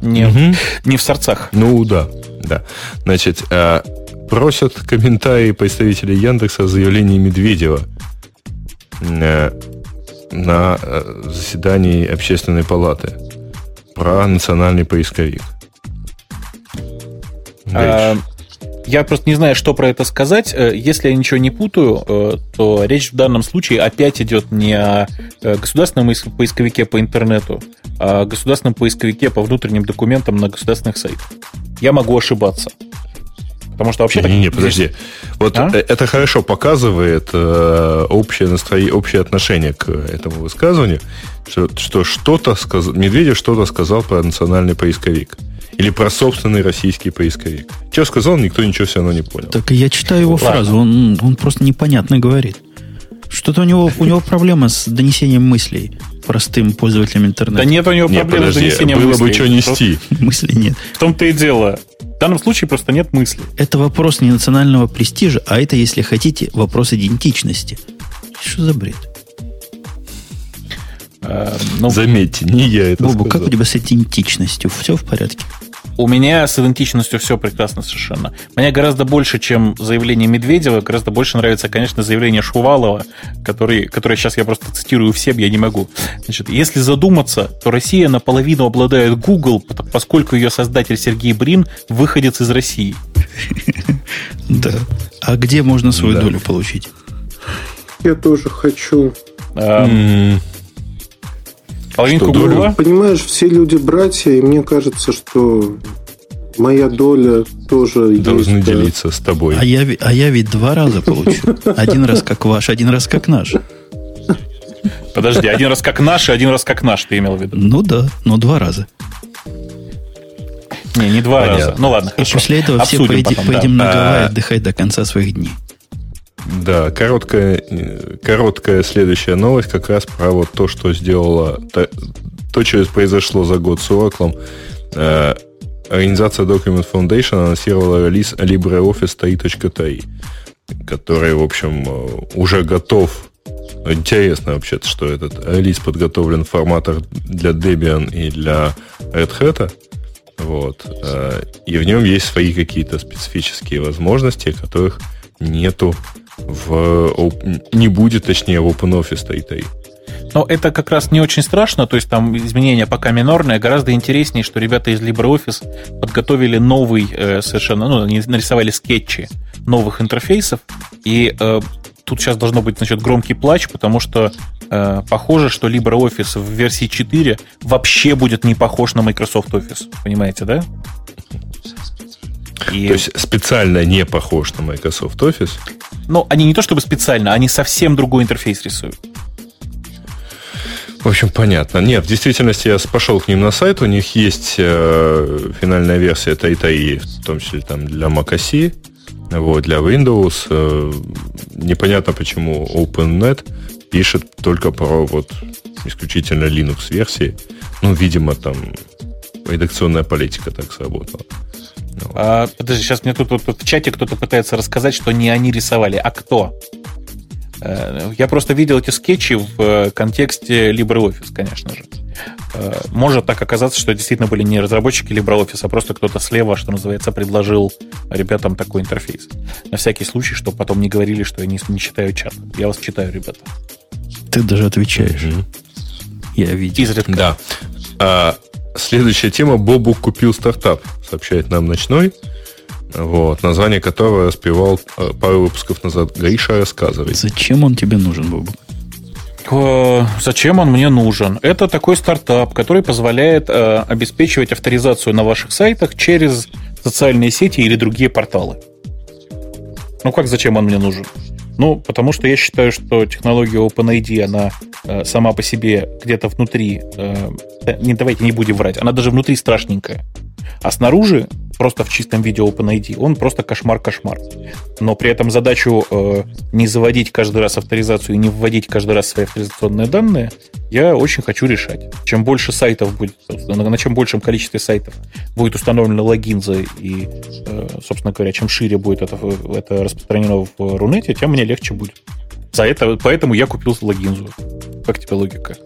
Не, угу. не в сорцах. Ну да, да. Значит, э, просят комментарии представителей Яндекса о заявлении Медведева э, на э, заседании общественной палаты про национальный поисковик. А, я просто не знаю, что про это сказать. Э, если я ничего не путаю, э, то речь в данном случае опять идет не о государственном поисковике по интернету, а о государственном поисковике по внутренним документам на государственных сайтах. Я могу ошибаться. Потому что вообще... Не-не, подожди. Вот а? Э, это хорошо показывает э, общее настроение, общее отношение к этому высказыванию, что, что что-то сказал, Медведев что-то сказал про национальный поисковик. Или про собственный российский поисковик. Что сказал, никто ничего все равно не понял. Так я читаю его Ладно. фразу, он, он просто непонятно говорит. Что-то у него, у него проблема с донесением мыслей простым пользователям интернета. Да нет у него проблем с донесением было мыслей. Бы что нести. Мысли нет. В том-то и дело. В данном случае просто нет мысли. Это вопрос не национального престижа, а это, если хотите, вопрос идентичности. Что за бред? А, ну, Заметьте, не я это Бобу, сказал. как у тебя с идентичностью? Все в порядке? У меня с идентичностью все прекрасно совершенно. Мне гораздо больше, чем заявление Медведева, гораздо больше нравится, конечно, заявление Шувалова, который, которое сейчас я просто цитирую всем, я не могу. Значит, если задуматься, то Россия наполовину обладает Google, поскольку ее создатель Сергей Брин выходец из России. [LAUGHS] Да. А где можно свою долю получить? Я тоже хочу. Половинку Гугла? Понимаешь, все люди братья, и мне кажется, что моя доля тоже Должны есть, делиться с тобой. А я, а я ведь два раза получу. Один раз как ваш, один раз как наш. Подожди, один раз как наш и один раз как наш, ты имел в виду? Ну да, но два раза. Не, не два Понятно. раза. Ну ладно, хорошо. И после этого Обсудим все поедем, потом, поедем да. на Гавайи а... отдыхать до конца своих дней. Да, короткая, короткая следующая новость как раз про вот то, что сделала, то, то что произошло за год с Oracle. Э, организация Document Foundation анонсировала релиз LibreOffice 3.3, который, в общем, э, уже готов. Интересно вообще что этот релиз подготовлен в форматах для Debian и для Red Hat. Вот. Э, и в нем есть свои какие-то специфические возможности, которых нету в, не будет, точнее, в OpenOffice Тай-Тай. Но это как раз не очень страшно, то есть там изменения пока минорные. Гораздо интереснее, что ребята из LibreOffice подготовили новый э, совершенно, ну, они нарисовали скетчи новых интерфейсов, и э, тут сейчас должно быть, значит, громкий плач, потому что э, похоже, что LibreOffice в версии 4 вообще будет не похож на Microsoft Office. Понимаете, да? И... То есть специально не похож на Microsoft Office? Ну, они не то чтобы специально, они совсем другой интерфейс рисуют. В общем, понятно. Нет, в действительности я пошел к ним на сайт, у них есть э, финальная версия TaiTai, в том числе там для macOS, вот, для Windows. Э, непонятно, почему OpenNet пишет только про вот исключительно Linux-версии. Ну, видимо, там редакционная политика так сработала. А, подожди, сейчас мне тут, тут, тут в чате кто-то пытается рассказать, что не они рисовали, а кто? Э, я просто видел эти скетчи в э, контексте LibreOffice, конечно же. Э, может так оказаться, что действительно были не разработчики LibreOffice, а просто кто-то слева, что называется, предложил ребятам такой интерфейс. На всякий случай, чтобы потом не говорили, что я не, не читаю чат. Я вас читаю, ребята. Ты даже отвечаешь. Mm-hmm. Я видел. Изредка. Да. А, следующая тема. Бобук купил стартап, сообщает нам Ночной вот, название которого распевал э, пару выпусков назад. Гриша, рассказывай. Зачем он тебе нужен, Бобу? Зачем он мне нужен? Это такой стартап, который позволяет э, обеспечивать авторизацию на ваших сайтах через социальные сети или другие порталы. Ну как, зачем он мне нужен? Ну, потому что я считаю, что технология OpenID, она э, сама по себе где-то внутри, э, не давайте не будем врать, она даже внутри страшненькая. А снаружи, просто в чистом виде OpenID, он просто кошмар-кошмар. Но при этом задачу э, не заводить каждый раз авторизацию и не вводить каждый раз свои авторизационные данные, я очень хочу решать. Чем больше сайтов будет, на чем большем количестве сайтов будет установлен логин за и, э, собственно говоря, чем шире будет это, это распространено в Рунете, тем мне легче будет. За это, поэтому я купил логинзу. Как тебе логика?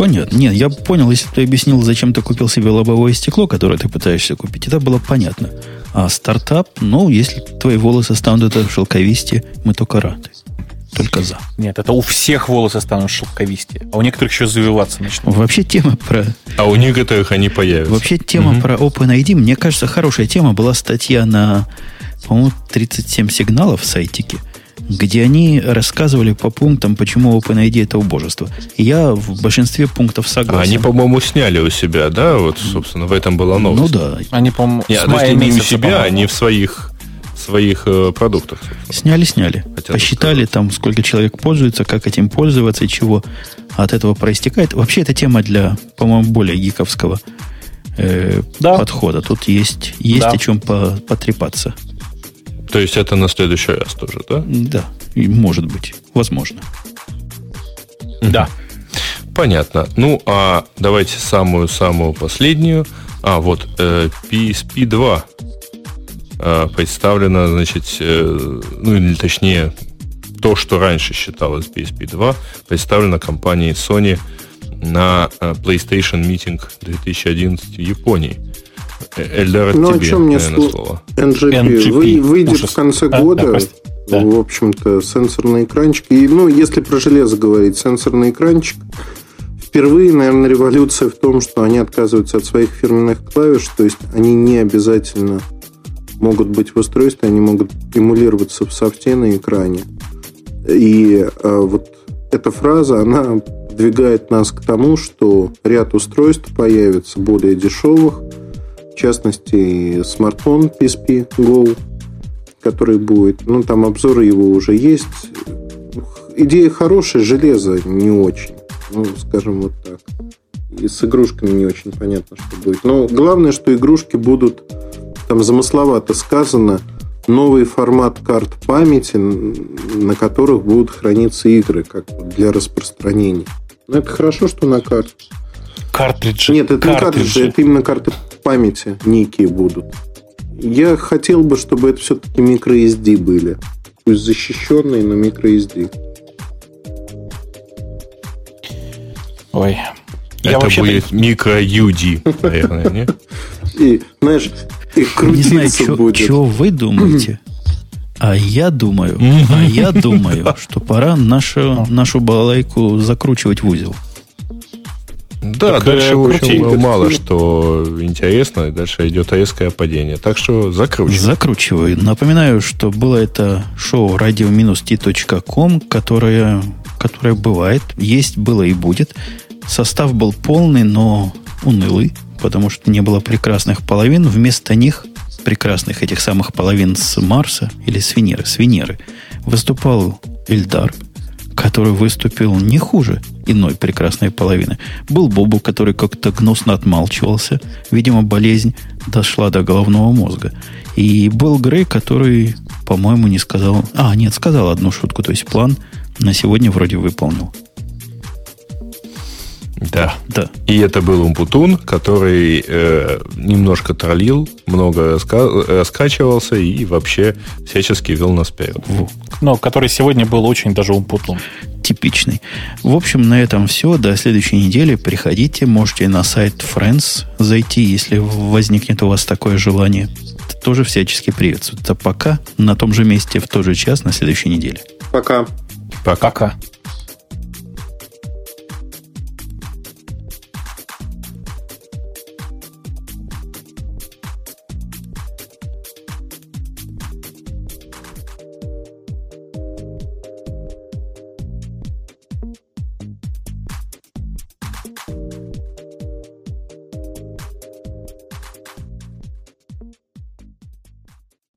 Понятно. Нет, я понял, если ты объяснил, зачем ты купил себе лобовое стекло, которое ты пытаешься купить, это было понятно. А стартап, ну, если твои волосы станут это шелковисти, мы только рады. Только за. Нет, это у всех волосы станут шелковисти, а у некоторых еще завиваться начнут. Вообще тема про... А у некоторых они появятся. Вообще тема угу. про OpenID, мне кажется, хорошая тема. Была статья на, по-моему, 37 сигналов в сайтике – где они рассказывали по пунктам, почему OpenID это убожество. я в большинстве пунктов согласен. Они, по-моему, сняли у себя, да? Вот, собственно, в этом была новость. Ну да. Они, по-моему, Нет, то не у себя, они в своих своих э, продуктах. Сняли, сняли. Хотят Посчитали сказать. там, сколько человек пользуется, как этим пользоваться и чего от этого проистекает. Вообще, эта тема для, по-моему, более гиковского э, да. подхода. Тут есть, есть да. о чем по, потрепаться. То есть это на следующий раз тоже, да? Да, и может быть, возможно. Да. Понятно. Ну, а давайте самую-самую последнюю. А, вот, э, PSP 2 э, представлена, значит, э, ну, или точнее, то, что раньше считалось PSP 2, представлено компанией Sony на э, PlayStation Meeting 2011 в Японии. Эльдар, ну, тебе, о чем мне наверное, слово? NGP. NGP. Вы, выйдет Ужас. в конце а, года, да, в общем-то, сенсорный экранчик. И, ну, если про железо говорить, сенсорный экранчик. Впервые, наверное, революция в том, что они отказываются от своих фирменных клавиш, то есть они не обязательно могут быть в устройстве, они могут эмулироваться в софте на экране. И э, вот эта фраза, она двигает нас к тому, что ряд устройств появится более дешевых, частности, смартфон PSP Go, который будет. Ну, там обзоры его уже есть. Идея хорошая, железо не очень. Ну, скажем вот так. И с игрушками не очень понятно, что будет. Но главное, что игрушки будут, там замысловато сказано, новый формат карт памяти, на которых будут храниться игры, как для распространения. Но это хорошо, что на карте. Картриджи. Нет, это картриджи. не картриджи, это именно карты памяти некие будут. Я хотел бы, чтобы это все-таки microSD были. Пусть защищенные, но microSD. Ой. Я это будет microUD, наверное, не? И, знаешь, и крутиться не знаю, будет. Что вы думаете? А я думаю, а я думаю, что пора нашу, нашу балалайку закручивать в узел. Да, так дальше очень мало что интересно. Дальше идет резкое падение. Так что закручиваю. Закручиваю. Напоминаю, что было это шоу radio-t.com, которое, которое бывает, есть, было и будет. Состав был полный, но унылый, потому что не было прекрасных половин. Вместо них, прекрасных этих самых половин с Марса или с Венеры, с Венеры, выступал Эльдар – который выступил не хуже иной прекрасной половины. Был Бобу, который как-то гнусно отмалчивался. Видимо, болезнь дошла до головного мозга. И был Грей, который, по-моему, не сказал... А, нет, сказал одну шутку. То есть план на сегодня вроде выполнил. Да. да. И это был Умпутун, который э, немножко троллил, много раска- раскачивался и вообще всячески вел нас вперед. Но который сегодня был очень даже Умпутун. Типичный. В общем, на этом все. До следующей недели. Приходите. Можете на сайт Friends зайти, если возникнет у вас такое желание. Это тоже всячески приветствуется. Пока на том же месте в тот же час на следующей неделе. Пока. Пока. Пока.